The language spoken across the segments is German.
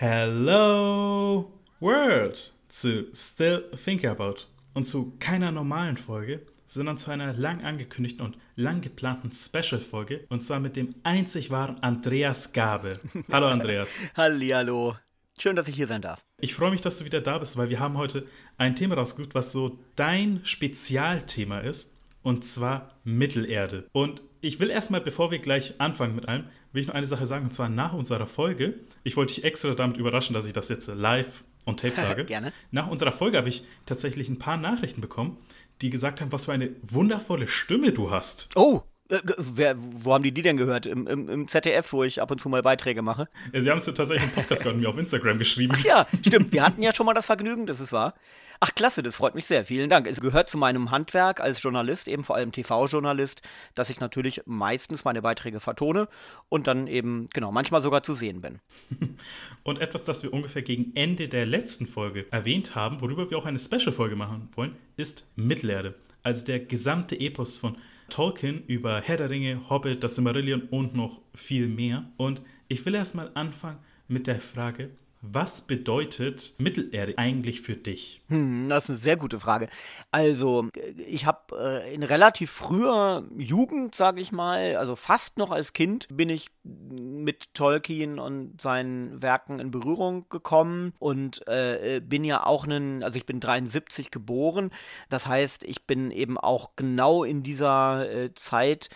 Hello World zu Still Think About und zu keiner normalen Folge, sondern zu einer lang angekündigten und lang geplanten Special-Folge und zwar mit dem einzig wahren Andreas Gabe. Hallo Andreas. Hallihallo. Schön, dass ich hier sein darf. Ich freue mich, dass du wieder da bist, weil wir haben heute ein Thema rausgesucht, was so dein Spezialthema ist und zwar Mittelerde. Und ich will erstmal, bevor wir gleich anfangen mit allem, will ich noch eine Sache sagen und zwar nach unserer Folge. Ich wollte dich extra damit überraschen, dass ich das jetzt live on tape sage. Gerne. Nach unserer Folge habe ich tatsächlich ein paar Nachrichten bekommen, die gesagt haben, was für eine wundervolle Stimme du hast. Oh, wer, wo haben die die denn gehört? Im, im, Im ZDF, wo ich ab und zu mal Beiträge mache? Ja, Sie haben es tatsächlich im Podcast gehört und mir auf Instagram geschrieben. Ach ja, stimmt. Wir hatten ja schon mal das Vergnügen, das ist wahr. Ach, klasse, das freut mich sehr. Vielen Dank. Es gehört zu meinem Handwerk als Journalist, eben vor allem TV-Journalist, dass ich natürlich meistens meine Beiträge vertone und dann eben, genau, manchmal sogar zu sehen bin. Und etwas, das wir ungefähr gegen Ende der letzten Folge erwähnt haben, worüber wir auch eine Special-Folge machen wollen, ist Mittelerde. Also der gesamte Epos von Tolkien über Herr der Ringe, Hobbit, das Silmarillion und noch viel mehr. Und ich will erstmal anfangen mit der Frage, was bedeutet Mittelerde eigentlich für dich? Hm, das ist eine sehr gute Frage. Also, ich habe äh, in relativ früher Jugend, sage ich mal, also fast noch als Kind, bin ich mit Tolkien und seinen Werken in Berührung gekommen und äh, bin ja auch ein, also ich bin 73 geboren. Das heißt, ich bin eben auch genau in dieser äh, Zeit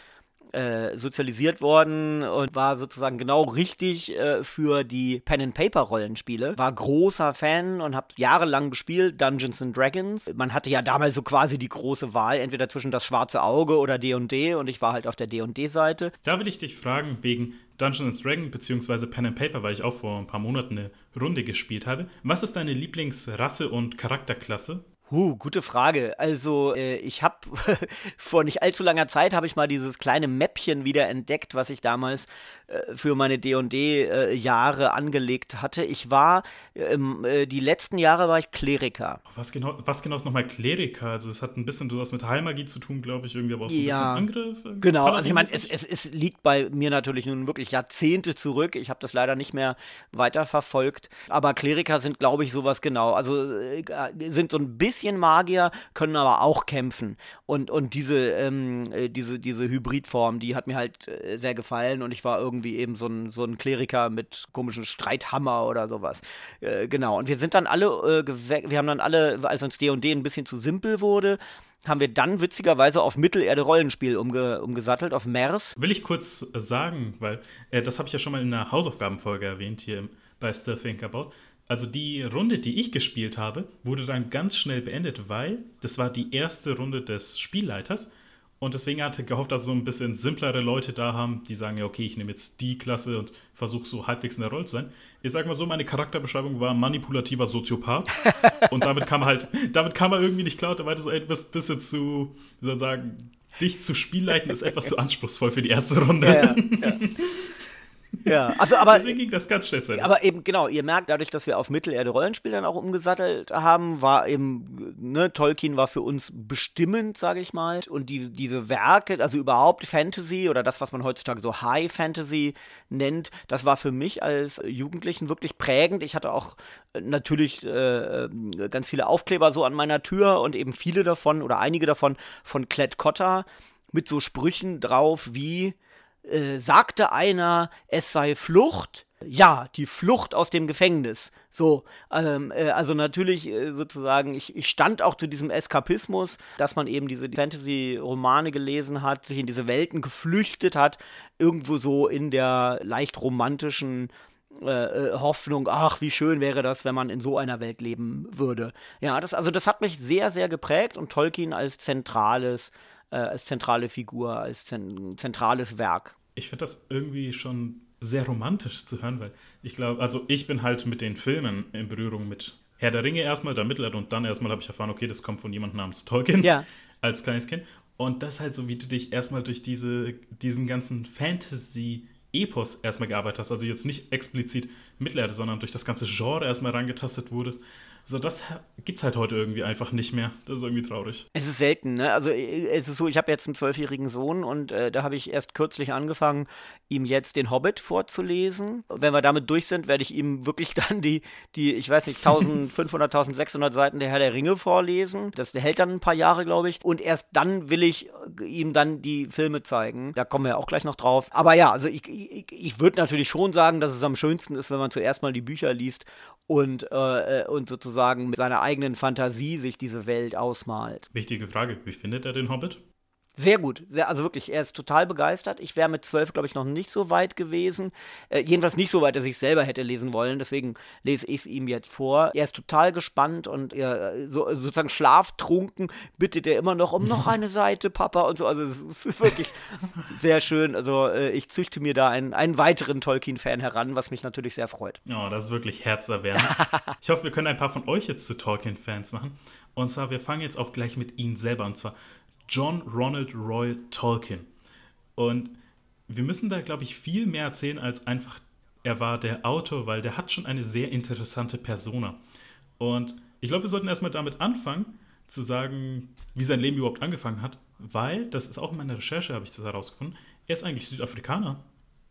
äh, sozialisiert worden und war sozusagen genau richtig äh, für die Pen-and-Paper-Rollenspiele. War großer Fan und habe jahrelang gespielt, Dungeons and Dragons. Man hatte ja damals so quasi die große Wahl, entweder zwischen das schwarze Auge oder D&D und ich war halt auf der D&D-Seite. Da will ich dich fragen, wegen Dungeons Dragons bzw. Pen and Paper, weil ich auch vor ein paar Monaten eine Runde gespielt habe. Was ist deine Lieblingsrasse und Charakterklasse? Uh, gute Frage. Also äh, ich habe vor nicht allzu langer Zeit habe ich mal dieses kleine Mäppchen wieder entdeckt, was ich damals äh, für meine D&D-Jahre äh, angelegt hatte. Ich war ähm, äh, die letzten Jahre war ich Kleriker. Was genau, was genau ist nochmal Kleriker? Also es hat ein bisschen was mit Heilmagie zu tun, glaube ich, irgendwie, aber auch so ein Ja. bisschen Angriff. Genau, also ich meine, es, es, es liegt bei mir natürlich nun wirklich Jahrzehnte zurück. Ich habe das leider nicht mehr weiterverfolgt. Aber Kleriker sind, glaube ich, sowas genau. Also äh, sind so ein bisschen Magier, können aber auch kämpfen. Und, und diese, ähm, äh, diese, diese Hybridform, die hat mir halt äh, sehr gefallen. Und ich war irgendwie eben so ein, so ein Kleriker mit komischen Streithammer oder sowas. Äh, genau. Und wir sind dann alle, äh, gewe- wir haben dann alle, als uns D&D ein bisschen zu simpel wurde, haben wir dann witzigerweise auf Mittelerde-Rollenspiel umge umgesattelt, auf MERS. Will ich kurz äh, sagen, weil äh, das habe ich ja schon mal in einer Hausaufgabenfolge erwähnt hier bei Still Think About. Also die Runde, die ich gespielt habe, wurde dann ganz schnell beendet, weil das war die erste Runde des Spielleiters. Und deswegen hatte ich gehofft, dass so ein bisschen simplere Leute da haben, die sagen, ja, okay, ich nehme jetzt die Klasse und versuche so halbwegs in der Rolle zu sein. Ich sage mal so, meine Charakterbeschreibung war manipulativer Soziopath. und damit kam halt, damit kam man irgendwie nicht klar, weil das ein bisschen zu, wie soll ich sagen, dich zu Spielleiten ist etwas zu anspruchsvoll für die erste Runde. Ja, ja. ja. also aber Deswegen ging das ganz schnell zu Ende. Aber eben, genau, ihr merkt, dadurch, dass wir auf Mittelerde-Rollenspiel dann auch umgesattelt haben, war eben, ne, Tolkien war für uns bestimmend, sage ich mal. Und die, diese Werke, also überhaupt Fantasy oder das, was man heutzutage so High Fantasy nennt, das war für mich als Jugendlichen wirklich prägend. Ich hatte auch äh, natürlich äh, äh, ganz viele Aufkleber so an meiner Tür und eben viele davon oder einige davon von Klett Cotta mit so Sprüchen drauf wie äh, sagte einer, es sei Flucht. Ja, die Flucht aus dem Gefängnis. So, ähm, äh, also natürlich äh, sozusagen, ich, ich stand auch zu diesem Eskapismus, dass man eben diese Fantasy-Romane gelesen hat, sich in diese Welten geflüchtet hat, irgendwo so in der leicht romantischen äh, äh, Hoffnung, ach, wie schön wäre das, wenn man in so einer Welt leben würde. Ja, das, also das hat mich sehr, sehr geprägt und Tolkien als zentrales, äh, als zentrale Figur, als zen zentrales Werk. ich finde das irgendwie schon sehr romantisch zu hören, weil ich glaube, also ich bin halt mit den Filmen in Berührung mit Herr der Ringe erstmal, dann Mittelerde und dann erstmal habe ich erfahren, okay, das kommt von jemandem namens Tolkien Ja. als kleines Kind. Und das halt so, wie du dich erstmal durch diese, diesen ganzen Fantasy- Epos erstmal gearbeitet hast, also jetzt nicht explizit Mittelerde, sondern durch das ganze Genre erstmal rangetastet wurdest. So, das gibt es halt heute irgendwie einfach nicht mehr. Das ist irgendwie traurig. Es ist selten, ne? Also äh, es ist so, ich habe jetzt einen zwölfjährigen Sohn und äh, da habe ich erst kürzlich angefangen, ihm jetzt den Hobbit vorzulesen. Wenn wir damit durch sind, werde ich ihm wirklich dann die, die ich weiß nicht, 1500, 1600 Seiten der Herr der Ringe vorlesen. Das hält dann ein paar Jahre, glaube ich. Und erst dann will ich äh, ihm dann die Filme zeigen. Da kommen wir auch gleich noch drauf. Aber ja, also ich, ich, ich würde natürlich schon sagen, dass es am schönsten ist, wenn man zuerst mal die Bücher liest und, äh, äh, und sozusagen mit seiner eigenen Fantasie sich diese Welt ausmalt. Wichtige Frage, wie findet er den Hobbit? Sehr gut, sehr, also wirklich, er ist total begeistert. Ich wäre mit zwölf, glaube ich, noch nicht so weit gewesen. Äh, jedenfalls nicht so weit, dass ich es selber hätte lesen wollen. Deswegen lese ich es ihm jetzt vor. Er ist total gespannt und äh, so, sozusagen schlaftrunken bittet er immer noch um noch eine Seite, Papa und so. Also es ist wirklich sehr schön. Also äh, ich züchte mir da einen, einen weiteren Tolkien-Fan heran, was mich natürlich sehr freut. Oh, das ist wirklich herzerwärmend. ich hoffe, wir können ein paar von euch jetzt zu Tolkien-Fans machen. Und zwar, wir fangen jetzt auch gleich mit Ihnen selber. Und zwar, John Ronald Roy Tolkien. Und wir müssen da, glaube ich, viel mehr erzählen als einfach, er war der Autor, weil der hat schon eine sehr interessante Persona. Und ich glaube, wir sollten erstmal damit anfangen, zu sagen, wie sein Leben überhaupt angefangen hat, weil, das ist auch in meiner Recherche, habe ich das herausgefunden, er ist eigentlich Südafrikaner.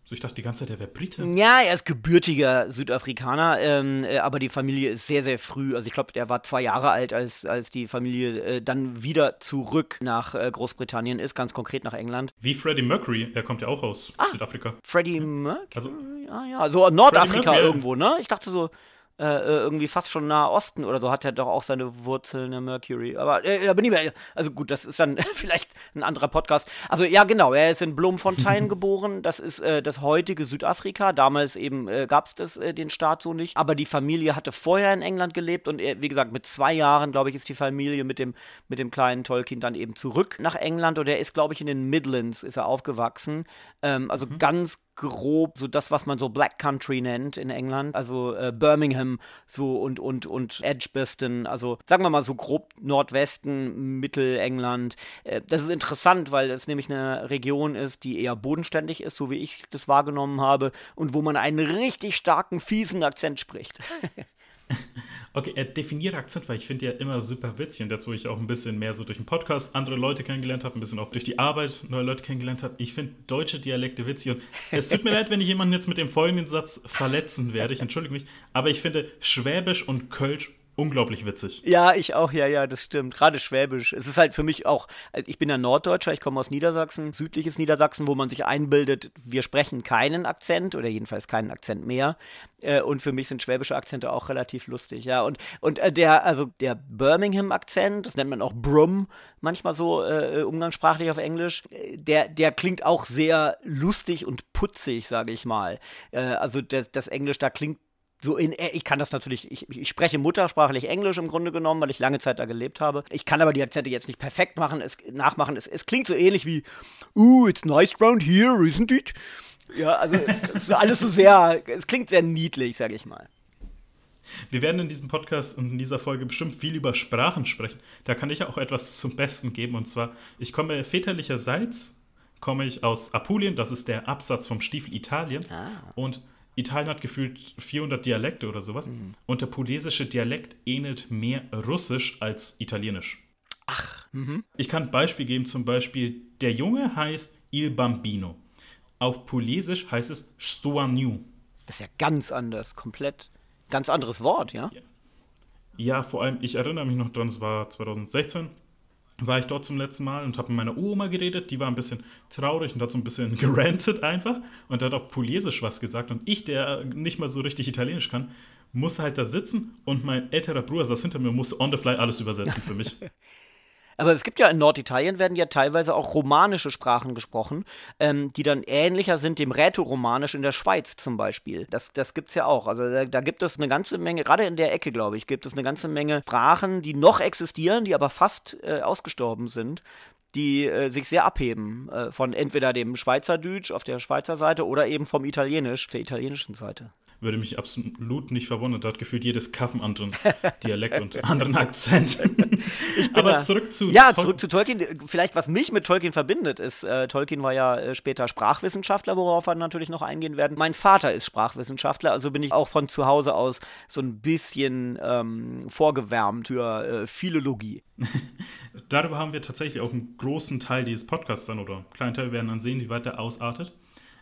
So, ich dachte die ganze Zeit, er wäre Brite. Ja, er ist gebürtiger Südafrikaner, ähm, äh, aber die Familie ist sehr, sehr früh. Also ich glaube, er war zwei Jahre alt, als, als die Familie äh, dann wieder zurück nach äh, Großbritannien ist, ganz konkret nach England. Wie Freddie Mercury, er kommt ja auch aus ah, Südafrika. Freddie Mercury? Also, ja, ja, so Nordafrika irgendwo, ne? Ich dachte so, äh, äh, irgendwie fast schon Nahe Osten oder so hat er doch auch seine Wurzeln in Mercury. Aber äh, da bin ich mir, also gut, das ist dann vielleicht ein anderer Podcast. Also ja, genau, er ist in Bloemfontein geboren. Das ist äh, das heutige Südafrika. Damals eben äh, gab es das, äh, den Staat so nicht. Aber die Familie hatte vorher in England gelebt und wie gesagt, mit zwei Jahren, glaube ich, ist die Familie mit dem, mit dem kleinen Tolkien dann eben zurück nach England und er ist, glaube ich, in den Midlands ist er aufgewachsen. Ähm, also mhm. ganz grob so das, was man so Black Country nennt in England, also äh, Birmingham so und und und Edgbaston, also sagen wir mal so grob Nordwesten, Mittelengland. Äh, das ist interessant, weil es nämlich eine Region ist, die eher bodenständig ist, so wie ich das wahrgenommen habe und wo man einen richtig starken fiesen Akzent spricht. Okay, er definiert Akzent, weil ich finde ja immer super witzig und jetzt, wo ich auch ein bisschen mehr so durch den Podcast andere Leute kennengelernt habe, ein bisschen auch durch die Arbeit neue Leute kennengelernt habe, ich finde deutsche Dialekte witzig und es tut mir leid, wenn ich jemanden jetzt mit dem folgenden Satz verletzen werde, ich entschuldige mich, aber ich finde Schwäbisch und Kölsch unglaublich witzig. Ja, ich auch, ja, ja, das stimmt. Gerade Schwäbisch. Es ist halt für mich auch, also ich bin ja Norddeutscher, ich komme aus Niedersachsen, südliches Niedersachsen, wo man sich einbildet, wir sprechen keinen Akzent oder jedenfalls keinen Akzent mehr. Äh, und für mich sind schwäbische Akzente auch relativ lustig, ja. Und, und äh, der, also der Birmingham-Akzent, das nennt man auch Brum, manchmal so äh, umgangssprachlich auf Englisch, der, der klingt auch sehr lustig und putzig, sage ich mal. also das, das Englisch da klingt so in, äh, ich kann das natürlich, ich, ich, spreche muttersprachlich Englisch im Grunde genommen, weil ich lange Zeit da gelebt habe. Ich kann aber die Akzente jetzt nicht perfekt machen, es, nachmachen. Es, es klingt so ähnlich wie, uh, it's nice round here, isn't it? Ja, also es ist alles so sehr, es klingt sehr niedlich, sag ich mal. Wir werden in diesem Podcast und in dieser Folge bestimmt viel über Sprachen sprechen. Da kann ich auch etwas zum Besten geben. Und zwar, ich komme väterlicherseits, komme ich aus Apulien, das ist der Absatz vom Stiefel Italiens. Ah. Und Italien hat gefühlt 400 Dialekte oder sowas. Mhm. Und der pulesische Dialekt ähnelt mehr Russisch als Italienisch. Ach. Mhm. Ich kann ein Beispiel geben, zum Beispiel, der Junge heißt Il Bambino. Auf Pulesisch heißt es Stoaniu. Das ist ja ganz anders, komplett. Ganz anderes Wort, ja? ja? Ja, vor allem, ich erinnere mich noch dran, es war 2016, war ich dort zum letzten Mal und habe mit meiner Oma geredet. Die war ein bisschen traurig und hat so ein bisschen gerantet einfach und hat auf Polesisch was gesagt. Und ich, der nicht mal so richtig Italienisch kann, musste halt da sitzen und mein älterer Bruder saß hinter mir und musste on the fly alles übersetzen für mich. Aber es gibt ja in Norditalien werden ja teilweise auch romanische Sprachen gesprochen, ähm, die dann ähnlicher sind dem Rätoromanisch in der Schweiz zum Beispiel. Das, das gibt es ja auch. Also da, da, gibt es eine ganze Menge, gerade in der Ecke, glaube ich, gibt es eine ganze Menge Sprachen, die noch existieren, die aber fast äh, ausgestorben sind die äh, sich sehr abheben äh, von entweder dem Schweizerdeutsch auf der Schweizer Seite oder eben vom Italienisch, der italienischen Seite. Würde mich absolut nicht verwundern. Dort gefühlt jedes Kaff einen anderen Dialekt und anderen Akzent. Aber zurück zu Ja, Tol zurück zu Tolkien. Vielleicht, was mich mit Tolkien verbindet, ist, äh, Tolkien war ja äh, später Sprachwissenschaftler, worauf wir natürlich noch eingehen werden. Mein Vater ist Sprachwissenschaftler, also bin ich auch von zu Hause aus so ein bisschen ähm, vorgewärmt für äh, Philologie. Darüber haben wir tatsächlich auch einen großen Teil dieses Podcasts dann oder einen kleinen Teil werden dann sehen, wie weit der ausartet.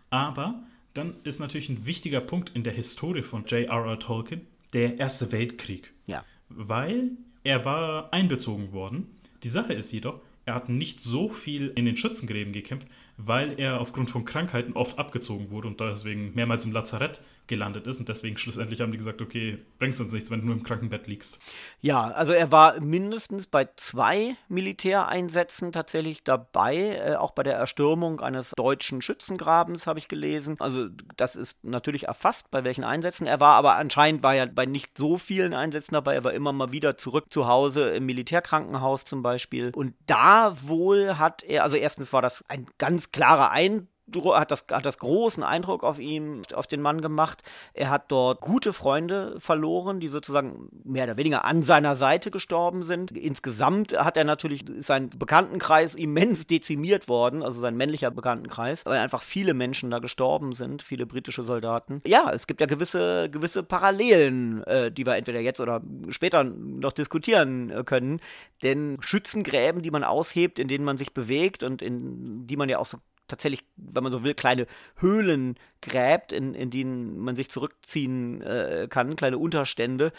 Aber dann ist natürlich ein wichtiger Punkt in der Historie von J.R.R. Tolkien der Erste Weltkrieg. Ja. Weil er war einbezogen worden. Die Sache ist jedoch, er hat nicht so viel in den Schützengräben gekämpft, weil er aufgrund von Krankheiten oft abgezogen wurde und deswegen mehrmals im Lazarett gelandet ist. Und deswegen schlussendlich haben die gesagt, okay, bringst uns nichts, wenn du nur im Krankenbett liegst. Ja, also er war mindestens bei zwei Militäreinsätzen tatsächlich dabei, äh, auch bei der Erstürmung eines deutschen Schützengrabens habe ich gelesen. Also das ist natürlich erfasst, bei welchen Einsätzen er war, aber anscheinend war er bei nicht so vielen Einsätzen dabei. Er war immer mal wieder zurück zu Hause im Militärkrankenhaus zum Beispiel. Und da wohl hat er, also erstens war das ein ganz klarer Eindruck, hat das, hat das großen Eindruck auf ihm, auf den Mann gemacht. Er hat dort gute Freunde verloren, die sozusagen mehr oder weniger an seiner Seite gestorben sind. Insgesamt hat er natürlich sein Bekanntenkreis immens dezimiert worden, also sein männlicher Bekanntenkreis, weil einfach viele Menschen da gestorben sind, viele britische Soldaten. Ja, es gibt ja gewisse, gewisse Parallelen, äh, die wir entweder jetzt oder später noch diskutieren äh, können. Denn Schützengräben, die man aushebt, in denen man sich bewegt und in die man ja auch so tatsächlich, wenn man so will, kleine Höhlen gräbt, in, in denen man sich zurückziehen äh, kann, kleine Unterstände.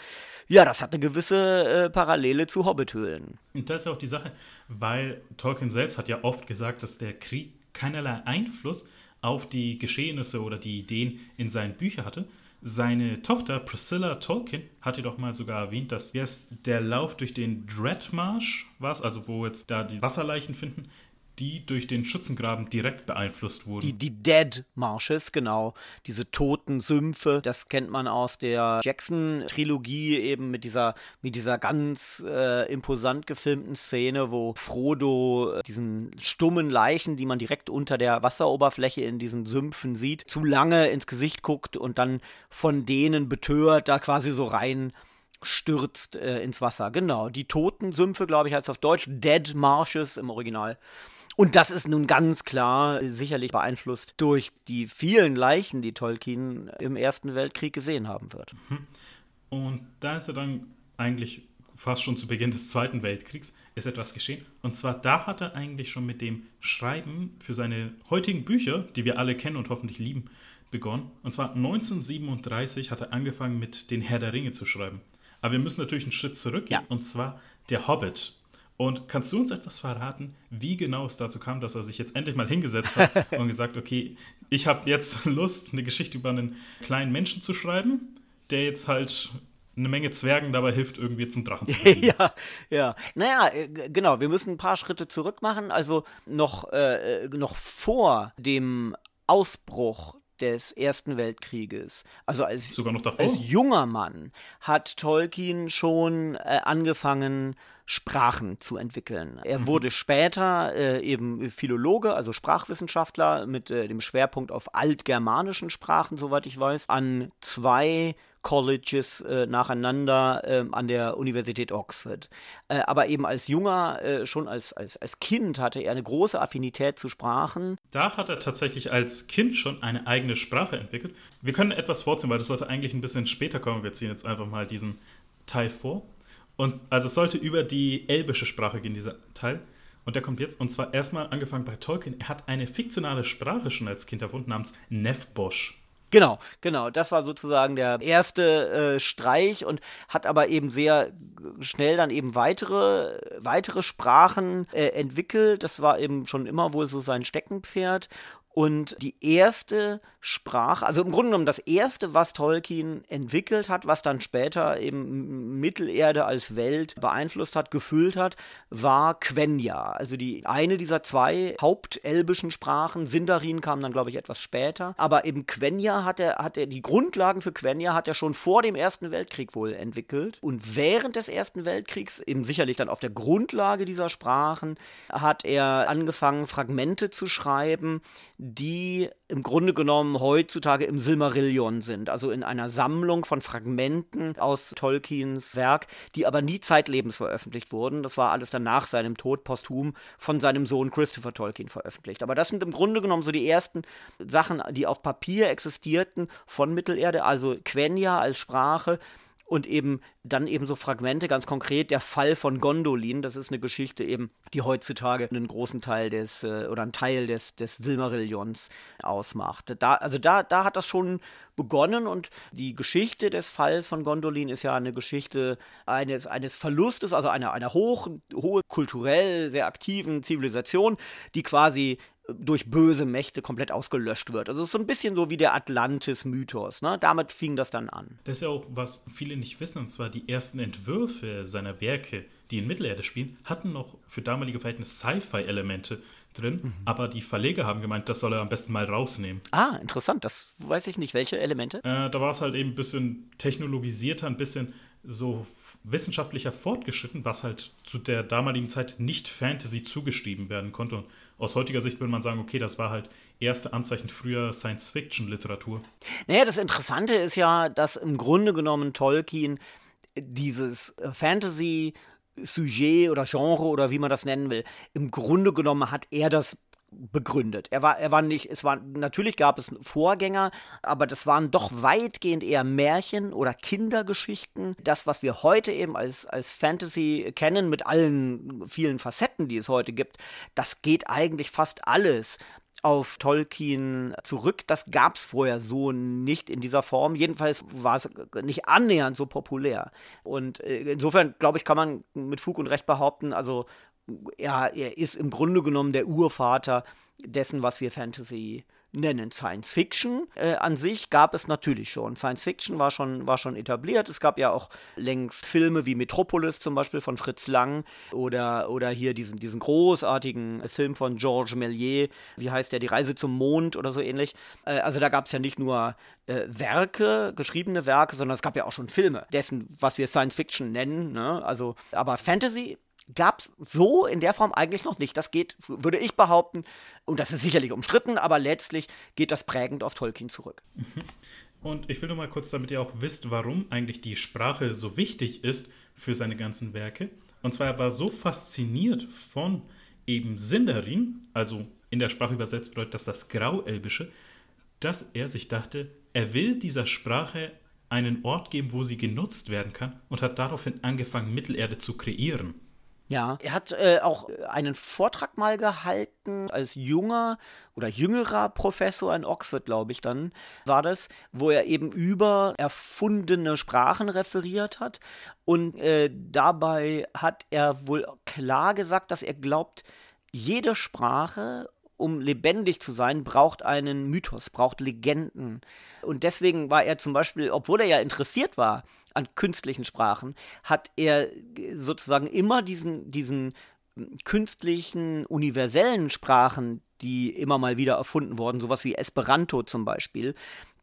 Ja, das hat eine gewisse äh, Parallele zu Hobbithöhlen. Und das ist auch die Sache, weil Tolkien selbst hat ja oft gesagt, dass der Krieg keinerlei Einfluss auf die Geschehnisse oder die Ideen in seinen Büchern hatte. Seine Tochter Priscilla Tolkien hatte doch mal sogar erwähnt, dass erst der Lauf durch den Dreadmarsh war also wo jetzt da die Wasserleichen finden, die durch den Schützengraben direkt beeinflusst wurden. Die, die Dead Marshes, genau. Diese toten Sümpfe, das kennt man aus der Jackson-Trilogie eben mit dieser, mit dieser ganz äh, imposant gefilmten Szene, wo Frodo äh, diesen stummen Leichen, die man direkt unter der Wasseroberfläche in diesen Sümpfen sieht, zu lange ins Gesicht guckt und dann von denen betört da quasi so rein stürzt äh, ins Wasser. Genau, die toten Sümpfe, glaube ich, heißt auf Deutsch Dead Marshes im Original. Und das ist nun ganz klar sicherlich beeinflusst durch die vielen Leichen, die Tolkien im Ersten Weltkrieg gesehen haben wird. Mhm. Und da ist er dann eigentlich fast schon zu Beginn des Zweiten Weltkriegs ist etwas geschehen. Und zwar da hat er eigentlich schon mit dem Schreiben für seine heutigen Bücher, die wir alle kennen und hoffentlich lieben, begonnen. Und zwar 1937 hat er angefangen mit den Herr der Ringe zu schreiben. Aber wir müssen natürlich einen Schritt zurückgehen. Ja. Und zwar der Hobbit. Und kannst du uns etwas verraten, wie genau es dazu kam, dass er sich jetzt endlich mal hingesetzt hat und gesagt, okay, ich habe jetzt Lust, eine Geschichte über einen kleinen Menschen zu schreiben, der jetzt halt eine Menge Zwergen dabei hilft, irgendwie zum Drachen zu fliegen. ja, ja. Naja, äh, genau, wir müssen ein paar Schritte zurück machen. Also noch, äh, noch vor dem Ausbruch des Ersten Weltkrieges, also als, als junger Mann, hat Tolkien schon äh, angefangen, Sprachen zu entwickeln. Er mhm. wurde später äh, eben Philologe, also Sprachwissenschaftler mit äh, dem Schwerpunkt auf altgermanischen Sprachen, soweit ich weiß, an zwei Colleges äh, nacheinander äh, an der Universität Oxford. Äh, aber eben als junger, äh, schon als, als, als Kind hatte er eine große Affinität zu Sprachen. Da hat er tatsächlich als Kind schon eine eigene Sprache entwickelt. Wir können etwas vorziehen, weil das sollte eigentlich ein bisschen später kommen. Wir ziehen jetzt einfach mal diesen Teil vor. Und also es sollte über die elbische Sprache gehen, dieser Teil. Und der kommt jetzt, und zwar erstmal angefangen bei Tolkien. Er hat eine fiktionale Sprache schon als Kind erfunden namens Nefbosch. Genau, genau. Das war sozusagen der erste äh, Streich und hat aber eben sehr schnell dann eben weitere, weitere Sprachen äh, entwickelt. Das war eben schon immer wohl so sein Steckenpferd. Und die erste Sprache, also im Grunde genommen das erste, was Tolkien entwickelt hat, was dann später eben Mittelerde als Welt beeinflusst hat, gefüllt hat, war Quenya. Also die eine dieser zwei hauptelbischen Sprachen. Sindarin kam dann, glaube ich, etwas später. Aber eben Quenya hat er, hat er, die Grundlagen für Quenya hat er schon vor dem Ersten Weltkrieg wohl entwickelt. Und während des Ersten Weltkriegs, eben sicherlich dann auf der Grundlage dieser Sprachen, hat er angefangen, Fragmente zu schreiben, die im Grunde genommen heutzutage im Silmarillion sind, also in einer Sammlung von Fragmenten aus Tolkiens Werk, die aber nie zeitlebens veröffentlicht wurden. Das war alles dann nach seinem Tod posthum von seinem Sohn Christopher Tolkien veröffentlicht. Aber das sind im Grunde genommen so die ersten Sachen, die auf Papier existierten von Mittelerde, also Quenya als Sprache, und eben dann eben so Fragmente, ganz konkret der Fall von Gondolin, das ist eine Geschichte eben, die heutzutage einen großen Teil des äh, oder einen Teil des, des Silmarillions ausmacht. Da, also da, da hat das schon begonnen und die Geschichte des Falls von Gondolin ist ja eine Geschichte eines, eines Verlustes, also einer, einer hoch, hohe kulturell sehr aktiven Zivilisation, die quasi durch böse Mächte komplett ausgelöscht wird. Also es ist so ein bisschen so wie der Atlantis-Mythos. Ne? Damit fing das dann an. Das ist ja auch, was viele nicht wissen, und zwar die ersten Entwürfe seiner Werke, die in Mittelerde spielen, hatten noch für damalige Verhältnisse Sci-Fi-Elemente drin, mhm. aber die Verleger haben gemeint, das soll er am besten mal rausnehmen. Ah, interessant, das weiß ich nicht. Welche Elemente? Äh, da war es halt eben ein bisschen technologisierter, ein bisschen so wissenschaftlicher fortgeschritten, was halt zu der damaligen Zeit nicht Fantasy zugeschrieben werden konnte. Und aus heutiger Sicht würde man sagen, okay, das war halt erste Anzeichen früher Science-Fiction-Literatur. Naja, das Interessante ist ja, dass im Grunde genommen Tolkien dieses äh, Fantasy Sujet oder Genre oder wie man das nennen will, im Grunde genommen hat er das begründet. Er war, er war nicht, es war, natürlich gab es Vorgänger, aber das waren doch weitgehend eher Märchen oder Kindergeschichten. Das, was wir heute eben als, als Fantasy kennen, mit allen vielen Facetten, die es heute gibt, das geht eigentlich fast alles auf Tolkien zurück. Das gab es vorher so nicht in dieser Form. Jedenfalls war es nicht annähernd so populär. Und äh, insofern, glaube ich, kann man mit Fug und Recht behaupten, also ja, er ist im Grunde genommen der Urvater dessen, was wir Fantasy nennen. Science Fiction äh, an sich gab es natürlich schon. Science Fiction war schon, war schon etabliert. Es gab ja auch längst Filme wie Metropolis zum Beispiel von Fritz Lang oder, oder hier diesen, diesen großartigen Film von Georges Méliès, wie heißt der, Die Reise zum Mond oder so ähnlich. Äh, also da gab es ja nicht nur äh, Werke, geschriebene Werke, sondern es gab ja auch schon Filme dessen, was wir Science Fiction nennen. Ne? Also, aber Fantasy gab es so in der Form eigentlich noch nicht. Das geht, würde ich behaupten, und das ist sicherlich umstritten, aber letztlich geht das prägend auf Tolkien zurück. Und ich will nur mal kurz, damit ihr auch wisst, warum eigentlich die Sprache so wichtig ist für seine ganzen Werke. Und zwar er war so fasziniert von eben Sindarin, also in der Sprache übersetzt bedeutet das das Grauelbische, dass er sich dachte, er will dieser Sprache einen Ort geben, wo sie genutzt werden kann und hat daraufhin angefangen, Mittelerde zu kreieren. Ja, er hat äh, auch einen Vortrag mal gehalten als junger oder jüngerer Professor in Oxford, glaube ich, dann war das, wo er eben über erfundene Sprachen referiert hat. Und äh, dabei hat er wohl klar gesagt, dass er glaubt, jede Sprache um lebendig zu sein, braucht einen Mythos, braucht Legenden. Und deswegen war er zum Beispiel, obwohl er ja interessiert war an künstlichen Sprachen, hat er sozusagen immer diesen, diesen künstlichen, universellen Sprachen, die immer mal wieder erfunden wurden, sowas wie Esperanto zum Beispiel,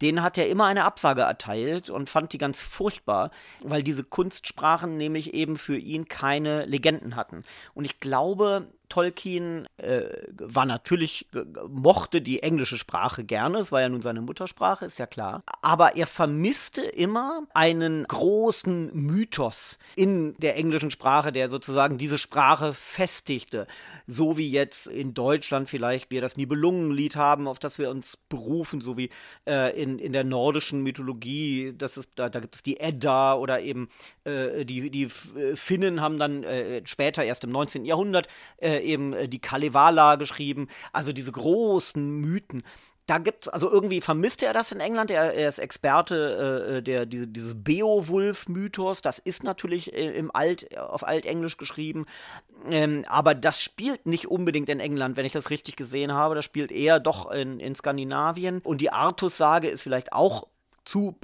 denen hat er immer eine Absage erteilt und fand die ganz furchtbar, weil diese Kunstsprachen nämlich eben für ihn keine Legenden hatten. Und ich glaube, Tolkien äh, war natürlich, mochte die englische Sprache gerne, es war ja nun seine Muttersprache, ist ja klar. Aber er vermisste immer einen großen Mythos in der englischen Sprache, der sozusagen diese Sprache festigte. So wie jetzt in Deutschland vielleicht wir das Nibelungenlied haben, auf das wir uns berufen, so wie äh, in, in der nordischen Mythologie, das ist, da, da gibt es die Edda oder eben äh, die, die Finnen haben dann äh, später, erst im 19. Jahrhundert, äh, eben äh, die Kalevala geschrieben, also diese großen Mythen. Da gibt es, also irgendwie vermisste er das in England. Er, er ist Experte äh, äh, der, diese, dieses Beowulf-Mythos. Das ist natürlich äh, im Alt, auf Altenglisch geschrieben. Ähm, aber das spielt nicht unbedingt in England, wenn ich das richtig gesehen habe. Das spielt eher doch in, in Skandinavien. Und die Artus-Sage ist vielleicht auch zu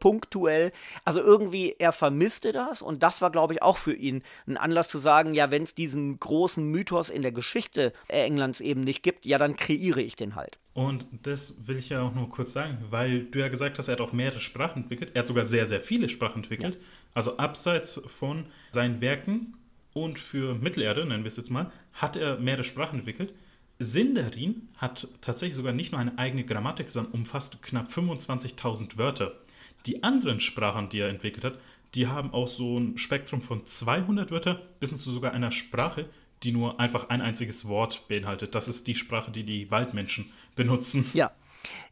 punktuell. Also irgendwie, er vermisste das und das war, glaube ich, auch für ihn ein Anlass zu sagen, ja, wenn es diesen großen Mythos in der Geschichte Englands eben nicht gibt, ja, dann kreiere ich den halt. Und das will ich ja auch nur kurz sagen, weil du ja gesagt hast, er hat auch mehrere Sprachen entwickelt. Er hat sogar sehr, sehr viele Sprachen entwickelt. Ja. Also abseits von seinen Werken und für Mittelerde, nennen wir es jetzt mal, hat er mehrere Sprachen entwickelt. Sindarin hat tatsächlich sogar nicht nur eine eigene Grammatik, sondern umfasst knapp 25.000 Wörter. Die anderen Sprachen, die er entwickelt hat, die haben auch so ein Spektrum von 200 Wörter bis hin zu sogar einer Sprache, die nur einfach ein einziges Wort beinhaltet. Das ist die Sprache, die die Waldmenschen benutzen. Ja.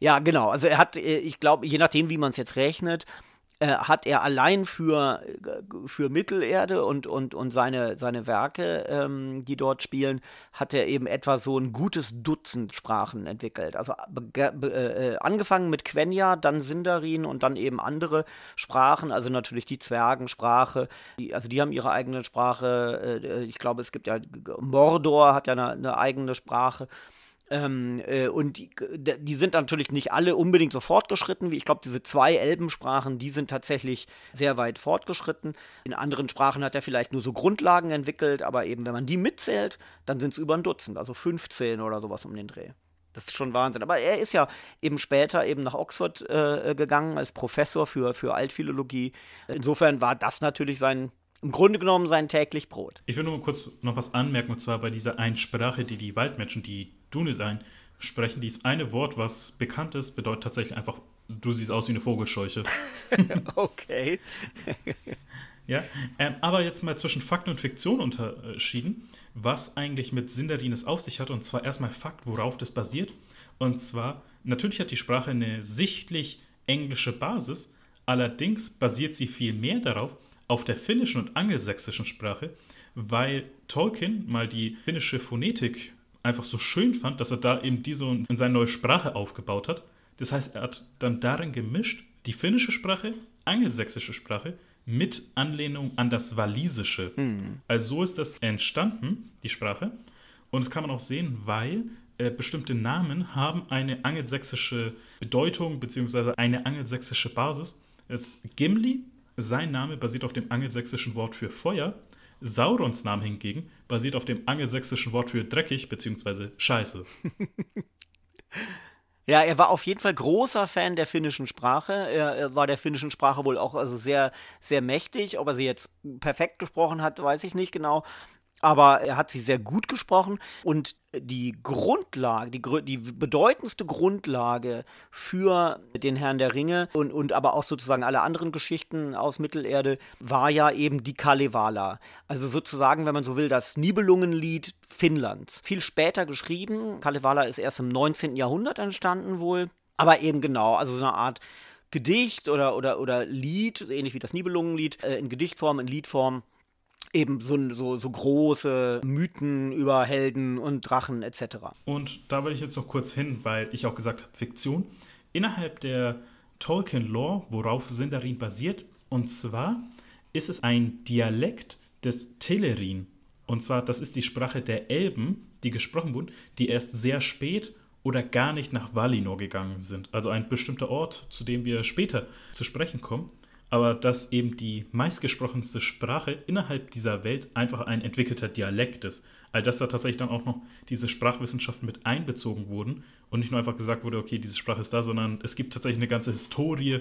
Ja, genau. Also er hat, äh, ich glaube, je nachdem, wie man es jetzt rechnet, äh, hat er allein für, äh, für Mittelerde und, und, und seine, seine Werke, ähm, die dort spielen, hat er eben etwa so ein gutes Dutzend Sprachen entwickelt. Also äh, angefangen mit Quenya, dann Sindarin und dann eben andere Sprachen, also natürlich die Zwergensprache. Die, also die haben ihre eigene Sprache. Äh, ich glaube, es gibt ja Mordor hat ja eine, eine eigene Sprache. Ähm, äh, und die, die, sind natürlich nicht alle unbedingt so fortgeschritten, wie ich glaube, diese zwei Elbensprachen, die sind tatsächlich sehr weit fortgeschritten. In anderen Sprachen hat er vielleicht nur so Grundlagen entwickelt, aber eben, wenn man die mitzählt, dann sind es über ein Dutzend, also 15 oder sowas um den Dreh. Das ist schon Wahnsinn. Aber er ist ja eben später eben nach Oxford äh, gegangen als Professor für, für Altphilologie. Insofern war das natürlich sein im Grunde genommen sein täglich Brot. Ich will nur kurz noch was anmerken, und zwar bei dieser einen Sprache, die die Waldmenschen, die Dunedain, sprechen. Dieses eine Wort, was bekannt ist, bedeutet tatsächlich einfach, du siehst aus wie eine Vogelscheuche. okay. ja, ähm, aber jetzt mal zwischen Fakt und Fiktion unterschieden, was eigentlich mit Sindarin es auf sich hat. Und zwar erstmal Fakt, worauf das basiert. Und zwar, natürlich hat die Sprache eine sichtlich englische Basis, allerdings basiert sie viel mehr darauf, auf der finnischen und angelsächsischen Sprache, weil Tolkien mal die finnische Phonetik einfach so schön fand, dass er da eben diese in seine neue Sprache aufgebaut hat. Das heißt, er hat dann darin gemischt die finnische Sprache, angelsächsische Sprache mit Anlehnung an das Walisische. Mhm. Also so ist das entstanden, die Sprache. Und das kann man auch sehen, weil äh, bestimmte Namen haben eine angelsächsische Bedeutung bzw. eine angelsächsische Basis. Jetzt Gimli sein Name basiert auf dem angelsächsischen Wort für Feuer. Saurons Name hingegen basiert auf dem angelsächsischen Wort für dreckig bzw. scheiße. Ja, er war auf jeden Fall großer Fan der finnischen Sprache. Er, er, war der finnischen Sprache wohl auch also sehr, sehr mächtig. Ob er sie jetzt perfekt gesprochen hat, weiß ich nicht genau aber er hat sie sehr gut gesprochen und die Grundlage, die, die bedeutendste Grundlage für den Herrn der Ringe und, und aber auch sozusagen alle anderen Geschichten aus Mittelerde war ja eben die Kalevala. Also sozusagen, wenn man so will, das Nibelungenlied Finnlands. Viel später geschrieben. Kalevala ist erst im 19. Jahrhundert entstanden wohl. Aber eben genau, also so eine Art Gedicht oder, oder, oder Lied, ähnlich wie das Nibelungenlied, äh, in Gedichtform, in Liedform eben so, so, so große Mythen über Helden und Drachen etc. Und da will ich jetzt noch kurz hin, weil ich auch gesagt habe, Fiktion. Innerhalb der Tolkien-Lore, worauf Sindarin basiert, und zwar ist es ein Dialekt des Telerin. Und zwar, das ist die Sprache der Elben, die gesprochen wurden, die erst sehr spät oder gar nicht nach Valinor gegangen sind. Also ein bestimmter Ort, zu dem wir später zu sprechen kommen aber dass eben die meistgesprochenste Sprache innerhalb dieser Welt einfach ein entwickelter Dialekt ist. All das da tatsächlich dann auch noch diese Sprachwissenschaften mit einbezogen wurden und nicht nur einfach gesagt wurde, okay, diese Sprache ist da, sondern es gibt tatsächlich eine ganze Historie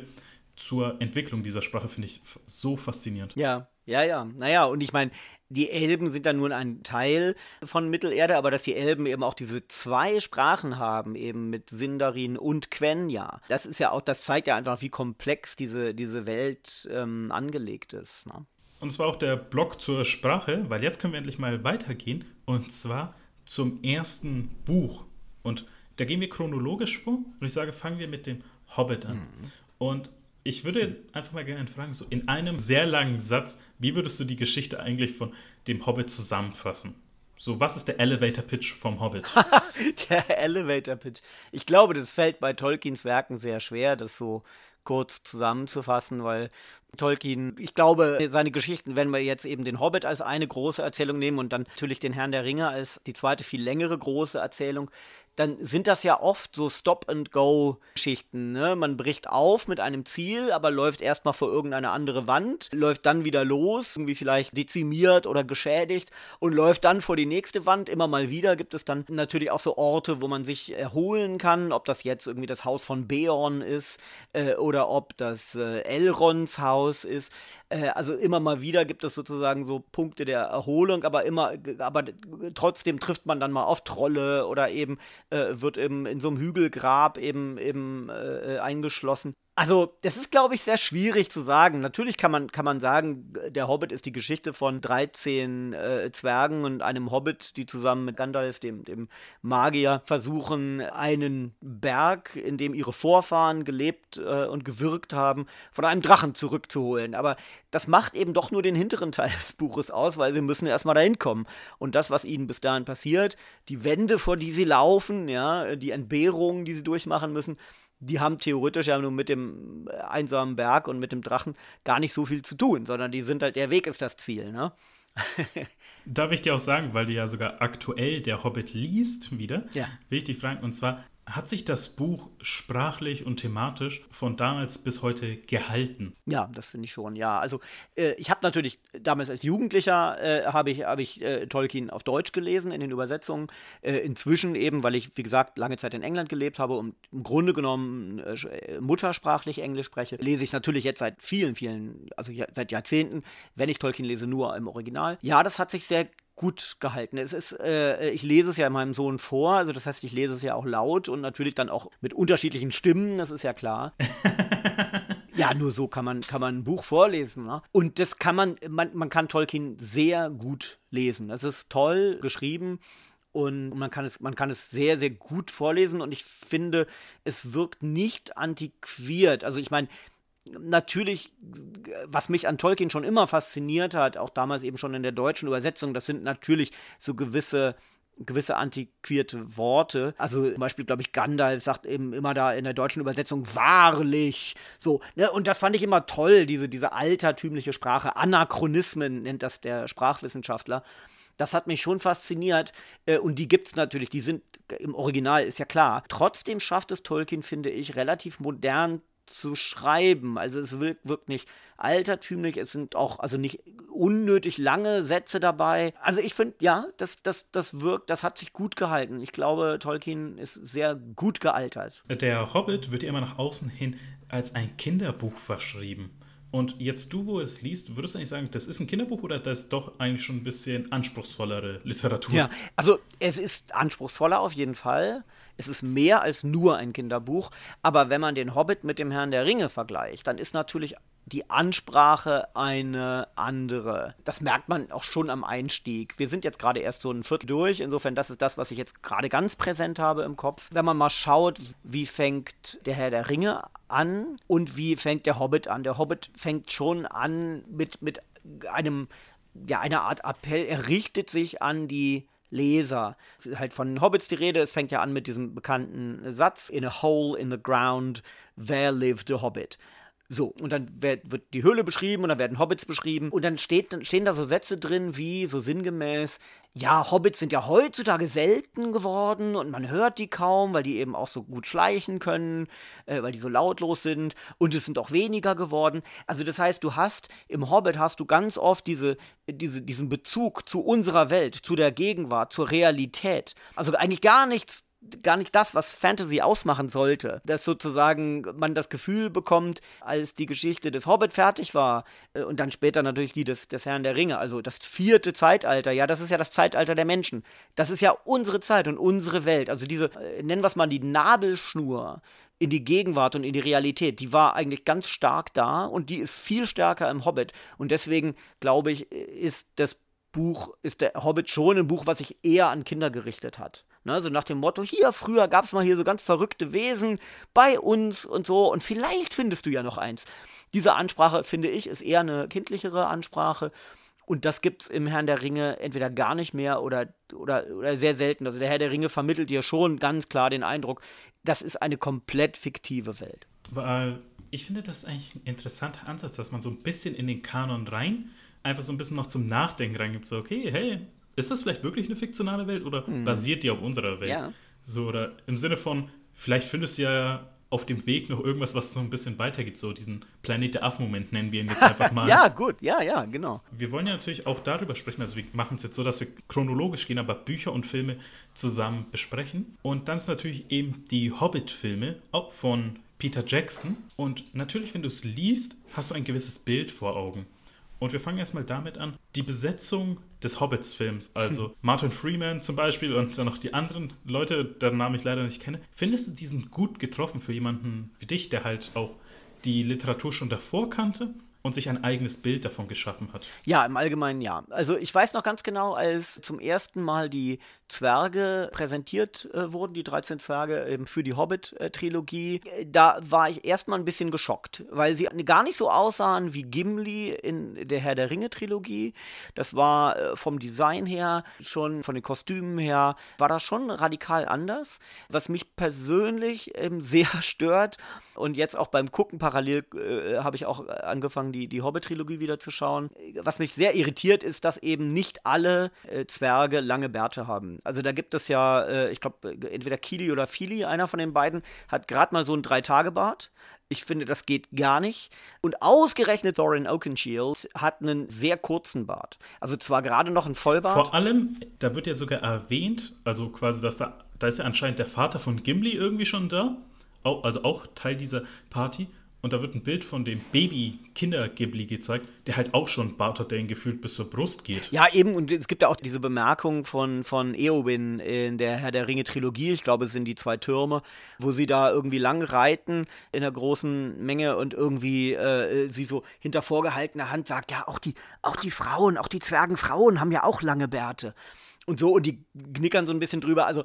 zur Entwicklung dieser Sprache, finde ich so faszinierend. Ja, ja, ja. Naja, und ich meine, die Elben sind dann nur ein Teil von Mittelerde, aber dass die Elben eben auch diese zwei Sprachen haben, eben mit Sindarin und Quenya, das ist ja auch, das zeigt ja einfach, wie komplex diese, diese Welt ähm, angelegt ist. Ne? Und zwar auch der Block zur Sprache, weil jetzt können wir endlich mal weitergehen und zwar zum ersten Buch. Und da gehen wir chronologisch vor und ich sage, fangen wir mit dem Hobbit an. Mhm. Und ich würde einfach mal gerne fragen, so in einem sehr langen Satz, wie würdest du die Geschichte eigentlich von dem Hobbit zusammenfassen? So, was ist der Elevator Pitch vom Hobbit? der Elevator Pitch. Ich glaube, das fällt bei Tolkiens Werken sehr schwer, das so kurz zusammenzufassen, weil Tolkien, ich glaube, seine Geschichten, wenn wir jetzt eben den Hobbit als eine große Erzählung nehmen und dann natürlich den Herrn der Ringe als die zweite, viel längere große Erzählung, dann sind das ja oft so Stop-and-Go-Geschichten. Ne? Man bricht auf mit einem Ziel, aber läuft erstmal vor irgendeine andere Wand, läuft dann wieder los, irgendwie vielleicht dezimiert oder geschädigt und läuft dann vor die nächste Wand. Immer mal wieder gibt es dann natürlich auch so Orte, wo man sich erholen kann, ob das jetzt irgendwie das Haus von Beorn ist äh, oder ob das äh, Elrons Haus ist. Äh, also immer mal wieder gibt es sozusagen so Punkte der Erholung, aber immer, aber trotzdem trifft man dann mal auf Trolle oder eben äh, wird eben in so einem Hügelgrab eben, eben äh, eingeschlossen. Also, das ist, glaube ich, sehr schwierig zu sagen. Natürlich kann man, kann man sagen, der Hobbit ist die Geschichte von 13 äh, Zwergen und einem Hobbit, die zusammen mit Gandalf, dem, dem Magier, versuchen, einen Berg, in dem ihre Vorfahren gelebt äh, und gewirkt haben, von einem Drachen zurückzuholen. Aber das macht eben doch nur den hinteren Teil des Buches aus, weil sie müssen erstmal dahin kommen. Und das, was ihnen bis dahin passiert, die Wände, vor die sie laufen, ja, die Entbehrungen, die sie durchmachen müssen, die haben theoretisch ja nur mit dem äh, einsamen Berg und mit dem Drachen gar nicht so viel zu tun, sondern die sind halt, der Weg ist das Ziel, ne? Darf ich dir auch sagen, weil du ja sogar aktuell der Hobbit liest wieder, ja. will ich dich fragen, und zwar, hat sich das Buch sprachlich und thematisch von damals bis heute gehalten? Ja, das finde ich schon, ja. Also äh, ich habe natürlich damals als Jugendlicher äh, habe ich, hab ich äh, Tolkien auf Deutsch gelesen in den Übersetzungen. Äh, inzwischen eben, weil ich, wie gesagt, lange Zeit in England gelebt habe und im Grunde genommen äh, muttersprachlich Englisch spreche, lese ich natürlich jetzt seit vielen, vielen, also seit Jahrzehnten, wenn ich Tolkien lese, nur im Original. Ja, das hat sich sehr gut gehalten. Es ist, äh, ich lese es ja meinem Sohn vor, also das heißt, ich lese es ja auch laut und natürlich dann auch mit unterschiedlichen Stimmen, das ist ja klar. ja, nur so kann man, kann man ein Buch vorlesen. Ne? Und das kann man, man, man kann Tolkien sehr gut lesen. Das ist toll geschrieben und man kann es, man kann es sehr, sehr gut vorlesen und ich finde, es wirkt nicht antiquiert. Also ich meine, natürlich, was mich an Tolkien schon immer fasziniert hat, auch damals eben schon in der deutschen Übersetzung, das sind natürlich so gewisse gewisse antiquierte Worte. Also zum Beispiel, glaube ich, Gandalf sagt eben immer da in der deutschen Übersetzung wahrlich. So, ne? Und das fand ich immer toll, diese, diese altertümliche Sprache. Anachronismen nennt das der Sprachwissenschaftler. Das hat mich schon fasziniert. Äh, und die gibt es natürlich, die sind im Original, ist ja klar. Trotzdem schafft es Tolkien, finde ich, relativ modern zu schreiben. Also es wirkt, wirkt nicht altertümlich, es sind auch also nicht unnötig lange Sätze dabei. Also ich finde, ja, das, das, das wirkt, das hat sich gut gehalten. Ich glaube, Tolkien ist sehr gut gealtert. Der Hobbit wird ja immer nach außen hin als ein Kinderbuch verschrieben. Und jetzt du, wo es liest, würdest du eigentlich sagen, das ist ein Kinderbuch oder das ist doch eigentlich schon ein bisschen anspruchsvollere Literatur? Ja, also es ist anspruchsvoller auf jeden Fall. Es ist mehr als nur ein Kinderbuch. Aber wenn man den Hobbit mit dem Herrn der Ringe vergleicht, dann ist natürlich die Ansprache eine andere. Das merkt man auch schon am Einstieg. Wir sind jetzt gerade erst so ein Viertel durch. Insofern, das ist das, was ich jetzt gerade ganz präsent habe im Kopf. Wenn man mal schaut, wie fängt der Herr der Ringe an und wie fängt der Hobbit an. Der Hobbit fängt schon an mit, mit einem, ja, einer Art Appell. Er richtet sich an die Leser. Halt von Hobbits die Rede. Es fängt ja an mit diesem bekannten Satz: In a hole in the ground, there lived a Hobbit. So, und dann wird, wird, die Höhle beschrieben und dann werden Hobbits beschrieben. Und dann, steht, dann stehen da so Sätze drin wie so sinngemäß, ja, Hobbits sind ja heutzutage selten geworden und man hört die kaum, weil die eben auch so gut schleichen können, äh, weil die so lautlos sind und es sind auch weniger geworden. Also das heißt, du hast im Hobbit hast du ganz oft diese, diese, diesen Bezug zu unserer Welt, zu der Gegenwart, zur Realität. Also eigentlich gar nichts gar nicht das, was Fantasy ausmachen sollte. Dass sozusagen man das Gefühl bekommt, als die Geschichte des Hobbit fertig war äh, und dann später natürlich die des, des Herrn der Ringe, also das vierte Zeitalter, ja, das ist ja das Zeitalter der Menschen. Das ist ja unsere Zeit und unsere Welt. Also diese, äh, nennen wir es mal die Nabelschnur in die Gegenwart und in die Realität, die war eigentlich ganz stark da und die ist viel stärker im Hobbit. Und deswegen, glaube ich, ist das Buch, ist der Hobbit schon ein Buch, was sich eher an Kinder gerichtet hat. Ne, so nach dem Motto, hier, früher gab es mal hier so ganz verrückte Wesen bei uns und so und vielleicht findest du ja noch eins. Diese Ansprache, finde ich, ist eher eine kindlichere Ansprache und das gibt es im Herrn der Ringe entweder gar nicht mehr oder, oder, oder sehr selten. Also der Herr der Ringe vermittelt dir schon ganz klar den Eindruck, das ist eine komplett fiktive Welt. Weil ich finde das eigentlich ein interessanter Ansatz, dass man so ein bisschen in den Kanon rein einfach so ein bisschen noch zum Nachdenken reingibt. So, okay, hey, ist das vielleicht wirklich eine fiktionale Welt oder hm. basiert die auf unserer Welt? Ja. So, oder im Sinne von, vielleicht findest du ja auf dem Weg noch irgendwas, was so ein bisschen weitergibt, so diesen Planet der Aff-Moment nennen wir ihn jetzt einfach mal. ja, gut, ja, ja, genau. Wir wollen ja natürlich auch darüber sprechen, also wir machen es jetzt so, dass wir chronologisch gehen, aber Bücher und Filme zusammen besprechen. Und dann ist natürlich eben die Hobbit-Filme, auch von Peter Jackson. Und natürlich, wenn du es liest, hast du ein gewisses Bild vor Augen. Und wir fangen erstmal damit an, die Besetzung des Hobbits-Films, also Martin Freeman zum Beispiel und dann noch die anderen Leute, deren Namen ich leider nicht kenne. Findest du diesen gut getroffen für jemanden wie dich, der halt auch die Literatur schon davor kannte? und sich ein eigenes Bild davon geschaffen hat. Ja, im Allgemeinen ja. Also ich weiß noch ganz genau, als zum ersten Mal die Zwerge präsentiert äh, wurden, die 13 Zwerge eben für die Hobbit-Trilogie, äh, da war ich erstmal ein bisschen geschockt, weil sie gar nicht so aussahen wie Gimli in der Herr der Ringe-Trilogie. Das war äh, vom Design her, schon von den Kostümen her, war das schon radikal anders. Was mich persönlich ähm, sehr stört, und jetzt auch beim Gucken parallel äh, habe ich auch angefangen, die, die Hobbit-Trilogie wieder zu schauen. Was mich sehr irritiert, ist, dass eben nicht alle äh, Zwerge lange Bärte haben. Also da gibt es ja, äh, ich glaube, entweder Kili oder Fili, einer von den beiden, hat gerade mal so einen Drei-Tage-Bart. Ich finde, das geht gar nicht. Und ausgerechnet Thorin Oakenshield hat einen sehr kurzen Bart. Also zwar gerade noch ein Vollbart. Vor allem, da wird ja sogar erwähnt, also quasi, dass da, da ist ja anscheinend der Vater von Gimli irgendwie schon da also auch Teil dieser Party. Und da wird ein Bild von dem Baby-Kinder-Ghibli gezeigt, der halt auch schon Bart hat, der ihn gefühlt bis zur Brust geht. Ja, eben, und es gibt ja auch diese Bemerkung von, von Eowyn in der Herr der Ringe-Trilogie, ich glaube, es sind die zwei Türme, wo sie da irgendwie lang reiten in einer großen Menge und irgendwie äh, sie so hinter vorgehaltener Hand sagt, ja, auch die, auch die Frauen, auch die Zwergenfrauen haben ja auch lange Bärte und so und die knickern so ein bisschen drüber. Also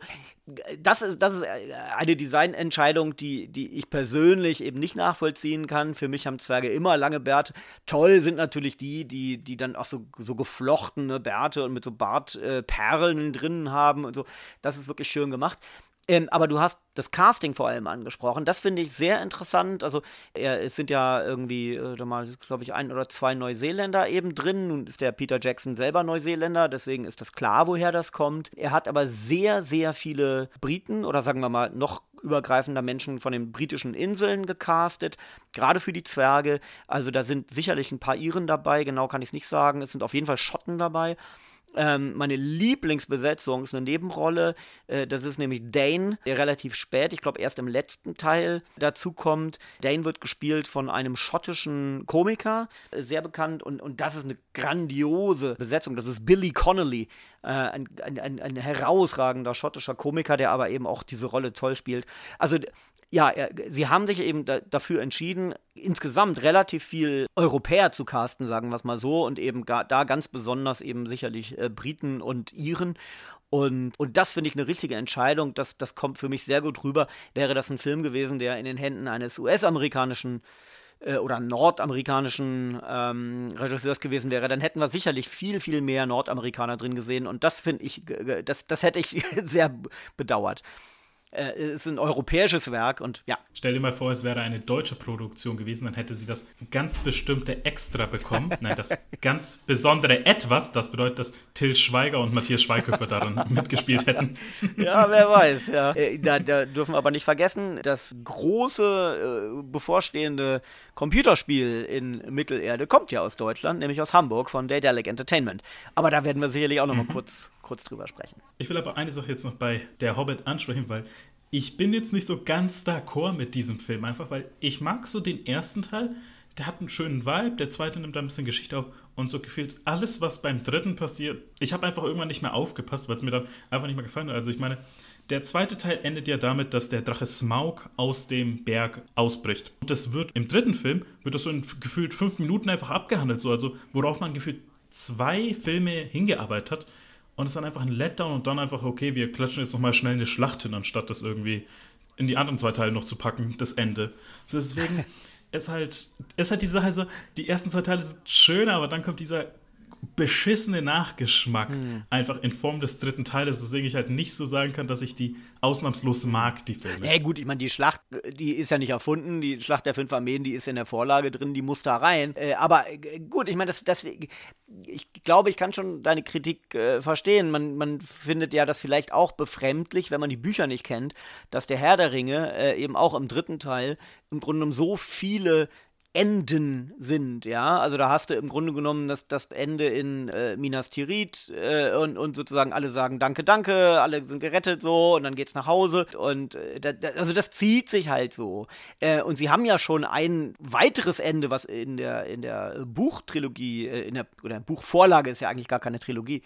das ist, das ist eine Designentscheidung, die, die ich persönlich eben nicht nachvollziehen kann. Für mich haben Zwerge immer lange Bärte. Toll sind natürlich die, die, die dann auch so, so geflochtene Bärte und mit so Bartperlen äh, drin haben und so. Das ist wirklich schön gemacht. Ähm, aber du hast das Casting vor allem angesprochen. Das finde ich sehr interessant. Also, er, es sind ja irgendwie, äh, glaube ich, ein oder zwei Neuseeländer eben drin. Nun ist der Peter Jackson selber Neuseeländer, deswegen ist das klar, woher das kommt. Er hat aber sehr, sehr viele Briten oder sagen wir mal noch übergreifender Menschen von den britischen Inseln gecastet, gerade für die Zwerge. Also, da sind sicherlich ein paar Iren dabei, genau kann ich es nicht sagen. Es sind auf jeden Fall Schotten dabei. Ähm, meine Lieblingsbesetzung ist eine Nebenrolle. Äh, das ist nämlich Dane, der relativ spät, ich glaube erst im letzten Teil dazu kommt. Dane wird gespielt von einem schottischen Komiker, äh, sehr bekannt. Und, und das ist eine grandiose Besetzung. Das ist Billy Connolly, äh, ein, ein, ein, ein herausragender schottischer Komiker, der aber eben auch diese Rolle toll spielt. Also ja, sie haben sich eben da, dafür entschieden, insgesamt relativ viel Europäer zu casten, sagen wir es mal so, und eben ga, da ganz besonders eben sicherlich äh, Briten und Iren. Und, und das finde ich eine richtige Entscheidung. Das, das kommt für mich sehr gut rüber. Wäre das ein Film gewesen, der in den Händen eines US-amerikanischen äh, oder nordamerikanischen ähm, Regisseurs gewesen wäre, dann hätten wir sicherlich viel, viel mehr Nordamerikaner drin gesehen. Und das finde ich, das, das hätte ich sehr bedauert äh, ist ein europäisches Werk und ja. Stell dir mal vor, es wäre eine deutsche Produktion gewesen, dann hätte sie das ganz bestimmte Extra bekommen. Nein, das ganz besondere Etwas, das bedeutet, dass Till Schweiger und Matthias Schweighöfer darin mitgespielt hätten. Ja, wer weiß, ja. Äh, da, da, dürfen wir aber nicht vergessen, das große äh, bevorstehende Computerspiel in Mittelerde kommt ja aus Deutschland, nämlich aus Hamburg von Daedalic Entertainment. Aber da werden wir sicherlich auch noch mhm. kurz kurz drüber sprechen. Ich will aber eine Sache jetzt noch bei Der Hobbit ansprechen, weil ich bin jetzt nicht so ganz d'accord mit diesem Film, einfach weil ich mag so den ersten Teil, der hat einen schönen Vibe, der zweite nimmt da ein bisschen Geschichte auf und so gefühlt alles, was beim dritten passiert, ich habe einfach irgendwann nicht mehr aufgepasst, weil es mir dann einfach nicht mehr gefallen hat. Also ich meine, der zweite Teil endet ja damit, dass der Drache Smaug aus dem Berg ausbricht. Und das wird im dritten Film, wird das so in gefühlt fünf Minuten einfach abgehandelt, so, also worauf man gefühlt zwei Filme hingearbeitet hat. Und es ist dann einfach ein Letdown und dann einfach, okay, wir klatschen jetzt nochmal schnell eine Schlacht hin, anstatt das irgendwie in die anderen zwei Teile noch zu packen, das Ende. Deswegen ist halt, ist halt die Sache so, die ersten zwei Teile sind schön, aber dann kommt dieser beschissene Nachgeschmack hm. einfach in Form des dritten Teiles, deswegen ich halt nicht so sagen kann, dass ich die ausnahmslos mag, die Filme. Ja gut, ich meine, die Schlacht, die ist ja nicht erfunden, die Schlacht der fünf Armeen, die ist in der Vorlage drin, die muss da rein. Äh, aber äh, gut, ich meine, das, das, ich glaube, ich kann schon deine Kritik äh, verstehen. Man, man findet ja das vielleicht auch befremdlich, wenn man die Bücher nicht kennt, dass der Herr der Ringe äh, eben auch im dritten Teil im Grunde genommen so viele Enden sind, ja. Also da hast du im Grunde genommen das, das Ende in äh, Minas Tirith äh, und, und sozusagen alle sagen Danke, danke, alle sind gerettet so und dann geht's nach Hause und äh, da, also das zieht sich halt so. Äh, und sie haben ja schon ein weiteres Ende, was in der, in der Buchtrilogie, äh, in der, oder Buchvorlage ist ja eigentlich gar keine Trilogie,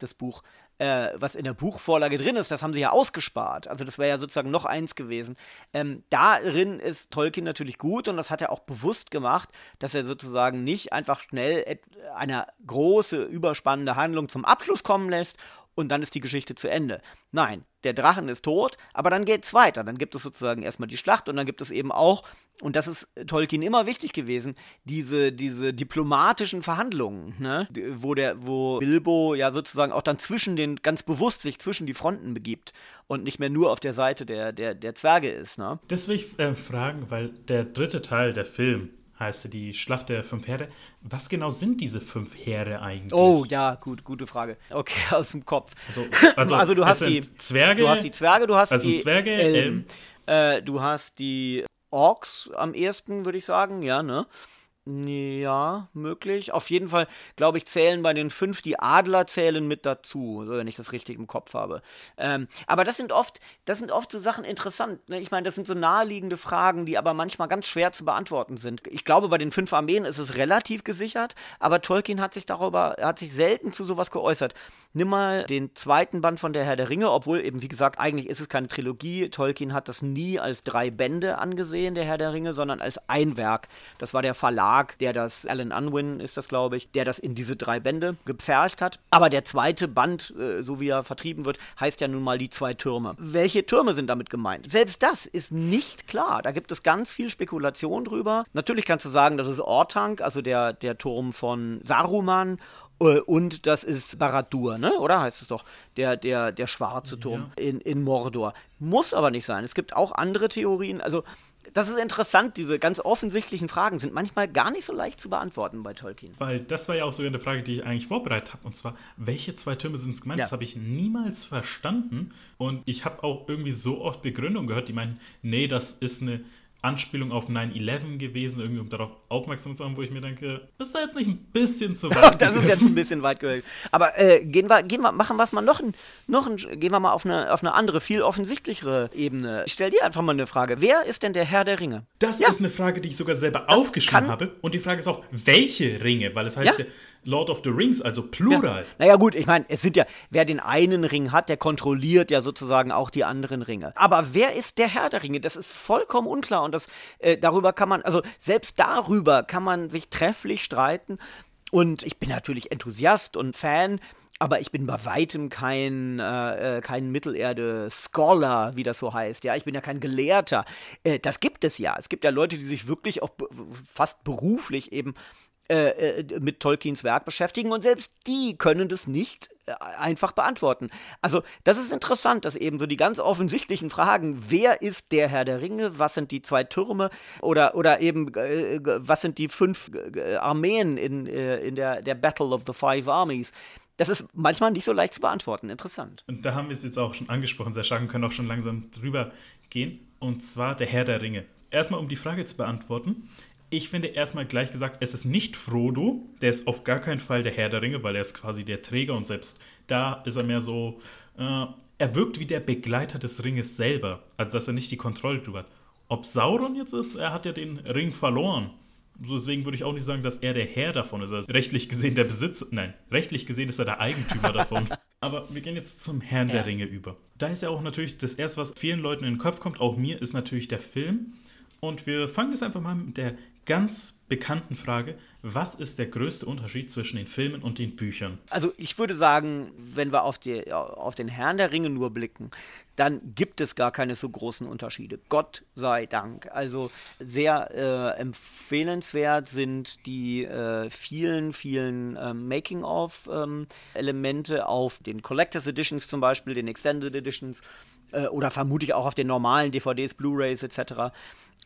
das Buch, äh, was in der Buchvorlage drin ist, das haben sie ja ausgespart. Also das wäre ja sozusagen noch eins gewesen. Ähm, darin ist Tolkien natürlich gut und das hat er auch bewusst gemacht, dass er sozusagen nicht einfach schnell eine große, überspannende Handlung zum Abschluss kommen lässt und dann ist die Geschichte zu Ende. Nein, der Drachen ist tot, aber dann geht's weiter. Dann gibt es sozusagen erstmal die Schlacht und dann gibt es eben auch, und das ist Tolkien immer wichtig gewesen, diese, diese diplomatischen Verhandlungen, ne? wo, der, wo Bilbo ja sozusagen auch dann zwischen den, ganz bewusst sich zwischen die Fronten begibt und nicht mehr nur auf der Seite der, der, der Zwerge ist. Ne? Das will ich äh, fragen, weil der dritte Teil, der Film, heißt die Schlacht der fünf Heere. Was genau sind diese fünf Heere eigentlich? Oh, ja, gut, gute Frage. Okay, aus dem Kopf. Also, also, also du hast die Zwerge. Du hast die Zwerge, du hast also die Zwerge, Elben. Elben. Äh, du hast die Orks am ersten, würde ich sagen, ja, ne? Ja, möglich. Auf jeden Fall, glaube ich, zählen bei den fünf die Adler zählen mit dazu, wenn ich das richtig im Kopf habe. Ähm, aber das sind oft, das sind oft so Sachen interessant. Ne? Ich meine, das sind so naheliegende Fragen, die aber manchmal ganz schwer zu beantworten sind. Ich glaube, bei den fünf Armeen ist es relativ gesichert, aber Tolkien hat sich darüber, hat sich selten zu sowas geäußert. Nimm mal den zweiten Band von der Herr der Ringe, obwohl eben, wie gesagt, eigentlich ist es keine Trilogie. Tolkien hat das nie als drei Bände angesehen, der Herr der Ringe, sondern als ein Werk. Das war der Verlag Verlag, der das, Alan Unwin ist das, glaube ich, der das in diese drei Bände gepfercht hat. Aber der zweite Band, äh, so wie er vertrieben wird, heißt ja nun mal die zwei Türme. Welche Türme sind damit gemeint? Selbst das ist nicht klar. Da gibt es ganz viel Spekulation drüber. Natürlich kannst du sagen, das ist Ortank, also der, der Turm von Saruman äh, und das ist Barad-dûr, ne? Oder heißt es doch? Der, der, der schwarze Turm ja. in, in Mordor. Muss aber nicht sein. Es gibt auch andere Theorien. Also das ist interessant, diese ganz offensichtlichen Fragen sind manchmal gar nicht so leicht zu beantworten bei Tolkien. Weil das war ja auch sogar eine Frage, die ich eigentlich vorbereitet habe. Und zwar, welche zwei Türme sind es gemeint? Ja. Das habe ich niemals verstanden. Und ich habe auch irgendwie so oft Begründungen gehört, die meinen, nee, das ist eine Anspielung auf 9-11 gewesen, irgendwie um darauf aufmerksam zu machen, wo ich mir denke, ist da jetzt nicht ein bisschen zu weit? das ist jetzt ein bisschen weit gehört. Aber äh, gehen wir, gehen wir, machen wir es mal noch ein, noch ein, gehen wir mal auf eine, auf eine andere, viel offensichtlichere Ebene. Ich stell dir einfach mal eine Frage. Wer ist denn der Herr der Ringe? Das ja. ist eine Frage, die ich sogar selber das aufgeschrieben habe. Und die Frage ist auch, welche Ringe? Weil es heißt ja, Lord of the Rings, also Plural. Ja. Naja, gut, ich meine, es sind ja, wer den einen Ring hat, der kontrolliert ja sozusagen auch die anderen Ringe. Aber wer ist der Herr der Ringe? Das ist vollkommen unklar und das, äh, darüber kann man, also selbst darüber kann man sich trefflich streiten. Und ich bin natürlich Enthusiast und Fan. Aber ich bin bei weitem kein, äh, äh kein Mittelerde-Scholar, wie das so heißt. Ja, ich bin ja kein Gelehrter. Äh, das gibt es ja. Es gibt ja Leute, die sich wirklich auch fast beruflich eben äh, äh, mit Tolkiens Werk beschäftigen und selbst die können das nicht äh, einfach beantworten. Also das ist interessant, dass eben so die ganz offensichtlichen Fragen, wer ist der Herr der Ringe, was sind die zwei Türme oder, oder eben äh, was sind die fünf Armeen in, in der, der Battle of the Five Armies, das ist manchmal nicht so leicht zu beantworten. Interessant. Und da haben wir es jetzt auch schon angesprochen, sehr stark und können auch schon langsam drüber gehen. Und zwar der Herr der Ringe. Erstmal, um die Frage zu beantworten ich finde erstmal gleich gesagt, es ist nicht Frodo, der ist auf gar keinen Fall der Herr der Ringe, weil er ist quasi der Träger und selbst da ist er mehr so, äh, er wirkt wie der Begleiter des Ringes selber, also dass er nicht die Kontrolle drüber hat. Ob Sauron jetzt ist, er hat ja den Ring verloren. So deswegen würde ich auch nicht sagen, dass er der Herr davon ist. Also rechtlich gesehen der Besitzer, nein, rechtlich gesehen ist er der Eigentümer davon. Aber wir gehen jetzt zum Herrn ja. der Ringe über. Da ist ja auch natürlich das erste, was vielen Leuten in den Kopf kommt, auch mir, ist natürlich der Film. Und wir fangen jetzt einfach mal mit der ganz bekannten Frage, was ist der größte Unterschied zwischen den Filmen und den Büchern? Also ich würde sagen, wenn wir auf, die, auf den Herrn der Ringe nur blicken, dann gibt es gar keine so großen Unterschiede. Gott sei Dank. Also sehr äh, empfehlenswert sind die äh, vielen, vielen äh, Making-of-Elemente ähm, auf den Collectors Editions zum Beispiel, den Extended Editions äh, oder vermutlich auch auf den normalen DVDs, Blu-rays etc.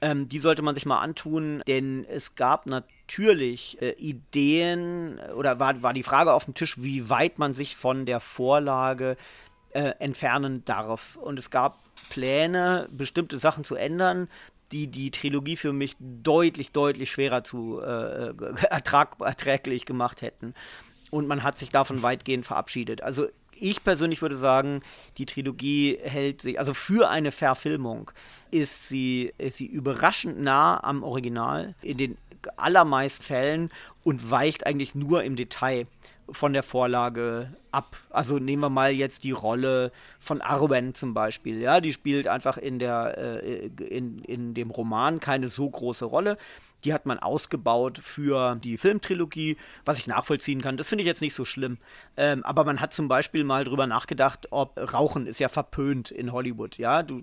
Ähm, die sollte man sich mal antun, denn es gab natürlich äh, Ideen oder war, war die Frage auf dem Tisch, wie weit man sich von der Vorlage äh, entfernen darf. Und es gab Pläne, bestimmte Sachen zu ändern. die die Trilogie für mich deutlich, deutlich schwerer zu äh, ertrag, erträglich gemacht hätten. Und man hat sich davon weitgehend verabschiedet. Also ich persönlich würde sagen, die Trilogie hält sich, also für eine Verfilmung ist sie, ist sie überraschend nah am Original in den allermeisten Fällen und weicht eigentlich nur im Detail von der Vorlage ab. Also nehmen wir mal jetzt die Rolle von Arwen zum Beispiel. Ja, die spielt einfach in, der, äh, in, in dem Roman keine so große Rolle. Die hat man ausgebaut für die Filmtrilogie, was ich nachvollziehen kann. Das finde ich jetzt nicht so schlimm. Ähm, aber man hat zum Beispiel mal drüber nachgedacht, ob Rauchen ist ja verpönt in Hollywood. Ja, du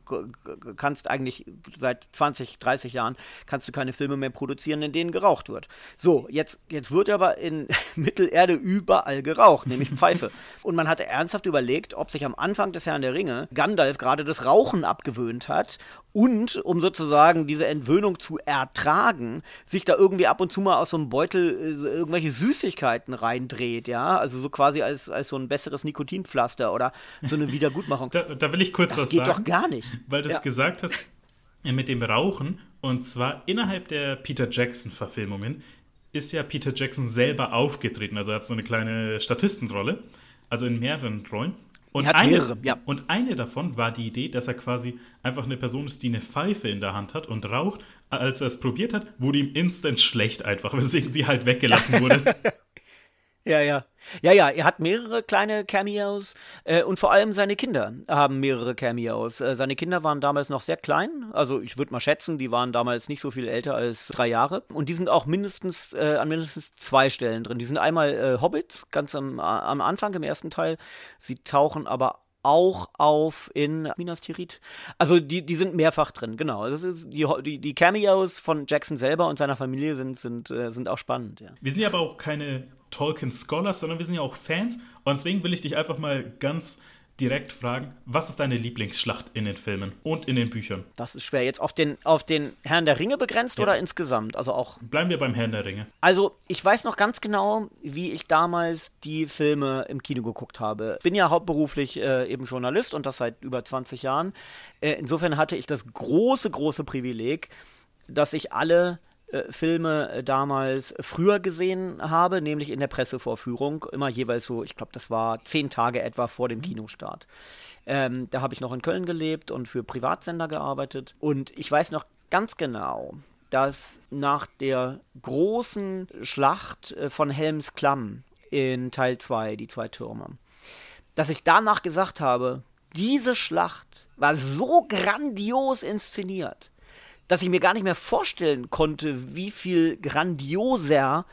kannst eigentlich seit 20, 30 Jahren kannst du keine Filme mehr produzieren, in denen geraucht wird. So, jetzt, jetzt wird aber in Mittelerde überall geraucht, nämlich Pfeife. Und man hatte ernsthaft überlegt, ob sich am Anfang des Herrn der Ringe Gandalf gerade das Rauchen abgewöhnt hat und um sozusagen diese Entwöhnung zu ertragen, sich da irgendwie ab und zu mal aus so einem Beutel äh, irgendwelche Süßigkeiten reindreht, ja, also so quasi als, als so ein besseres Nikotinpflaster oder so eine Wiedergutmachung. da, da, will ich kurz das was sagen. Das geht doch gar nicht. Weil du es ja. gesagt hast, mit dem Rauchen, und zwar innerhalb der Peter Jackson-Verfilmungen, ist ja Peter Jackson selber aufgetreten. Also er hat so eine kleine Statistenrolle, also in mehreren Rollen. Und eine, mehrere, ja. Und eine davon war die Idee, dass er quasi einfach eine Person ist, die eine Pfeife in der Hand hat und raucht. Als er es probiert hat, wurde ihm instant schlecht einfach, weswegen sie halt weggelassen wurde. Ja, ja. Ja, ja, er hat mehrere kleine Cameos äh, und vor allem seine Kinder haben mehrere Cameos. Äh, seine Kinder waren damals noch sehr klein, also ich würde mal schätzen, die waren damals nicht so viel älter als drei Jahre. Und die sind auch mindestens äh, an mindestens zwei Stellen drin. Die sind einmal äh, Hobbits, ganz am, am Anfang im ersten Teil. Sie tauchen aber auch auf in Minas Tirith. Also die, die sind mehrfach drin, genau. Das ist die, die, die Cameos von Jackson selber und seiner Familie sind, sind, äh, sind auch spannend, ja. Wir sind ja aber auch keine Tolkien Scholars, sondern wir sind ja auch Fans. Und deswegen will ich dich einfach mal ganz direkt fragen, was ist deine Lieblingsschlacht in den Filmen und in den Büchern? Das ist schwer. Jetzt auf den, auf den Herrn der Ringe begrenzt ja. oder insgesamt? Also auch. Bleiben wir beim Herrn der Ringe. Also, ich weiß noch ganz genau, wie ich damals die Filme im Kino geguckt habe. Bin ja hauptberuflich äh, eben Journalist und das seit über 20 Jahren. Äh, insofern hatte ich das große, große Privileg, dass ich alle Filme äh, damals früher gesehen habe, nämlich in der Pressevorführung, immer jeweils so, ich glaube, das war zehn Tage etwa vor dem mhm. Kinostart. Ähm, da habe ich noch in Köln gelebt und für Privatsender gearbeitet. Und ich weiß noch ganz genau, dass nach der großen Schlacht äh, von Helms Klamm in Teil 2, die zwei Türme, dass ich danach gesagt habe, diese Schlacht war so grandios inszeniert dass ich mir gar nicht mehr vorstellen konnte, wie viel grandioser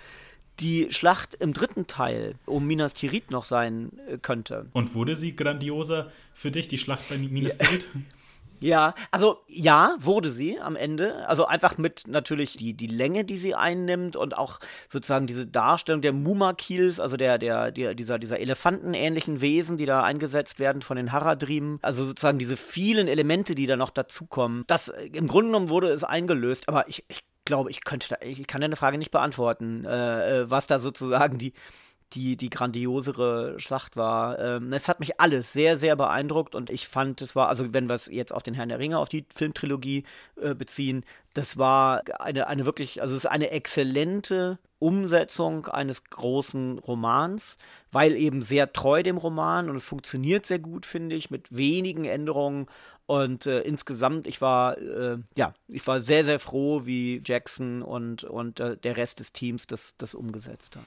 die Schlacht im dritten Teil um Minas Tirith noch sein äh, könnte. Und wurde sie grandioser für dich, die Schlacht bei Minas Tirith? Ja, also ja, wurde sie am Ende. Also einfach mit natürlich die, die Länge, die sie einnimmt und auch sozusagen diese Darstellung der Mumakils, also der, der, der, dieser, dieser elefantenähnlichen Wesen, die da eingesetzt werden von den Haradrim. Also sozusagen diese vielen Elemente, die da noch dazukommen. Das im Grunde genommen wurde es eingelöst, aber ich, ich glaube, ich könnte da, ich kann deine Frage nicht beantworten, äh, äh was da sozusagen die die, die grandiosere Schlacht war. Ähm, es hat mich alles sehr, sehr beeindruckt und ich fand, es war, also wenn wir es jetzt auf den Herrn der Ringe, auf die Filmtrilogie äh, beziehen, das war eine, eine wirklich, also es ist eine exzellente Umsetzung eines großen Romans, weil eben sehr treu dem Roman und es funktioniert sehr gut, finde ich, mit wenigen Änderungen und äh, insgesamt, ich war, äh, ja, ich war sehr, sehr froh, wie Jackson und, und äh, der Rest des Teams das, das umgesetzt hat.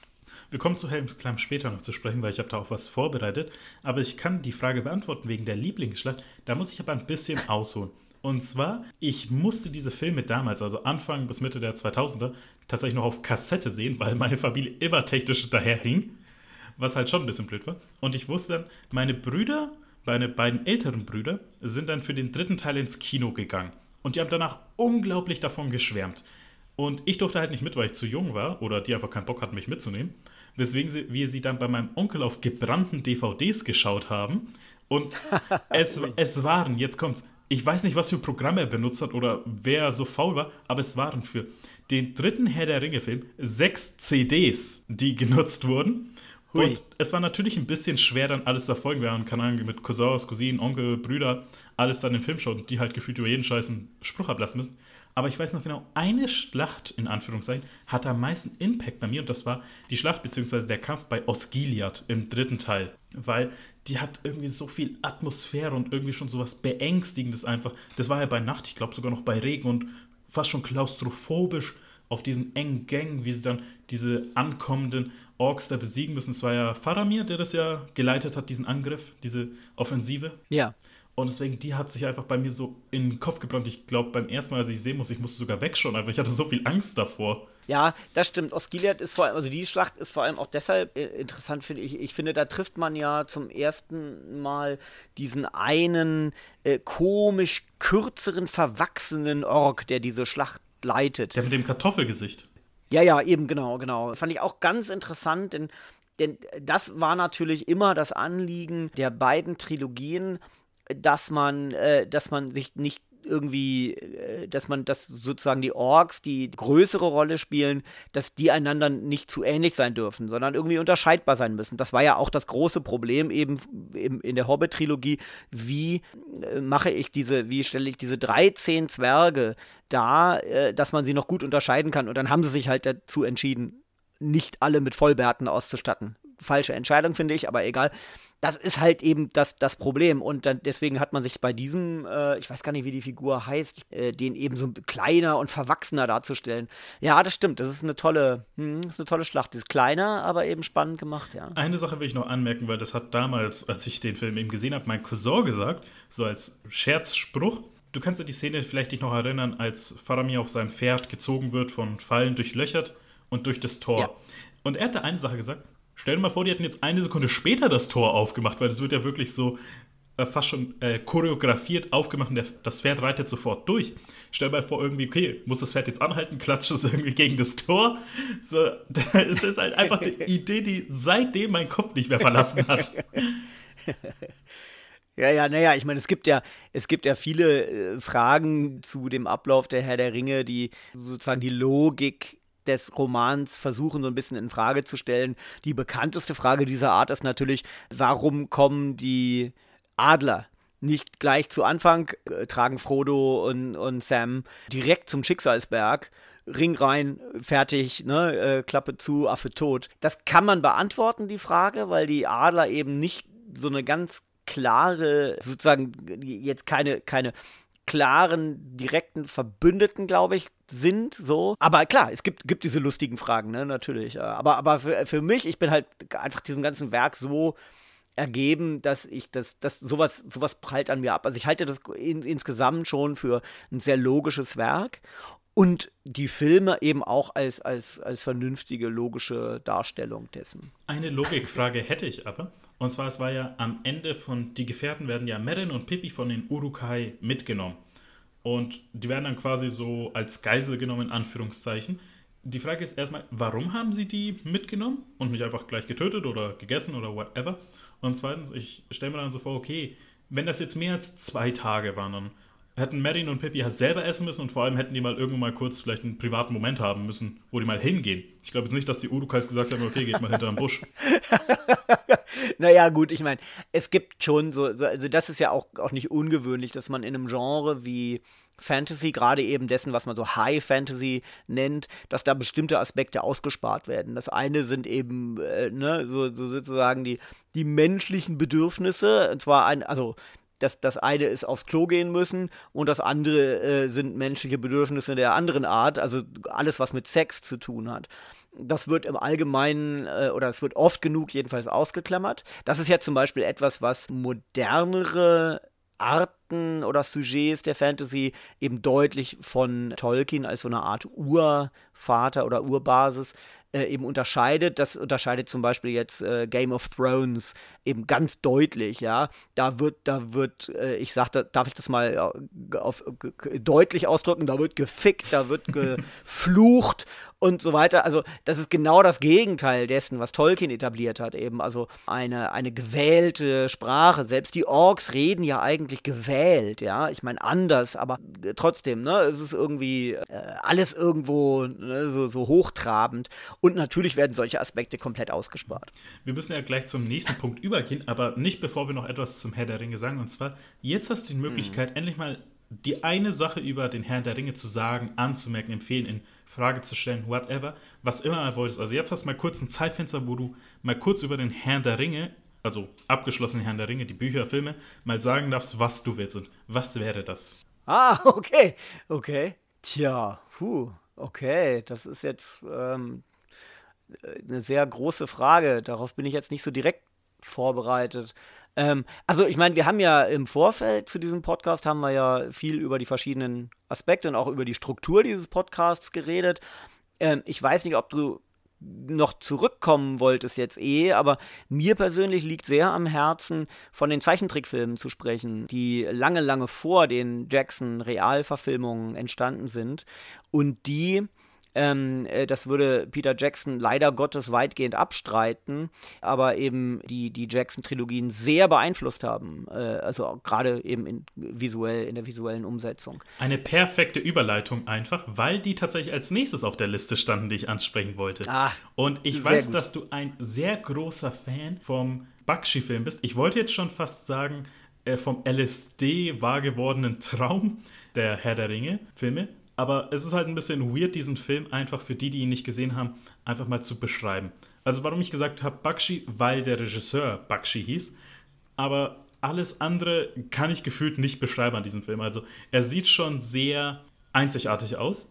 Wir kommen zu Helms Klamm später noch zu sprechen, weil ich habe da auch was vorbereitet. Aber ich kann die Frage beantworten wegen der Lieblingsschlacht. Da muss ich aber ein bisschen ausholen. Und zwar, ich musste diese Filme damals, also Anfang bis Mitte der 2000er, tatsächlich noch auf Kassette sehen, weil meine Familie immer technisch hinterher hing. Was halt schon ein bisschen blöd war. Und ich wusste dann, meine Brüder, meine beiden älteren Brüder, sind dann für den dritten Teil ins Kino gegangen. Und die haben danach unglaublich davon geschwärmt. Und ich durfte halt nicht mit, weil ich zu jung war oder die einfach keinen Bock hatten, mich mitzunehmen. Weswegen sie, wir sie dann bei meinem Onkel auf gebrannten DVDs geschaut haben. Und es, es waren, jetzt kommt's, ich weiß nicht, was für Programme er benutzt hat oder wer so faul war, aber es waren für den dritten Herr der Ringe-Film sechs CDs, die genutzt wurden. Hui. Und es war natürlich ein bisschen schwer, dann alles zu erfolgen. Wir haben, Ahnung, mit Cousins, Cousinen, Onkel, Brüder, alles dann im Film schauen, die halt gefühlt über jeden Scheiß einen Spruch ablassen müssen. Aber ich weiß noch genau, eine Schlacht, in Anführungszeichen, hat am meisten Impact bei mir und das war die Schlacht bzw. der Kampf bei Osgiliath im dritten Teil. Weil die hat irgendwie so viel Atmosphäre und irgendwie schon sowas Beängstigendes einfach. Das war ja bei Nacht, ich glaube sogar noch bei Regen und fast schon klaustrophobisch auf diesen engen Gängen, wie sie dann diese ankommenden Orks da besiegen müssen. Es war ja Faramir, der das ja geleitet hat, diesen Angriff, diese Offensive. Ja. Und deswegen, die hat sich einfach bei mir so in den Kopf gebrannt. Ich glaube, beim ersten Mal, als ich sehen muss, ich musste sogar wegschauen, einfach ich hatte so viel Angst davor. Ja, das stimmt. Osgiliath ist vor allem, also die Schlacht ist vor allem auch deshalb äh, interessant, finde ich. Ich finde, da trifft man ja zum ersten Mal diesen einen äh, komisch kürzeren, verwachsenen Ork, der diese Schlacht leitet. Der mit dem Kartoffelgesicht. Ja, ja, eben, genau, genau. Fand ich auch ganz interessant, denn, denn das war natürlich immer das Anliegen der beiden Trilogien, dass man, äh, dass man sich nicht irgendwie, äh, dass man, dass sozusagen die Orks, die größere Rolle spielen, dass die einander nicht zu ähnlich sein dürfen, sondern irgendwie unterscheidbar sein müssen. Das war ja auch das große Problem eben in, der Hobbit-Trilogie. Wie äh, mache ich diese, wie stelle ich diese 13 Zwerge dar, äh, dass man sie noch gut unterscheiden kann? Und dann haben sie sich halt dazu entschieden, nicht alle mit Vollbärten auszustatten. Falsche Entscheidung, finde ich, aber egal das ist halt eben das, das Problem. Und dann, deswegen hat man sich bei diesem, äh, ich weiß gar nicht, wie die Figur heißt, äh, den eben so kleiner und verwachsener darzustellen. Ja, das stimmt. Das ist eine tolle, hm, ist eine tolle Schlacht. Die ist kleiner, aber eben spannend gemacht, ja. Eine Sache will ich noch anmerken, weil das hat damals, als ich den Film eben gesehen habe, mein Cousin gesagt, so als Scherzspruch. Du kannst dir die Szene vielleicht dich noch erinnern, als Faramir auf seinem Pferd gezogen wird, von Fallen durchlöchert und durch das Tor. Ja. Und er hat da eine Sache gesagt, Stell dir mal vor, die hätten jetzt eine Sekunde später das Tor aufgemacht, weil das wird ja wirklich so äh, fast schon äh, choreografiert aufgemacht und der, das Pferd reitet sofort durch. Stell dir mal vor, irgendwie, okay, muss das Pferd jetzt anhalten, klatscht es irgendwie gegen das Tor. So, das ist halt einfach eine Idee, die seitdem mein Kopf nicht mehr verlassen hat. Ja, ja, naja, ich meine, es gibt ja, es gibt ja viele äh, Fragen zu dem Ablauf der Herr der Ringe, die sozusagen die Logik des Romans versuchen, so ein bisschen in Frage zu stellen. Die bekannteste Frage dieser Art ist natürlich, warum kommen die Adler nicht gleich zu Anfang, äh, tragen Frodo und, und Sam direkt zum Schicksalsberg? Ring rein, fertig, ne, äh, Klappe zu, Affe tot. Das kann man beantworten, die Frage, weil die Adler eben nicht so eine ganz klare, sozusagen jetzt keine, keine klaren, direkten Verbündeten, glaube ich, sind so. Aber klar, es gibt, gibt diese lustigen Fragen, ne, natürlich. Aber, aber für, für mich, ich bin halt einfach diesem ganzen Werk so ergeben, dass ich das, das sowas, sowas prallt an mir ab. Also ich halte das in, insgesamt schon für ein sehr logisches Werk und die Filme eben auch als, als, als vernünftige, logische Darstellung dessen. Eine Logikfrage hätte ich aber. Und zwar, es war ja am Ende von Die Gefährten werden ja Merrin und Pippi von den Urukai mitgenommen. Und die werden dann quasi so als Geisel genommen, in Anführungszeichen. Die Frage ist erstmal, warum haben sie die mitgenommen und nicht einfach gleich getötet oder gegessen oder whatever? Und zweitens, ich stelle mir dann so vor, okay, wenn das jetzt mehr als zwei Tage waren, dann hätten Marin und Pippi halt selber essen müssen und vor allem hätten die mal irgendwo mal kurz vielleicht einen privaten Moment haben müssen, wo die mal hingehen. Ich glaube jetzt nicht, dass die Urukais gesagt haben, okay, geht mal hinter den Busch. naja, gut, ich meine, es gibt schon so, so, also das ist ja auch, auch nicht ungewöhnlich, dass man in einem Genre wie Fantasy, gerade eben dessen, was man so High Fantasy nennt, dass da bestimmte Aspekte ausgespart werden. Das eine sind eben, äh, ne, so, so sozusagen die, die menschlichen Bedürfnisse, und zwar ein, also das, das eine ist aufs Klo gehen müssen und das andere äh, sind menschliche Bedürfnisse der anderen Art, also alles, was mit Sex zu tun hat. Das wird im Allgemeinen äh, oder es wird oft genug jedenfalls ausgeklammert. Das ist ja zum Beispiel etwas, was modernere Arten oder Sujets der Fantasy eben deutlich von Tolkien als so eine Art Urvater oder Urbasis äh, eben unterscheidet. Das unterscheidet zum Beispiel jetzt äh, Game of Thrones eben ganz deutlich, ja. Da wird, da wird, äh, ich sag, da, darf ich das mal äh, auf, deutlich ausdrücken, da wird gefickt, da wird geflucht und so weiter. Also, das ist genau das Gegenteil dessen, was Tolkien etabliert hat, eben. Also eine, eine gewählte Sprache. Selbst die Orks reden ja eigentlich gewählt, ja. Ich meine, anders, aber trotzdem, ne, es ist irgendwie äh, alles irgendwo ne, so, so hochtrabend. Und natürlich werden solche Aspekte komplett ausgespart. Wir müssen ja gleich zum nächsten Punkt übergehen, aber nicht bevor wir noch etwas zum Herr der Ringe sagen. Und zwar, jetzt hast du die Möglichkeit, mhm. endlich mal die eine Sache über den Herrn der Ringe zu sagen, anzumerken, empfehlen, in Frage zu stellen, whatever, was immer du wolltest. Also jetzt hast du mal kurz ein Zeitfenster, wo du mal kurz über den Herrn der Ringe, also abgeschlossenen Herrn der Ringe, die Bücher, Filme, mal sagen darfst, was du willst. Und was wäre das? Ah, okay, okay. Tja, puh, okay, das ist jetzt ähm, eine sehr große Frage. Darauf bin ich jetzt nicht so direkt vorbereitet. Ähm, also ich meine, wir haben ja im Vorfeld zu diesem Podcast haben wir ja viel über die verschiedenen Aspekte und auch über die Struktur dieses Podcasts geredet. Ähm, ich weiß nicht, ob du noch zurückkommen wolltest jetzt eh, aber mir persönlich liegt sehr am Herzen, von den Zeichentrickfilmen zu sprechen, die lange, lange vor den Jackson-Realverfilmungen entstanden sind und die ähm, äh, das würde Peter Jackson leider Gottes weitgehend abstreiten, aber eben die, die Jackson-Trilogien sehr beeinflusst haben. Äh, also gerade eben in, visuell, in der visuellen Umsetzung. Eine perfekte Überleitung einfach, weil die tatsächlich als nächstes auf der Liste standen, die ich ansprechen wollte. Ah, Und ich weiß, gut. dass du ein sehr großer Fan vom Bakshi-Film bist. Ich wollte jetzt schon fast sagen, äh, vom LSD wahr gewordenen Traum der Herr der Ringe-Filme. Aber es ist halt ein bisschen weird, diesen Film einfach für die, die ihn nicht gesehen haben, einfach mal zu beschreiben. Also warum ich gesagt habe Bakshi, weil der Regisseur Bakshi hieß. Aber alles andere kann ich gefühlt nicht beschreiben an diesem Film. Also er sieht schon sehr einzigartig aus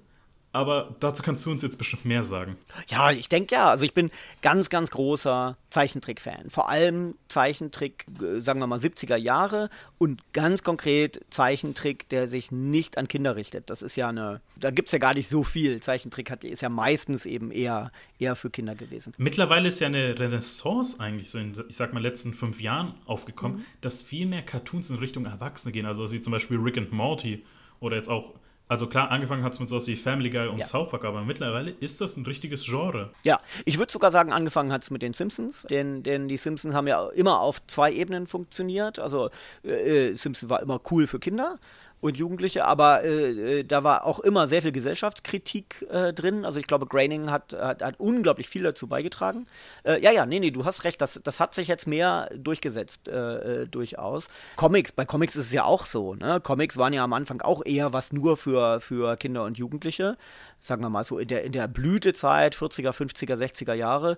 aber dazu kannst du uns jetzt bestimmt mehr sagen. Ja, ich denke ja. Also ich bin ganz, ganz großer Zeichentrick-Fan. Vor allem Zeichentrick, äh, sagen wir mal, 70er Jahre und ganz konkret Zeichentrick, der sich nicht an Kinder richtet. Das ist ja eine, da gibt es ja gar nicht so viel. Zeichentrick hat, ist ja meistens eben eher, eher für Kinder gewesen. Mittlerweile ist ja eine Renaissance eigentlich so in, ich sag mal, letzten fünf Jahren aufgekommen, mhm. dass viel mehr Cartoons in Richtung Erwachsene gehen. Also wie zum Beispiel Rick and Morty oder jetzt auch also klar, angefangen hat es mit sowas wie Family Guy und ja. South Park, aber mittlerweile ist das ein richtiges Genre. Ja, ich würde sogar sagen, angefangen hat es mit den Simpsons, denn, denn die Simpsons haben ja immer auf zwei Ebenen funktioniert. Also äh, äh Simpsons war immer cool für Kinder und Jugendliche, aber äh, äh, da war auch immer sehr viel Gesellschaftskritik äh, drin. Also ich glaube, Graining hat, hat, hat unglaublich viel dazu beigetragen. Äh, ja, ja, nee, nee, du hast recht, das, das hat sich jetzt mehr durchgesetzt, äh, äh, durchaus. Comics, bei Comics ist es ja auch so, ne? Comics waren ja am Anfang auch eher was nur für, für Kinder und Jugendliche. Sagen wir mal so in der, in der Blütezeit, 40er, 50er, 60er Jahre.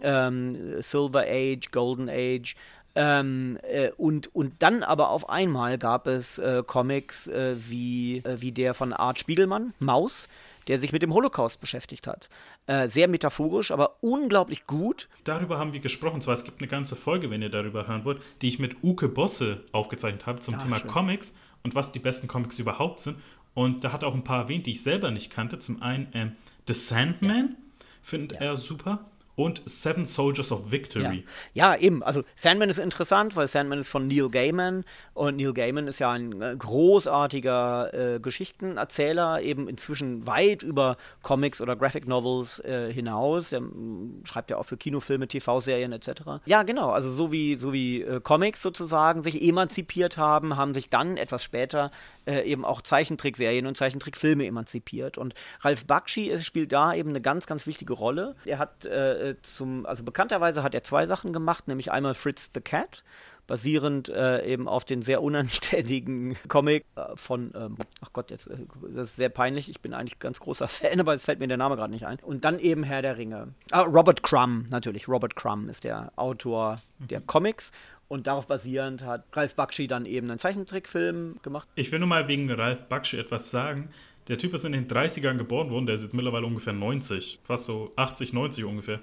Ähm, Silver Age, Golden Age, ähm, äh, und, und dann aber auf einmal gab es äh, Comics äh, wie, äh, wie der von Art Spiegelmann, Maus, der sich mit dem Holocaust beschäftigt hat. Äh, sehr metaphorisch, aber unglaublich gut. Darüber haben wir gesprochen. Zwar es gibt eine ganze Folge, wenn ihr darüber hören wollt, die ich mit Uke Bosse aufgezeichnet habe zum ja, Thema schön. Comics und was die besten Comics überhaupt sind. Und da hat er auch ein paar erwähnt, die ich selber nicht kannte. Zum einen ähm, The Sandman, ja. findet ja. er super und Seven Soldiers of Victory. Ja. ja. eben. Also Sandman ist interessant, weil Sandman ist von Neil Gaiman und Neil Gaiman ist ja ein äh, großartiger äh, Geschichtenerzähler, eben inzwischen weit über Comics oder Graphic Novels äh, hinaus. Der mm, schreibt ja auch für Kinofilme, TV-Serien etc. Ja, genau. Also so wie, so wie äh, Comics sozusagen sich emanzipiert haben, haben sich dann etwas später äh, eben auch Zeichentrickserien und Zeichentrickfilme emanzipiert. Und Ralph Bakshi spielt da eben eine ganz, ganz wichtige Rolle. Er hat äh, zum, also bekannterweise hat er zwei Sachen gemacht, nämlich einmal Fritz the Cat, basierend äh, eben auf den sehr unanständigen Comic äh, von, ähm, ach Gott, jetzt, äh, das ist sehr peinlich, ich bin eigentlich ganz großer Fan, aber jetzt fällt mir der Name gerade nicht ein. Und dann eben Herr der Ringe. Ah, Robert Crumb, natürlich, Robert Crumb ist der Autor der Comics und darauf basierend hat Ralf Bakshi dann eben einen Zeichentrickfilm gemacht. Ich will nur mal wegen Ralf Bakshi etwas sagen. Der Typ ist in den 30ern geboren worden, der ist jetzt mittlerweile ungefähr 90. Fast so 80, 90 ungefähr.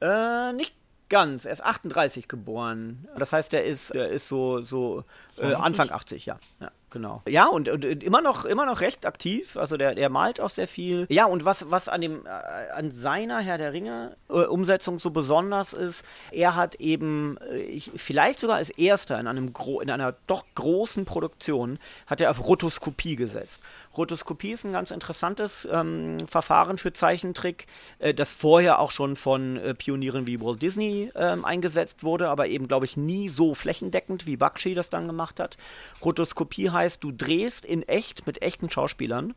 Äh, nicht ganz. Er ist 38 geboren. Das heißt, er ist, er ist so, so äh, Anfang 80, ja. ja genau. Ja, und, und, immer noch, immer noch recht aktiv. Also der, der malt auch sehr viel. Ja, und was, was an dem, äh, an seiner Herr der Ringe äh, Umsetzung so besonders ist, er hat eben, äh, ich, vielleicht sogar als erster in einem in einer doch großen Produktion, hat er auf Rotoskopie gesetzt. Rotoskopie ist ein ganz interessantes ähm, Verfahren für Zeichentrick, äh, das vorher auch schon von äh, Pionieren wie Walt Disney ähm, eingesetzt wurde, aber eben, glaube ich, nie so flächendeckend, wie Bakshi das dann gemacht hat. Rotoskopie heißt, du drehst in echt mit echten Schauspielern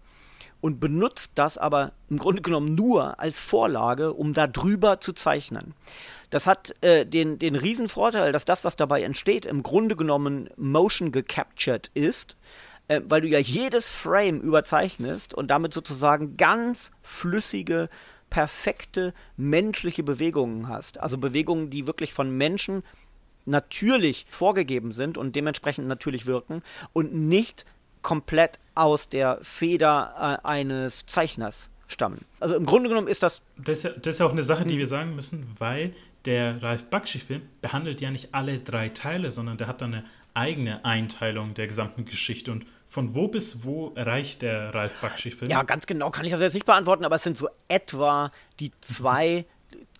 und benutzt das aber im Grunde genommen nur als Vorlage, um da drüber zu zeichnen. Das hat äh, den, den riesen dass das, was dabei entsteht, im Grunde genommen motion gecaptured ist äh, weil du ja jedes Frame überzeichnest und damit sozusagen ganz flüssige, perfekte menschliche Bewegungen hast. Also Bewegungen, die wirklich von Menschen natürlich vorgegeben sind und dementsprechend natürlich wirken und nicht komplett aus der Feder äh, eines Zeichners stammen. Also im Grunde genommen ist das. Das ist ja, das ist ja auch eine Sache, die wir sagen müssen, weil der Ralf Bakshi-Film behandelt ja nicht alle drei Teile, sondern der hat dann eine eigene Einteilung der gesamten Geschichte. Und von wo bis wo reicht der Ralf Bakshi-Film? Ja, ganz genau kann ich das jetzt nicht beantworten, aber es sind so etwa die zwei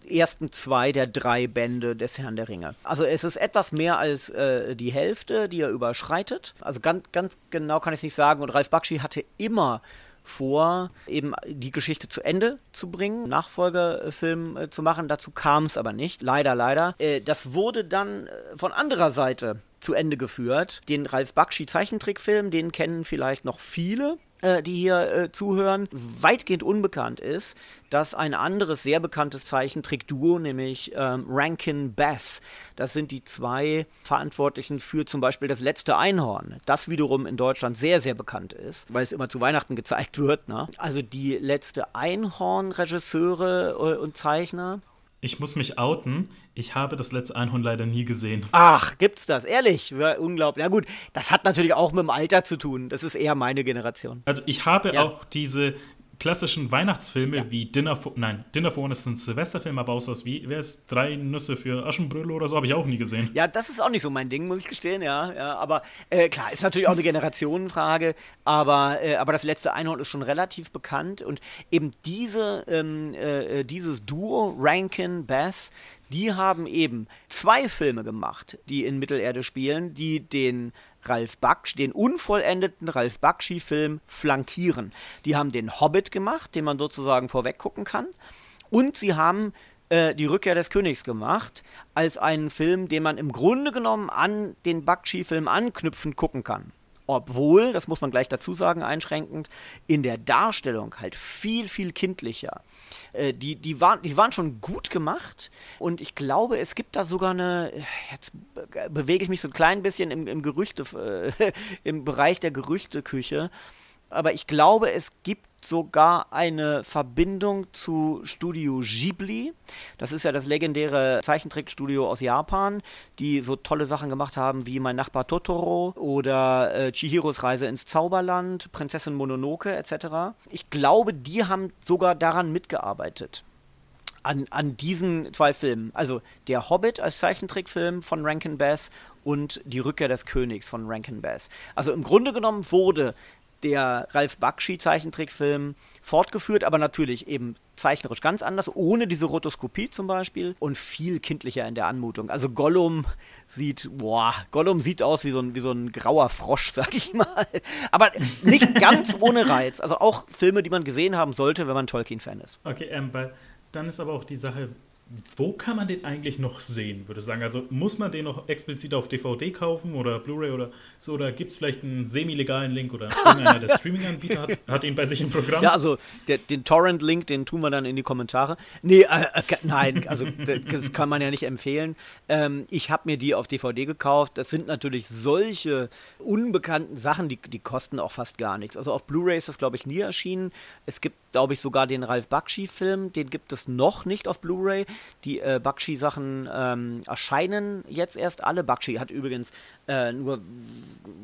ersten zwei der drei Bände des Herrn der Ringe. Also es ist etwas mehr als äh, die Hälfte, die er überschreitet. Also ganz, ganz genau kann ich es nicht sagen. Und Ralf Bakshi hatte immer vor, eben die Geschichte zu Ende zu bringen, Nachfolgefilm äh, zu machen. Dazu kam es aber nicht. Leider, leider. Äh, das wurde dann äh, von anderer Seite zu Ende geführt. Den Ralf Bakshi Zeichentrickfilm, den kennen vielleicht noch viele äh, die hier äh, zuhören, weitgehend unbekannt ist, dass ein anderes sehr bekanntes Zeichentrick-Duo, nämlich ähm, Rankin Bass, das sind die zwei Verantwortlichen für zum Beispiel das letzte Einhorn, das wiederum in Deutschland sehr, sehr bekannt ist, weil es immer zu Weihnachten gezeigt wird. Ne? Also die letzte Einhorn-Regisseure äh, und Zeichner. Ich muss mich outen. Ich habe das letzte Einhorn leider nie gesehen. Ach, gibt's das? Ehrlich? Ja, unglaublich. Ja gut, das hat natürlich auch mit dem Alter zu tun. Das ist eher meine Generation. Also ich habe ja. auch diese klassischen Weihnachtsfilme ja. wie Dinner for, nein, Dinner for One ist ein Silvesterfilm, aber auch sowas wie, wer ist Drei Nüsse für Aschenbrödel oder so, habe ich auch nie gesehen. Ja, das ist auch nicht so mein Ding, muss ich gestehen, ja. ja aber äh, klar, ist natürlich auch eine Generationenfrage, aber, äh, aber das letzte Einhorn ist schon relativ bekannt und eben diese, ähm, äh, dieses Duo, Rankin, Bass, die haben eben zwei Filme gemacht, die in Mittelerde spielen, die den Ralf Baksch, den unvollendeten Ralf Bakshi-Film flankieren. Die haben den Hobbit gemacht, den man sozusagen vorweg gucken kann. Und sie haben äh, die Rückkehr des Königs gemacht, als einen Film, den man im Grunde genommen an den Bakshi-Film anknüpfend gucken kann obwohl, das muss man gleich dazu sagen, einschränkend, in der Darstellung halt viel, viel kindlicher. Äh, die, die, waren, die waren schon gut gemacht und ich glaube, es gibt da sogar eine, jetzt bewege ich mich so ein klein bisschen im, im Gerüchte, im Bereich der Gerüchteküche, aber ich glaube, es gibt sogar eine Verbindung zu Studio Ghibli. Das ist ja das legendäre Zeichentrickstudio aus Japan, die so tolle Sachen gemacht haben wie Mein Nachbar Totoro oder äh, Chihiros Reise ins Zauberland, Prinzessin Mononoke etc. Ich glaube, die haben sogar daran mitgearbeitet. An, an diesen zwei Filmen. Also der Hobbit als Zeichentrickfilm von Rankin Bass und Die Rückkehr des Königs von Rankin Bass. Also im Grunde genommen wurde der Ralf Bakshi Zeichentrickfilm fortgeführt, aber natürlich eben zeichnerisch ganz anders, ohne diese Rotoskopie zum Beispiel und viel kindlicher in der Anmutung. Also Gollum sieht, boah, Gollum sieht aus wie so ein, wie so ein grauer Frosch, sag ich mal. Aber nicht ganz ohne Reiz. Also auch Filme, die man gesehen haben sollte, wenn man Tolkien-Fan ist. Okay, ähm, dann ist aber auch die Sache, wo kann man den eigentlich noch sehen, würde ich sagen? Also muss man den noch explizit auf DVD kaufen oder Blu-ray oder so? Oder gibt es vielleicht einen semi-legalen Link oder irgendeiner der Streaming-Anbieter hat, hat, ihn bei sich im Programm? Ja, also der, den Torrent-Link, den tun wir dann in die Kommentare. Nee, äh, äh, nein, also das kann man ja nicht empfehlen. Ähm, ich habe mir die auf DVD gekauft. Das sind natürlich solche unbekannten Sachen, die, die kosten auch fast gar nichts. Also auf Blu-ray ist das, glaube ich, nie erschienen. Es gibt, glaube ich, sogar den Ralf Bakshi-Film. Den gibt es noch nicht auf Blu-ray. Die äh, Bakshi-Sachen ähm, erscheinen jetzt erst alle. Bakshi hat übrigens äh, nur,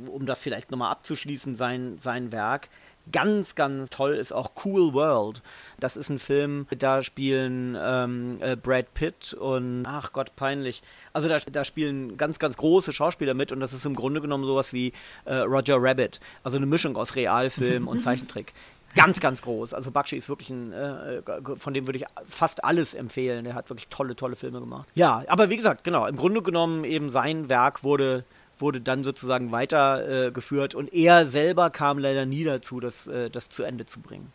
um das vielleicht nochmal abzuschließen, sein, sein Werk. Ganz, ganz toll ist auch Cool World. Das ist ein Film, da spielen ähm, äh, Brad Pitt und, ach Gott, peinlich. Also da, da, spielen ganz, ganz große Schauspieler mit und das ist im Grunde genommen sowas wie äh, Roger Rabbit. Also eine Mischung aus Realfilm und Zeichentrick ganz, ganz groß. Also Bakshi ist wirklich ein, äh, von dem würde ich fast alles empfehlen. Der hat wirklich tolle, tolle Filme gemacht. Ja, aber wie gesagt, genau, im Grunde genommen eben sein Werk wurde wurde dann sozusagen weitergeführt äh, und er selber kam leider nie dazu, das, äh, das zu Ende zu bringen.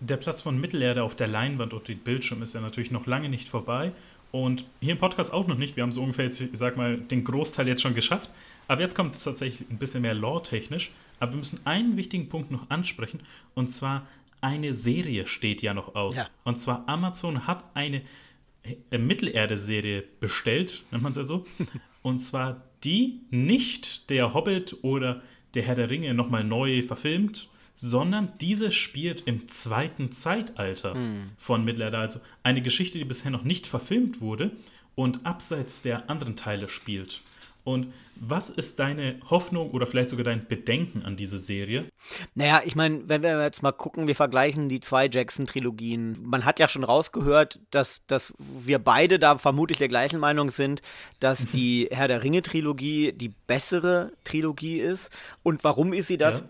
Der Platz von Mittelerde auf der Leinwand und dem Bildschirm ist ja natürlich noch lange nicht vorbei und hier im Podcast auch noch nicht. Wir haben so ungefähr, jetzt, ich sag mal, den Großteil jetzt schon geschafft. Aber jetzt kommt es tatsächlich ein bisschen mehr lore-technisch. Aber wir müssen einen wichtigen Punkt noch ansprechen. Und zwar, eine Serie steht ja noch aus. Ja. Und zwar, Amazon hat eine äh, Mittelerde-Serie bestellt, nennt man es ja so. und zwar die nicht der Hobbit oder der Herr der Ringe nochmal neu verfilmt, sondern diese spielt im zweiten Zeitalter hm. von Mittelalter. Also eine Geschichte, die bisher noch nicht verfilmt wurde und abseits der anderen Teile spielt. Und was ist deine Hoffnung oder vielleicht sogar dein Bedenken an diese Serie? Naja, ich meine, wenn wir jetzt mal gucken, wir vergleichen die zwei Jackson-Trilogien. Man hat ja schon rausgehört, dass, dass wir beide da vermutlich der gleichen Meinung sind, dass die Herr der Ringe-Trilogie die bessere Trilogie ist. Und warum ist sie das? Ja.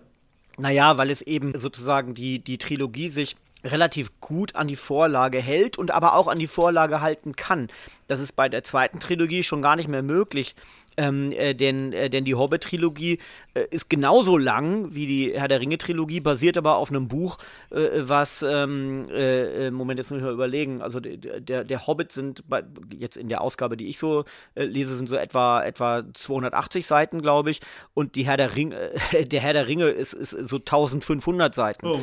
Naja, weil es eben sozusagen die, die Trilogie sich relativ gut an die Vorlage hält und aber auch an die Vorlage halten kann. Das ist bei der zweiten Trilogie schon gar nicht mehr möglich. Ähm, äh, denn, äh, denn die Hobbit-Trilogie äh, ist genauso lang wie die Herr der Ringe-Trilogie, basiert aber auf einem Buch, äh, was, ähm, äh, äh, Moment, jetzt muss ich mal überlegen, also der, der, Hobbit sind, bei, jetzt in der Ausgabe, die ich so lese, sind so etwa, etwa 280 Seiten, glaube ich, und die Herr der Ringe, der Herr der Ringe ist, ist so 1500 Seiten. Oh.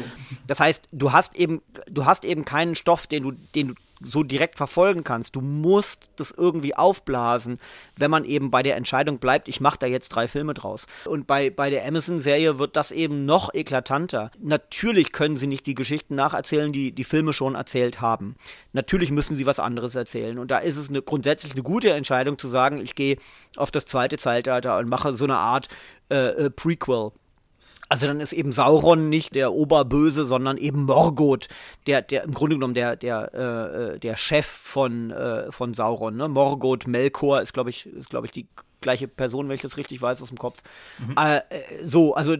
Das heißt, du hast eben, du hast eben keinen Stoff, den du, den du so direkt verfolgen kannst. Du musst das irgendwie aufblasen, wenn man eben bei der Entscheidung bleibt, ich mache da jetzt drei Filme draus. Und bei, bei der Amazon-Serie wird das eben noch eklatanter. Natürlich können sie nicht die Geschichten nacherzählen, die die Filme schon erzählt haben. Natürlich müssen sie was anderes erzählen. Und da ist es eine, grundsätzlich eine gute Entscheidung zu sagen, ich gehe auf das zweite Zeitalter und mache so eine Art äh, äh, Prequel. Also dann ist eben Sauron nicht der Oberböse, sondern eben Morgoth, der, der im Grunde genommen der, der, äh, der Chef von, äh, von Sauron. Ne? Morgoth, Melkor ist, glaube ich, ist, glaube ich, die gleiche Person, wenn ich das richtig weiß aus dem Kopf. Mhm. Äh, so, also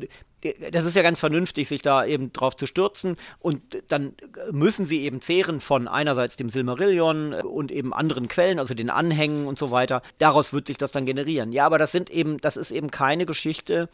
das ist ja ganz vernünftig, sich da eben drauf zu stürzen. Und dann müssen sie eben zehren von einerseits dem Silmarillion und eben anderen Quellen, also den Anhängen und so weiter. Daraus wird sich das dann generieren. Ja, aber das sind eben, das ist eben keine Geschichte,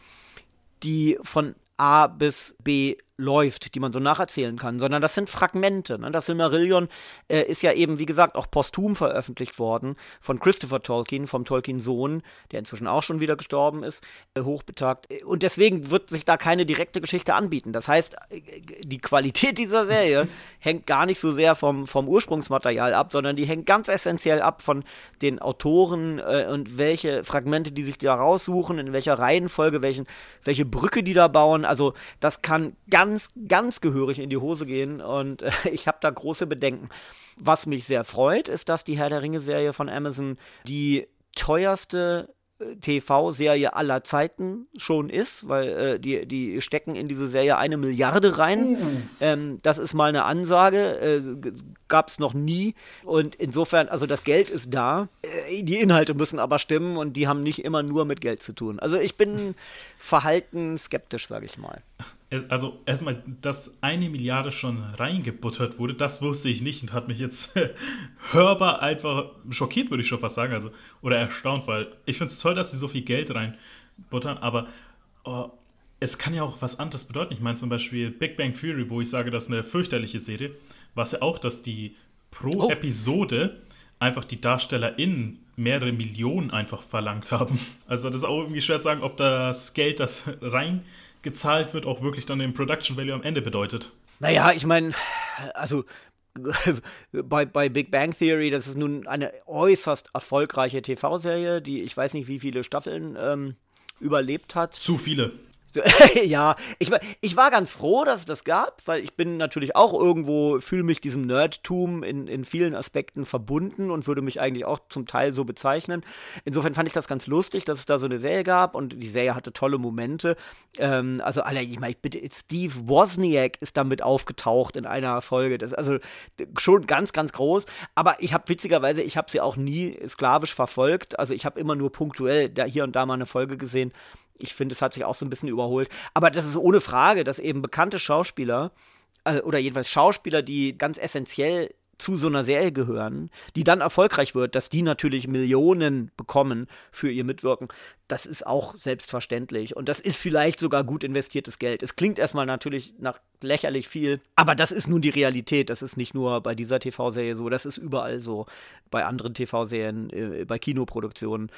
die von A bis B läuft, die man so nacherzählen kann, sondern das sind Fragmente. Ne? Das Silmarillion äh, ist ja eben, wie gesagt, auch posthum veröffentlicht worden von Christopher Tolkien, vom Tolkien-Sohn, der inzwischen auch schon wieder gestorben ist, äh, hochbetagt. Und deswegen wird sich da keine direkte Geschichte anbieten. Das heißt, äh, die Qualität dieser Serie hängt gar nicht so sehr vom, vom Ursprungsmaterial ab, sondern die hängt ganz essentiell ab von den Autoren äh, und welche Fragmente die sich da raussuchen, in welcher Reihenfolge, welchen, welche Brücke die da bauen. Also das kann ganz ganz, ganz gehörig in die Hose gehen und äh, ich habe da große Bedenken. Was mich sehr freut, ist, dass die Herr der Ringe-Serie von Amazon die teuerste TV-Serie aller Zeiten schon ist, weil äh, die, die stecken in diese Serie eine Milliarde rein. Mhm. Ähm, das ist mal eine Ansage, äh, gab es noch nie. Und insofern, also das Geld ist da. Äh, die Inhalte müssen aber stimmen und die haben nicht immer nur mit Geld zu tun. Also ich bin verhalten skeptisch, sage ich mal also erstmal, dass eine Milliarde schon reingebuttert wurde, das wusste ich nicht und hat mich jetzt hörbar einfach schockiert, würde ich schon fast sagen, also oder erstaunt, weil ich finde es toll, dass sie so viel Geld reinbuttern, aber oh, es kann ja auch was anderes bedeuten. Ich meine zum Beispiel Big Bang Theory, wo ich sage, das ist eine fürchterliche Serie, was ja auch, dass die pro oh. Episode einfach die DarstellerInnen mehrere Millionen einfach verlangt haben. Also das ist auch irgendwie schwer zu sagen, ob das Geld, das rein gezahlt wird, auch wirklich dann den Production Value am Ende bedeutet. Naja, ich meine, also bei, bei Big Bang Theory, das ist nun eine äußerst erfolgreiche TV-Serie, die ich weiß nicht, wie viele Staffeln ähm, überlebt hat. Zu viele. ja, ich, ich war ganz froh, dass es das gab, weil ich bin natürlich auch irgendwo, fühle mich diesem Nerdtum in, in vielen Aspekten verbunden und würde mich eigentlich auch zum Teil so bezeichnen. Insofern fand ich das ganz lustig, dass es da so eine Serie gab und die Serie hatte tolle Momente. Ähm, also, alle, ich meine, bitte, Steve Wozniak ist damit aufgetaucht in einer Folge. Das ist also schon ganz, ganz groß. Aber ich habe witzigerweise, ich habe sie auch nie sklavisch verfolgt. Also, ich habe immer nur punktuell da hier und da mal eine Folge gesehen ich finde, es hat sich auch so ein bisschen überholt. Aber das ist ohne Frage, dass eben bekannte Schauspieler, äh, oder jedenfalls Schauspieler, die ganz essentiell zu so einer Serie gehören, die dann erfolgreich wird, dass die natürlich Millionen bekommen für ihr Mitwirken, das ist auch selbstverständlich. Und das ist vielleicht sogar gut investiertes Geld. Es klingt erstmal natürlich nach lächerlich viel, aber das ist nun die Realität. Das ist nicht nur bei dieser TV-Serie so, das ist überall so. Bei anderen TV-Serien, äh, bei Kinoproduktionen.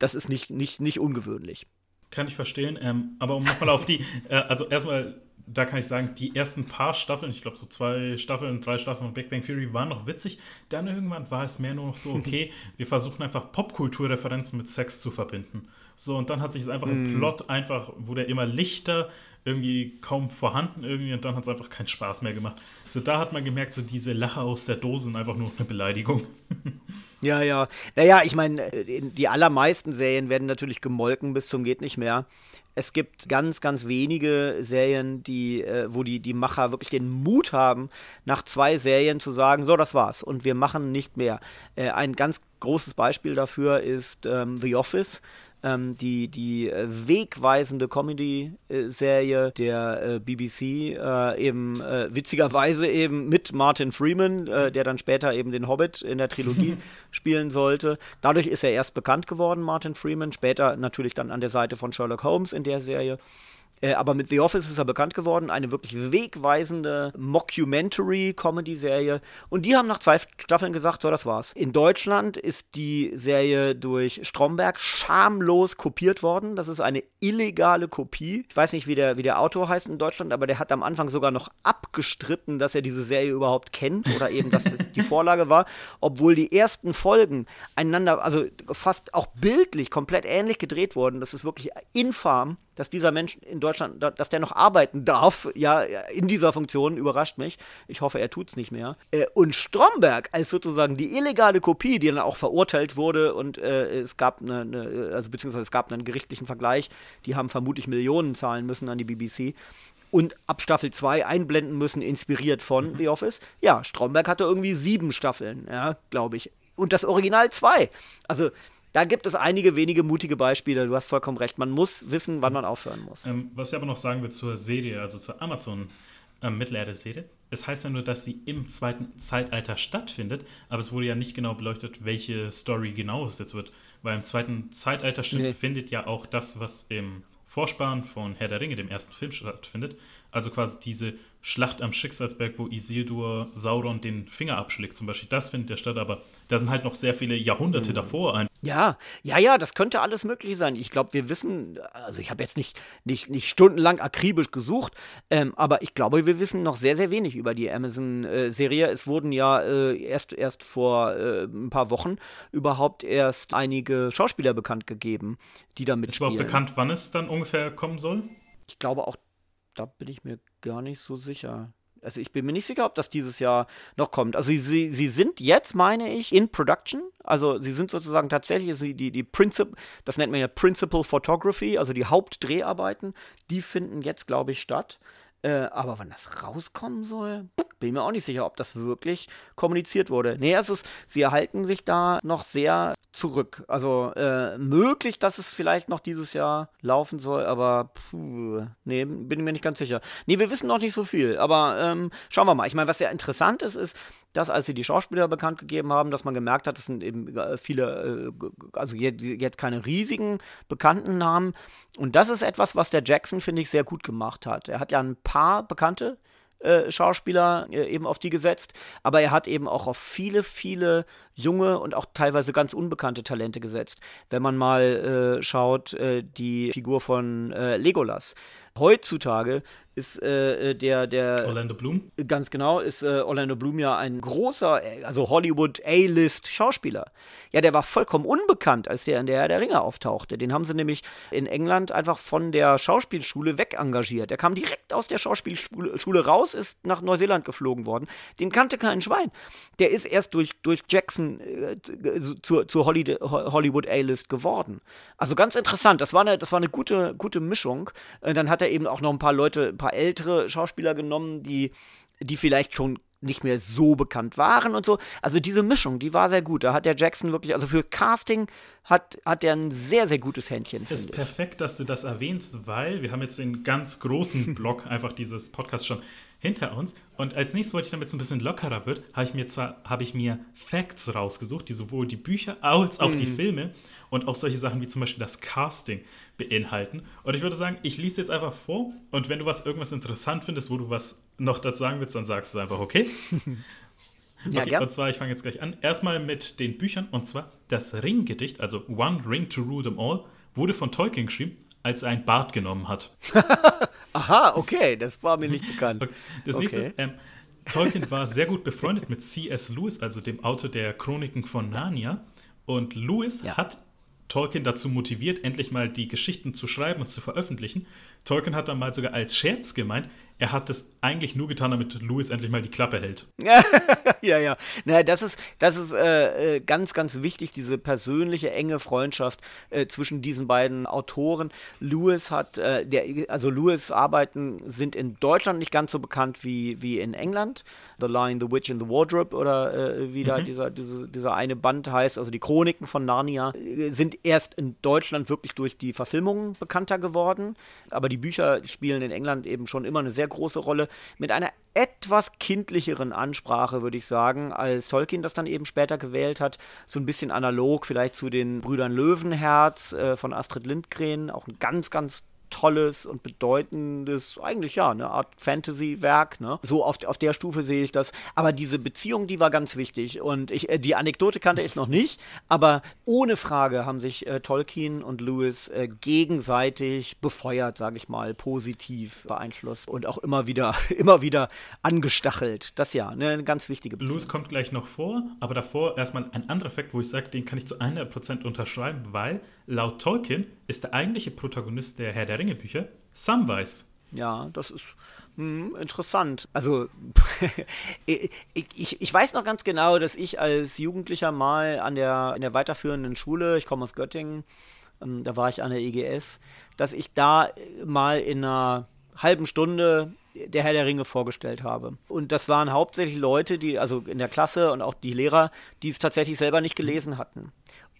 Das ist nicht, nicht, nicht ungewöhnlich. Kann ich verstehen. Ähm, aber um nochmal auf die, äh, also erstmal da kann ich sagen, die ersten paar Staffeln, ich glaube so zwei Staffeln, drei Staffeln von Big Bang Theory waren noch witzig. Dann irgendwann war es mehr nur noch so, okay, wir versuchen einfach Popkulturreferenzen mit Sex zu verbinden. So, und dann hat sich es einfach mm. im Plot einfach, wurde er immer lichter, irgendwie kaum vorhanden irgendwie und dann hat es einfach keinen Spaß mehr gemacht. So, da hat man gemerkt, so diese Lache aus der Dose sind einfach nur eine Beleidigung. Ja, ja. Naja, ich meine, die allermeisten Serien werden natürlich gemolken bis zum geht nicht mehr. Es gibt ganz, ganz wenige Serien, die, äh, wo die, die Macher wirklich den Mut haben, nach zwei Serien zu sagen, so, das war's und wir machen nicht mehr. Äh, ein ganz großes Beispiel dafür ist ähm, The Office ähm, die, die äh, wegweisende Comedy-Serie der äh, BBC, äh, eben äh, witzigerweise eben mit Martin Freeman, äh, der dann später eben den Hobbit in der Trilogie spielen sollte. Dadurch ist er erst bekannt geworden, Martin Freeman, später natürlich dann an der Seite von Sherlock Holmes in der Serie. Äh, aber mit The Office ist er bekannt geworden, eine wirklich wegweisende Mockumentary-Comedy-Serie. Und die haben nach zwei Staffeln gesagt, so, das war's. In Deutschland ist die Serie durch Stromberg schamlos kopiert worden. Das ist eine illegale Kopie. Ich weiß nicht, wie der, wie der Autor heißt in Deutschland, aber der hat am Anfang sogar noch abgestritten, dass er diese Serie überhaupt kennt oder eben, dass die Vorlage war, obwohl die ersten Folgen einander, also fast auch bildlich komplett ähnlich gedreht wurden. Das ist wirklich infam dass dieser Mensch in Deutschland, dass der noch arbeiten darf, ja, in dieser Funktion, überrascht mich. Ich hoffe, er tut es nicht mehr. Äh, und Stromberg als sozusagen die illegale Kopie, die dann auch verurteilt wurde und äh, es gab eine, eine, also beziehungsweise es gab einen gerichtlichen Vergleich, die haben vermutlich Millionen zahlen müssen an die BBC und ab Staffel 2 einblenden müssen, inspiriert von The Office. Ja, Stromberg hatte irgendwie sieben Staffeln, ja, glaube ich. Und das Original zwei. Also da gibt es einige wenige mutige Beispiele. Du hast vollkommen recht. Man muss wissen, wann man aufhören muss. Ähm, was ich aber noch sagen will zur Serie, also zur Amazon ähm, Mittelerde-Serie. Es heißt ja nur, dass sie im zweiten Zeitalter stattfindet, aber es wurde ja nicht genau beleuchtet, welche Story genau es jetzt wird. Weil im zweiten Zeitalter nee. findet ja auch das, was im Vorspann von Herr der Ringe, dem ersten Film, stattfindet. Also quasi diese Schlacht am Schicksalsberg, wo Isildur Sauron den Finger abschlägt, zum Beispiel. Das findet ja statt, aber da sind halt noch sehr viele Jahrhunderte mhm. davor ein. Ja, ja, ja, das könnte alles möglich sein. Ich glaube, wir wissen, also ich habe jetzt nicht, nicht, nicht stundenlang akribisch gesucht, ähm, aber ich glaube, wir wissen noch sehr, sehr wenig über die Amazon-Serie. es wurden ja äh, erst, erst vor äh, ein paar Wochen überhaupt erst einige Schauspieler bekannt gegeben, die da mitspielen. Ist überhaupt bekannt, wann es dann ungefähr kommen soll? Ich glaube auch da bin ich mir gar nicht so sicher. Also ich bin mir nicht sicher, ob das dieses Jahr noch kommt. Also sie, sie sind jetzt, meine ich, in Production. Also sie sind sozusagen tatsächlich die, die Princip das nennt man ja Principal Photography, also die Hauptdreharbeiten, die finden jetzt, glaube ich, statt. Äh, aber wann das rauskommen soll, bin mir auch nicht sicher, ob das wirklich kommuniziert wurde. Nee, es ist, sie erhalten sich da noch sehr zurück. Also äh, möglich, dass es vielleicht noch dieses Jahr laufen soll, aber puh, nee, bin mir nicht ganz sicher. Nee, wir wissen noch nicht so viel, aber ähm, schauen wir mal. Ich meine, was sehr interessant ist, ist, dass als sie die Schauspieler bekannt gegeben haben, dass man gemerkt hat, es sind eben äh, viele, äh, also jetzt keine riesigen bekannten Namen. Und das ist etwas, was der Jackson, finde ich, sehr gut gemacht hat. Er hat ja ein paar bekannte äh, Schauspieler äh, eben auf die gesetzt, aber er hat eben auch auf viele, viele junge und auch teilweise ganz unbekannte Talente gesetzt. Wenn man mal äh, schaut, äh, die Figur von Legolas. Heutzutage ist äh, äh, der, der. Orlando Bloom? Ganz genau, ist äh, Orlando Bloom ja ein großer, äh, also Hollywood A-List-Schauspieler. Ja, der war vollkommen unbekannt, als der in der Herr der Ringe auftauchte. Den haben sie nämlich in England einfach von der Schauspielschule weg engagiert. Der kam direkt aus der Schauspielschule raus, ist nach Neuseeland geflogen worden. Den kannte kein Schwein. Der ist erst durch, durch Jackson äh, zur, zur Hollywood A-List geworden. Also ganz interessant. Das war eine, das war eine gute, gute Mischung. Äh, dann hat er eben auch noch ein paar Leute, ein paar ältere Schauspieler genommen, die, die vielleicht schon nicht mehr so bekannt waren und so. Also diese Mischung, die war sehr gut. Da hat der Jackson wirklich, also für Casting hat, hat der ein sehr, sehr gutes Händchen. Es ist perfekt, dass du das erwähnst, weil wir haben jetzt den ganz großen Block einfach dieses Podcast schon hinter uns. Und als nächstes wollte ich, damit es ein bisschen lockerer wird, habe ich mir zwar habe ich mir Facts rausgesucht, die sowohl die Bücher als auch mm. die mhm. Filme und auch solche Sachen wie zum Beispiel das Casting beinhalten. Und ich würde sagen, ich lese jetzt einfach vor und wenn du was irgendwas interessant findest, wo du was noch dazu sagen willst, dann sagst du einfach, okay? ja, okay, Und zwar, ich fange jetzt gleich an. Erstmal mit den Büchern und zwar das Ringgedicht, also One Ring to Rule Them All, wurde von Tolkien geschrieben, als er ein Bart genommen hat. Aha, okay, das war mir nicht bekannt. Okay. Das nächste ist, ähm, Tolkien war sehr gut befreundet mit C.S. Lewis, also dem Autor der Chroniken von Narnia. Und Lewis ja. hat Tolkien dazu motiviert, endlich mal die Geschichten zu schreiben und zu veröffentlichen. Tolkien hat dann mal sogar als Scherz gemeint, er hat das eigentlich nur getan, damit Louis endlich mal die Klappe hält. ja, ja. Naja, das ist, das ist äh, äh, ganz, ganz wichtig, diese persönliche, enge Freundschaft äh, zwischen diesen beiden Autoren. Lewis hat, äh, der, also Lewis Arbeiten sind in Deutschland nicht ganz so bekannt wie, wie in England. The Lion, The Witch in the Wardrobe oder äh, wie da mhm. dieser, diese, dieser eine Band heißt, also die Chroniken von Narnia, äh, sind erst in Deutschland wirklich durch die Verfilmungen bekannter geworden. Aber die Bücher spielen in England eben schon immer eine sehr große Rolle. Mit einer etwas kindlicheren Ansprache, würde ich sagen, als Tolkien das dann eben später gewählt hat. So ein bisschen analog vielleicht zu den Brüdern Löwenherz äh, von Astrid Lindgren. Auch ein ganz, ganz tolles und bedeutendes, eigentlich ja, eine Art Fantasy-Werk. Ne? So auf, auf der Stufe sehe ich das. Aber diese Beziehung, die war ganz wichtig. Und ich, äh, die Anekdote kannte ich noch nicht, aber ohne Frage haben sich äh, Tolkien und Lewis äh, gegenseitig befeuert, sage ich mal, positiv beeinflusst und auch immer wieder, immer wieder angestachelt. Das ja, ne, eine ganz wichtige Beziehung. Lewis kommt gleich noch vor, aber davor erstmal ein anderer Fakt, wo ich sage, den kann ich zu 100% unterschreiben, weil laut Tolkien ist der eigentliche Protagonist der Herr der Ringe Bücher Samwise. Ja, das ist hm, interessant. Also, ich, ich, weiß noch ganz genau, dass ich als Jugendlicher mal an der, in der weiterführenden Schule, ich komme aus Göttingen, ähm, da war ich an der EGS, dass ich da mal in einer halben Stunde der Herr der Ringe vorgestellt habe. Und das waren hauptsächlich Leute, die, also in der Klasse und auch die Lehrer, die es tatsächlich selber nicht gelesen hatten.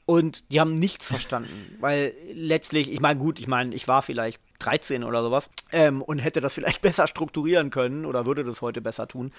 Und die haben nichts verstanden, weil letztlich, ich meine, gut, ich meine, ich war vielleicht 13 oder sowas ähm, und hätte das vielleicht besser strukturieren können oder würde das heute besser tun.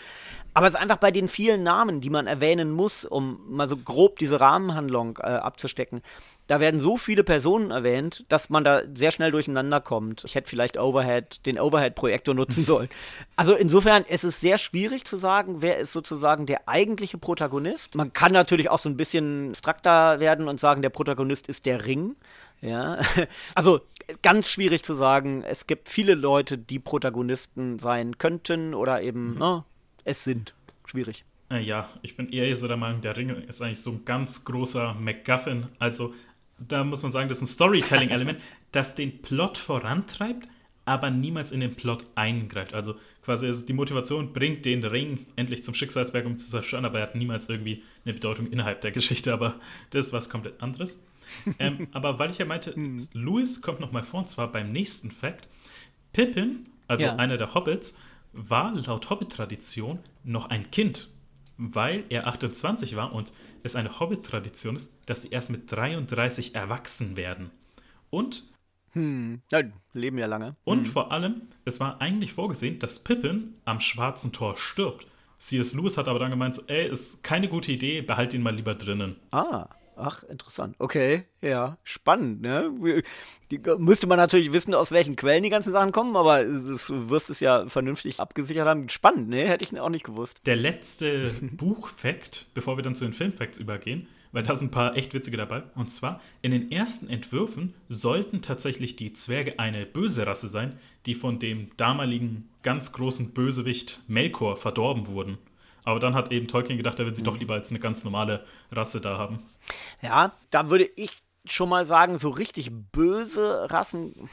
Aber es ist einfach bei den vielen Namen, die man erwähnen muss, um mal so grob diese Rahmenhandlung äh, abzustecken, da werden so viele Personen erwähnt, dass man da sehr schnell durcheinander kommt. Ich hätte vielleicht Overhead, den Overhead-Projektor nutzen sollen. Also insofern, es ist sehr schwierig zu sagen, wer ist sozusagen der eigentliche Protagonist. Man kann natürlich auch so ein bisschen abstrakter werden und sagen, der Protagonist ist der Ring. Ja, also ganz schwierig zu sagen. Es gibt viele Leute, die Protagonisten sein könnten oder eben, mhm. ne, es sind. Schwierig. Äh, ja, ich bin eher so der Meinung, der Ring ist eigentlich so ein ganz großer MacGuffin. Also da muss man sagen, das ist ein Storytelling-Element, das den Plot vorantreibt, aber niemals in den Plot eingreift. Also quasi die Motivation bringt den Ring endlich zum Schicksalsberg, um zu zerstören, aber er hat niemals irgendwie eine Bedeutung innerhalb der Geschichte, aber das ist was komplett anderes. ähm, aber weil ich ja meinte, hm. Louis kommt nochmal vor, und zwar beim nächsten Fact. Pippin, also ja. einer der Hobbits, war laut Hobbit-Tradition noch ein Kind, weil er 28 war und es eine Hobbit-Tradition ist, dass sie erst mit 33 erwachsen werden. Und hm, ja, leben ja lange. Und hm. vor allem, es war eigentlich vorgesehen, dass Pippin am Schwarzen Tor stirbt. C.S. Lewis hat aber dann gemeint, so, ey, ist keine gute Idee, behalt ihn mal lieber drinnen. Ah. Ach, interessant. Okay, ja, spannend, ne? Die, müsste man natürlich wissen, aus welchen Quellen die ganzen Sachen kommen, aber du wirst es ja vernünftig abgesichert haben. Spannend, ne? Hätte ich auch nicht gewusst. Der letzte Buchfakt, bevor wir dann zu den Filmfacts übergehen, weil da sind ein paar echt witzige dabei. Und zwar, in den ersten Entwürfen sollten tatsächlich die Zwerge eine böse Rasse sein, die von dem damaligen ganz großen Bösewicht Melkor verdorben wurden. Aber dann hat eben Tolkien gedacht, er will sie mhm. doch lieber als eine ganz normale Rasse da haben. Ja, da würde ich schon mal sagen, so richtig böse Rassen.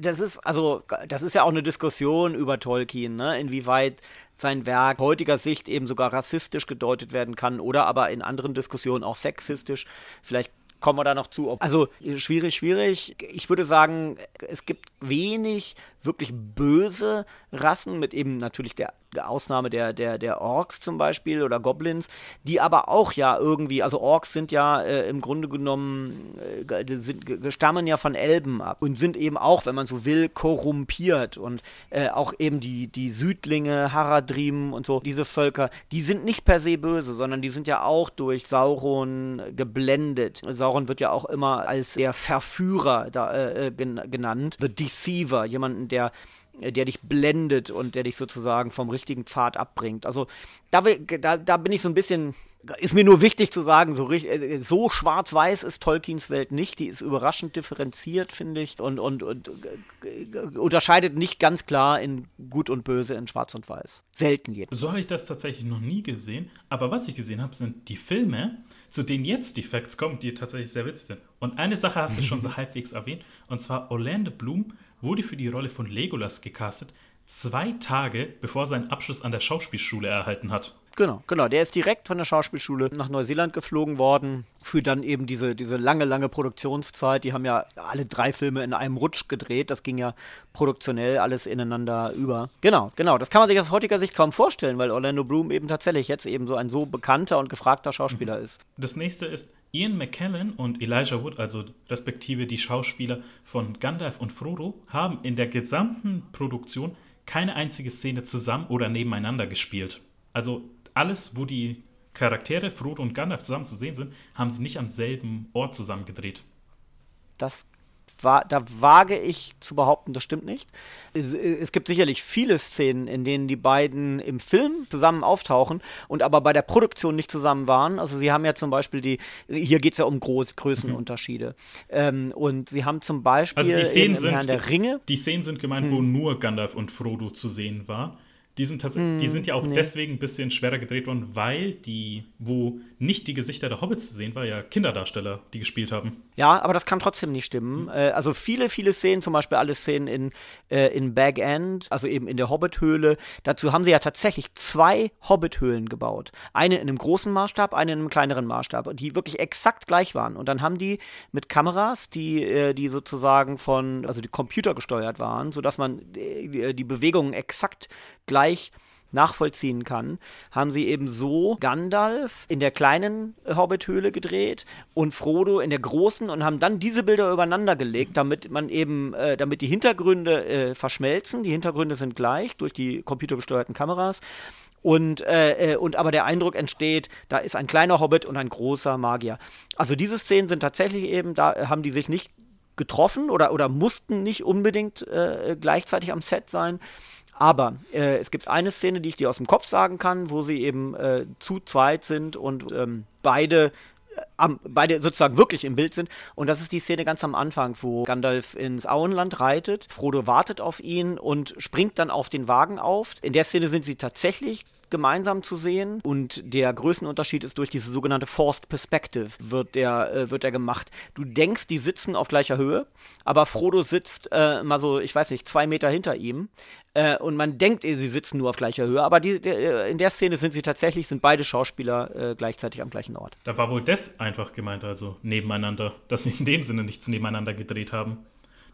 Das ist, also, das ist ja auch eine Diskussion über Tolkien, ne? inwieweit sein Werk heutiger Sicht eben sogar rassistisch gedeutet werden kann oder aber in anderen Diskussionen auch sexistisch. Vielleicht kommen wir da noch zu. Also schwierig, schwierig. Ich würde sagen, es gibt wenig wirklich böse Rassen, mit eben natürlich der, Ausnahme der, der, der Orks zum Beispiel oder Goblins, die aber auch ja irgendwie, also Orks sind ja äh, im Grunde genommen, äh, sind, stammen ja von Elben ab und sind eben auch, wenn man so will, korrumpiert und äh, auch eben die, die Südlinge, Haradrim und so, diese Völker, die sind nicht per se böse, sondern die sind ja auch durch Sauron geblendet. Sauron wird ja auch immer als der Verführer da, äh, äh genannt, The Deceiver, jemanden, der der dich blendet und der dich sozusagen vom richtigen Pfad abbringt. Also da, da, da bin ich so ein bisschen ist mir nur wichtig zu sagen, so, äh, so schwarz-weiß ist Tolkiens Welt nicht. Die ist überraschend differenziert, finde ich, und, und, und äh, unterscheidet nicht ganz klar in Gut und Böse in Schwarz und Weiß. Selten jedenfalls. So habe ich das tatsächlich noch nie gesehen. Aber was ich gesehen habe, sind die Filme, zu denen jetzt die Facts kommen, die tatsächlich sehr witzig sind. Und eine Sache hast du schon so halbwegs erwähnt, und zwar Orlando Bloom wurde für die Rolle von Legolas gecastet, zwei Tage bevor er seinen Abschluss an der Schauspielschule erhalten hat. Genau, genau. Der ist direkt von der Schauspielschule nach Neuseeland geflogen worden für dann eben diese, diese lange, lange Produktionszeit. Die haben ja alle drei Filme in einem Rutsch gedreht. Das ging ja produktionell alles ineinander über. Genau, genau. Das kann man sich aus heutiger Sicht kaum vorstellen, weil Orlando Bloom eben tatsächlich jetzt eben so ein so bekannter und gefragter Schauspieler mhm. ist. Das nächste ist Ian McKellen und Elijah Wood, also respektive die Schauspieler von Gandalf und Frodo, haben in der gesamten Produktion keine einzige Szene zusammen oder nebeneinander gespielt. Also alles, wo die Charaktere Frodo und Gandalf zusammen zu sehen sind, haben sie nicht am selben Ort zusammen gedreht. Das war, da wage ich zu behaupten, das stimmt nicht. Es, es, gibt sicherlich viele Szenen, in denen die beiden im Film zusammen auftauchen und aber bei der Produktion nicht zusammen waren. Also sie haben ja zum Beispiel die, hier geht es ja um Groß Größenunterschiede. Mhm. Ähm, und sie haben zum Beispiel also die Szenen im, im Herrn der Ringe. Die Szenen sind gemeint, hm. wo nur Gandalf und Frodo zu sehen war. Die sind, mm, die sind ja auch nee. deswegen ein bisschen schwerer gedreht worden, weil die, wo nicht die Gesichter der Hobbits zu sehen war, ja Kinderdarsteller, die gespielt haben. Ja, aber das kann trotzdem nicht stimmen. Mhm. Äh, also viele, viele Szenen, zum Beispiel alle Szenen in, äh, in Bag End, also eben in der Hobbit-Höhle, dazu haben sie ja tatsächlich zwei Hobbit-Höhlen gebaut. Eine in einem großen Maßstab, eine in einem kleineren Maßstab, die wirklich exakt gleich waren. Und dann haben die mit Kameras, die, äh, die sozusagen von, also die Computer gesteuert waren, sodass man äh, die Bewegungen exakt gleich nachvollziehen kann, haben sie eben so Gandalf in der kleinen Hobbit-Höhle gedreht und Frodo in der großen und haben dann diese Bilder übereinander gelegt, damit man eben, äh, damit die Hintergründe äh, verschmelzen. Die Hintergründe sind gleich durch die computergesteuerten Kameras. Und, äh, äh und aber der Eindruck entsteht, da ist ein kleiner Hobbit und ein großer Magier. Also diese Szenen sind tatsächlich eben, da haben die sich nicht getroffen oder, oder mussten nicht unbedingt äh, gleichzeitig am Set sein. Aber äh, es gibt eine Szene, die ich dir aus dem Kopf sagen kann, wo sie eben äh, zu zweit sind und ähm, beide äh, am, beide sozusagen wirklich im Bild sind. Und das ist die Szene ganz am Anfang, wo Gandalf ins Auenland reitet. Frodo wartet auf ihn und springt dann auf den Wagen auf. In der Szene sind sie tatsächlich gemeinsam zu sehen. Und der Größenunterschied ist durch diese sogenannte Forced Perspective wird der, äh, wird der gemacht. Du denkst, die sitzen auf gleicher Höhe, aber Frodo sitzt äh, mal so, ich weiß nicht, zwei Meter hinter ihm. Äh, und man denkt, sie sitzen nur auf gleicher Höhe, aber die, der, äh, in der Szene sind sie tatsächlich, sind beide Schauspieler äh, gleichzeitig am gleichen Ort. Da war wohl das einfach gemeint, also nebeneinander, dass sie in dem Sinne nichts nebeneinander gedreht haben.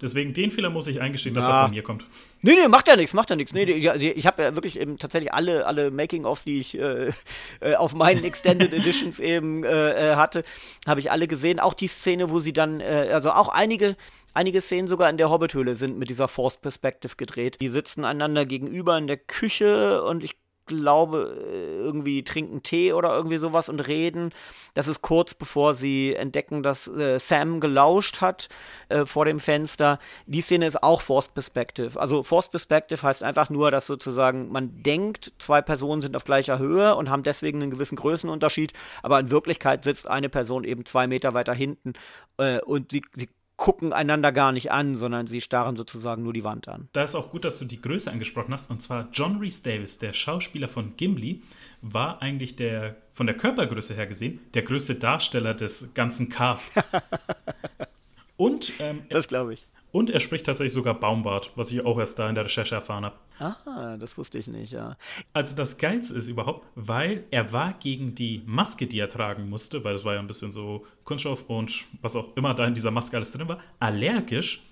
Deswegen den Fehler muss ich eingestehen, dass er von mir kommt. Nee, nee, macht ja nichts, macht ja nichts. Nee, nee, also ich habe ja wirklich eben tatsächlich alle, alle Making-ofs, die ich äh, äh, auf meinen Extended Editions eben äh, äh, hatte, habe ich alle gesehen. Auch die Szene, wo sie dann, äh, also auch einige, einige Szenen sogar in der Hobbit-Höhle sind mit dieser Forced Perspective gedreht. Die sitzen einander gegenüber in der Küche und ich glaube, äh, irgendwie trinken Tee oder irgendwie sowas und reden. Das ist kurz bevor sie entdecken, dass äh, Sam gelauscht hat äh, vor dem Fenster. Die Szene ist auch Forced Perspective. Also Forced Perspective heißt einfach nur, dass sozusagen man denkt, zwei Personen sind auf gleicher Höhe und haben deswegen einen gewissen Größenunterschied, aber in Wirklichkeit sitzt eine Person eben zwei Meter weiter hinten äh, und sie, sie gucken einander gar nicht an, sondern sie starren sozusagen nur die Wand an. Da ist auch gut, dass du die Größe angesprochen hast. Und zwar John Reese Davis, der Schauspieler von Gimli, war eigentlich der, von der Körpergröße her gesehen, der größte Darsteller des ganzen Casts. Und ähm, das glaube ich. Und er spricht tatsächlich sogar Baumbart, was ich auch erst da in der Recherche erfahren habe. Ah, das wusste ich nicht, ja. Also das Geilste ist überhaupt, weil er war gegen die Maske, die er tragen musste, weil es war ja ein bisschen so Kunststoff und was auch immer da in dieser Maske alles drin war, allergisch.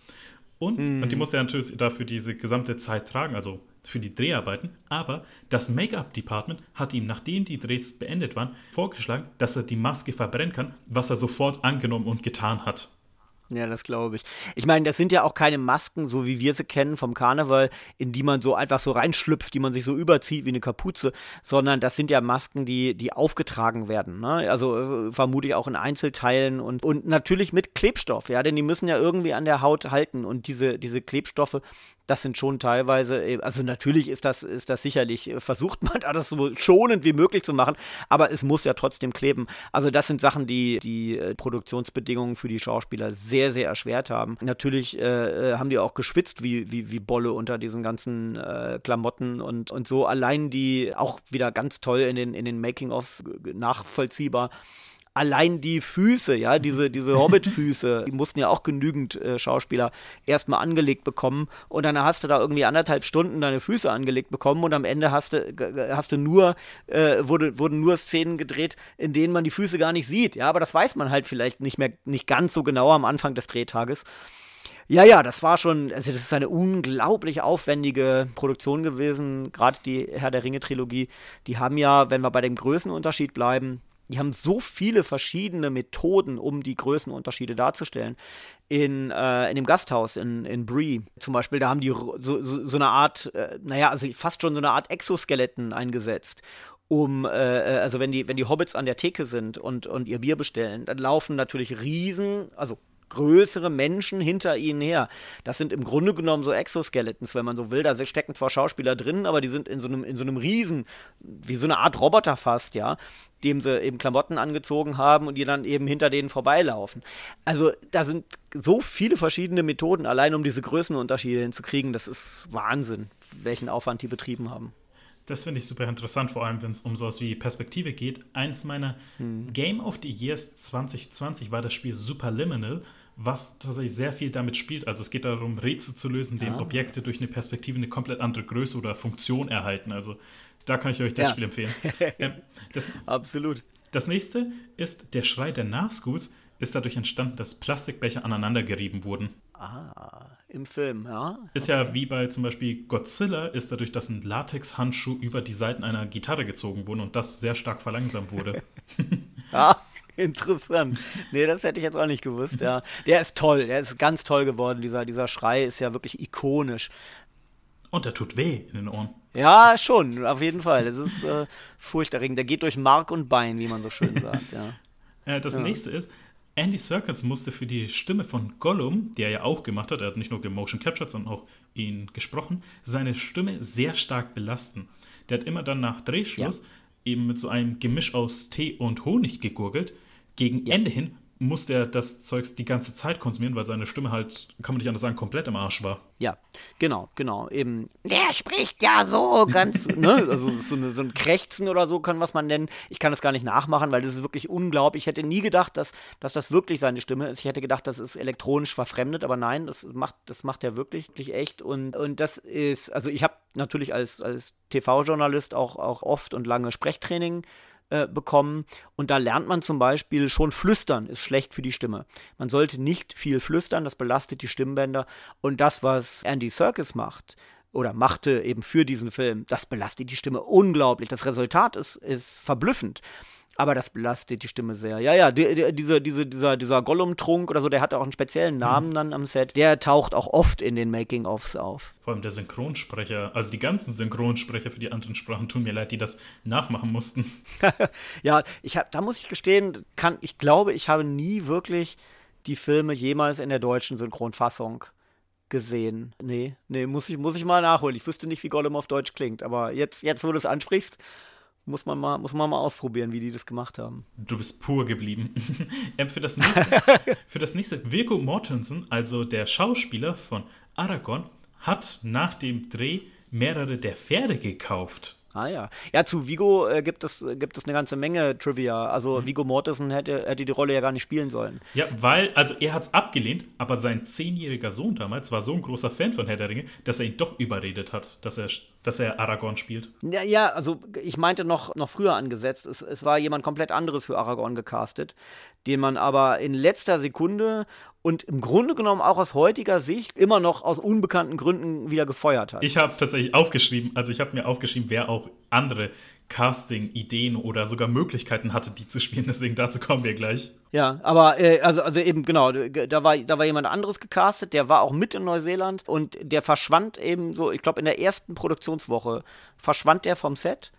Und, mm. und die musste er natürlich dafür diese gesamte Zeit tragen, also für die Dreharbeiten. Aber das Make-up-Department hat ihm, nachdem die Drehs beendet waren, vorgeschlagen, dass er die Maske verbrennen kann, was er sofort angenommen und getan hat. Ja, das glaube ich. Ich meine, das sind ja auch keine Masken, so wie wir sie kennen vom Karneval, in die man so einfach so reinschlüpft, die man sich so überzieht wie eine Kapuze, sondern das sind ja Masken, die, die aufgetragen werden. Ne? Also äh, vermutlich auch in Einzelteilen und, und natürlich mit Klebstoff, ja, denn die müssen ja irgendwie an der Haut halten und diese, diese Klebstoffe, das sind schon teilweise, äh, also natürlich ist das, ist das sicherlich, äh, versucht man das so schonend wie möglich zu machen, aber es muss ja trotzdem kleben. Also das sind Sachen, die die äh, Produktionsbedingungen für die Schauspieler sehr, sehr erschwert haben. Natürlich äh, haben die auch geschwitzt wie, wie, wie Bolle unter diesen ganzen äh, Klamotten und, und so. Allein die auch wieder ganz toll in den, in den Making-ofs nachvollziehbar allein die Füße, ja, diese, diese Hobbit-Füße, die mussten ja auch genügend äh, Schauspieler erstmal angelegt bekommen. Und dann hast du da irgendwie anderthalb Stunden deine Füße angelegt bekommen und am Ende hast du, hast du nur, äh, wurde, wurden nur Szenen gedreht, in denen man die Füße gar nicht sieht. Ja, aber das weiß man halt vielleicht nicht mehr, nicht ganz so genau am Anfang des Drehtages. Ja, ja, das war schon, also das ist eine unglaublich aufwendige Produktion gewesen, gerade die Herr der Ringe-Trilogie. Die haben ja, wenn wir bei dem Größenunterschied bleiben, die haben so viele verschiedene Methoden, um die Größenunterschiede darzustellen. In, äh, in dem Gasthaus in, in Bree zum Beispiel, da haben die so, so, so eine Art, äh, naja, also fast schon so eine Art Exoskeletten eingesetzt um, äh, äh, also wenn die, wenn die Hobbits an der Theke sind und, und ihr Bier bestellen, dann laufen natürlich Riesen, also größere Menschen hinter ihnen her. Das sind im Grunde genommen so Exoskeletons, wenn man so will. Da stecken zwar Schauspieler drin, aber die sind in so einem, in so einem Riesen, wie so eine Art Roboter fast, ja, dem sie eben Klamotten angezogen haben und die dann eben hinter denen vorbeilaufen. Also da sind so viele verschiedene Methoden, allein um diese Größenunterschiede hinzukriegen. Das ist Wahnsinn, welchen Aufwand die betrieben haben. Das finde ich super interessant, vor allem wenn es um sowas wie Perspektive geht. Eins meiner hm. Game of the Years 2020 war das Spiel Superliminal, was tatsächlich sehr viel damit spielt. Also es geht darum, Rätsel zu lösen, denen ah. Objekte durch eine Perspektive eine komplett andere Größe oder Funktion erhalten. Also da kann ich euch das ja. Spiel empfehlen. ähm, das, Absolut. Das nächste ist Der Schrei der Nachschools ist dadurch entstanden, dass Plastikbecher aneinandergerieben wurden. Ah, im Film, ja. Ist okay. ja wie bei zum Beispiel Godzilla, ist dadurch, dass ein Latexhandschuh über die Seiten einer Gitarre gezogen wurde und das sehr stark verlangsamt wurde. ah, interessant. Nee, das hätte ich jetzt auch nicht gewusst, ja. Der ist toll, der ist ganz toll geworden. Dieser, dieser Schrei ist ja wirklich ikonisch. Und der tut weh in den Ohren. Ja, schon, auf jeden Fall. Das ist äh, furchterregend. Der geht durch Mark und Bein, wie man so schön sagt, ja. Äh, das ja. nächste ist, Andy Serkis musste für die Stimme von Gollum, die er ja auch gemacht hat, er hat nicht nur gemotion captured, sondern auch ihn gesprochen, seine Stimme sehr stark belasten. Der hat immer dann nach Drehschluss ja. eben mit so einem Gemisch aus Tee und Honig gegurgelt. Gegen ja. Ende hin musste er das Zeugs die ganze Zeit konsumieren, weil seine Stimme halt, kann man nicht anders sagen, komplett im Arsch war. Ja, genau, genau. Eben, der spricht ja so ganz, ne? Also so, eine, so, ein Krächzen oder so kann was man nennen. Ich kann das gar nicht nachmachen, weil das ist wirklich unglaublich. Ich hätte nie gedacht, dass, dass das wirklich seine Stimme ist. Ich hätte gedacht, das ist elektronisch verfremdet, aber nein, das macht, das macht er wirklich, wirklich echt. Und, und das ist, also ich habe natürlich als, als TV-Journalist auch, auch oft und lange Sprechtraining äh, bekommen. Und da lernt man zum Beispiel schon flüstern ist schlecht für die Stimme. Man sollte nicht viel flüstern, das belastet die Stimmbänder. Und das, was Andy Serkis macht, oder machte eben für diesen Film, das belastet die Stimme unglaublich. Das Resultat ist, ist verblüffend. Aber das belastet die Stimme sehr. Ja, ja, die, die, diese, diese, dieser, dieser Gollum-Trunk oder so, der hat auch einen speziellen Namen mhm. dann am Set. Der taucht auch oft in den Making-ofs auf. Vor allem der Synchronsprecher, also die ganzen Synchronsprecher für die anderen Sprachen tun mir leid, die das nachmachen mussten. ja, ich hab, da muss ich gestehen, kann, ich glaube, ich habe nie wirklich die Filme jemals in der deutschen Synchronfassung gesehen. Nee, nee, muss ich, muss ich mal nachholen. Ich wüsste nicht, wie Gollum auf Deutsch klingt, aber jetzt, jetzt wo du es ansprichst, muss man, mal, muss man mal ausprobieren, wie die das gemacht haben. Du bist pur geblieben. Ähm, für, das nächste, für das nächste, Virgo Mortensen, also der Schauspieler von Aragorn, hat nach dem Dreh mehrere der Pferde gekauft. Ah ja. Ja, zu Vigo äh, gibt, es, gibt es eine ganze Menge Trivia. Also mhm. Vigo Mortensen hätte, hätte die Rolle ja gar nicht spielen sollen. Ja, weil, also er hat es abgelehnt, aber sein zehnjähriger Sohn damals war so ein großer Fan von Herr der Ringe, dass er ihn doch überredet hat, dass er, dass er Aragorn spielt. Ja, ja, also ich meinte noch, noch früher angesetzt. Es, es war jemand komplett anderes für Aragorn gecastet, den man aber in letzter Sekunde und im Grunde genommen auch aus heutiger Sicht immer noch aus unbekannten Gründen wieder gefeuert hat. Ich habe tatsächlich aufgeschrieben, also ich habe mir aufgeschrieben, wer auch andere Casting-Ideen oder sogar Möglichkeiten hatte, die zu spielen. Deswegen dazu kommen wir gleich. Ja, aber äh, also, also eben genau, da war, da war jemand anderes gecastet, der war auch mit in Neuseeland und der verschwand eben so, ich glaube in der ersten Produktionswoche verschwand der vom Set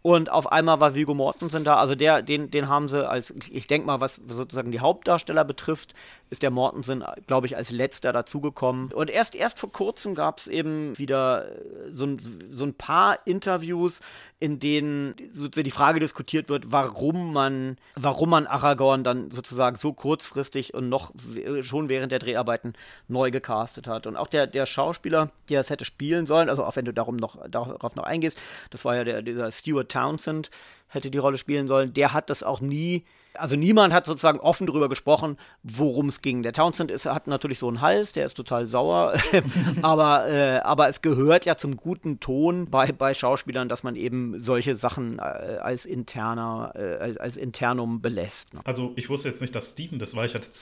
Und auf einmal war Vigo Mortensen da. Also der, den, den haben sie als, ich denke mal, was sozusagen die Hauptdarsteller betrifft, ist der Mortensen, glaube ich, als letzter dazugekommen. Und erst, erst vor kurzem gab es eben wieder so ein, so ein paar Interviews, in denen sozusagen die Frage diskutiert wird, warum man, warum man Aragorn dann sozusagen so kurzfristig und noch schon während der Dreharbeiten neu gecastet hat. Und auch der, der Schauspieler, der es hätte spielen sollen, also auch wenn du darum noch, darauf noch eingehst, das war ja der, dieser Stuart Townsend hätte die Rolle spielen sollen. Der hat das auch nie, also niemand hat sozusagen offen darüber gesprochen, worum es ging. Der Townsend ist, hat natürlich so einen Hals, der ist total sauer, aber, äh, aber es gehört ja zum guten Ton bei, bei Schauspielern, dass man eben solche Sachen äh, als interner, äh, als, als Internum belässt. Ne? Also ich wusste jetzt nicht, dass Steven das war. Ich hatte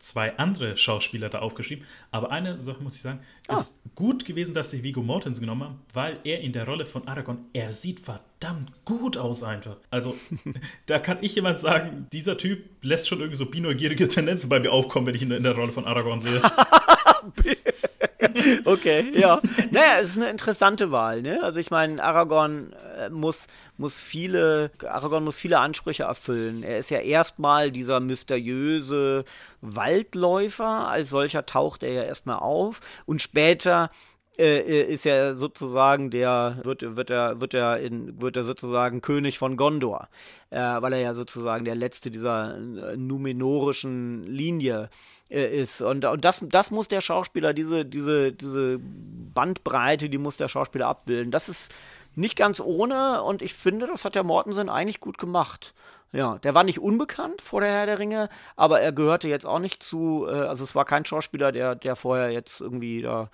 zwei andere Schauspieler da aufgeschrieben. Aber eine Sache muss ich sagen, ah. ist gut gewesen, dass sie Vigo Mortensen genommen haben, weil er in der Rolle von Aragorn, er sieht verdammt gut aus einfach. Also da kann ich jemand sagen, dieser Typ lässt schon irgendwie so bineugierige Tendenzen bei mir aufkommen, wenn ich ihn in der Rolle von Aragorn sehe. okay, ja. Naja, es ist eine interessante Wahl, ne? Also ich meine, Aragorn äh, muss, muss viele, Aragorn muss viele Ansprüche erfüllen. Er ist ja erstmal dieser mysteriöse Waldläufer, als solcher taucht er ja erstmal auf und später äh, äh, ist er sozusagen der, wird, wird er, wird er in, wird er sozusagen König von Gondor, äh, weil er ja sozusagen der letzte dieser numenorischen Linie ist. Und, und das, das muss der Schauspieler, diese, diese, diese Bandbreite, die muss der Schauspieler abbilden. Das ist nicht ganz ohne und ich finde, das hat der Mortensen eigentlich gut gemacht. Ja, der war nicht unbekannt vor der Herr der Ringe, aber er gehörte jetzt auch nicht zu, äh, also es war kein Schauspieler, der, der vorher jetzt irgendwie da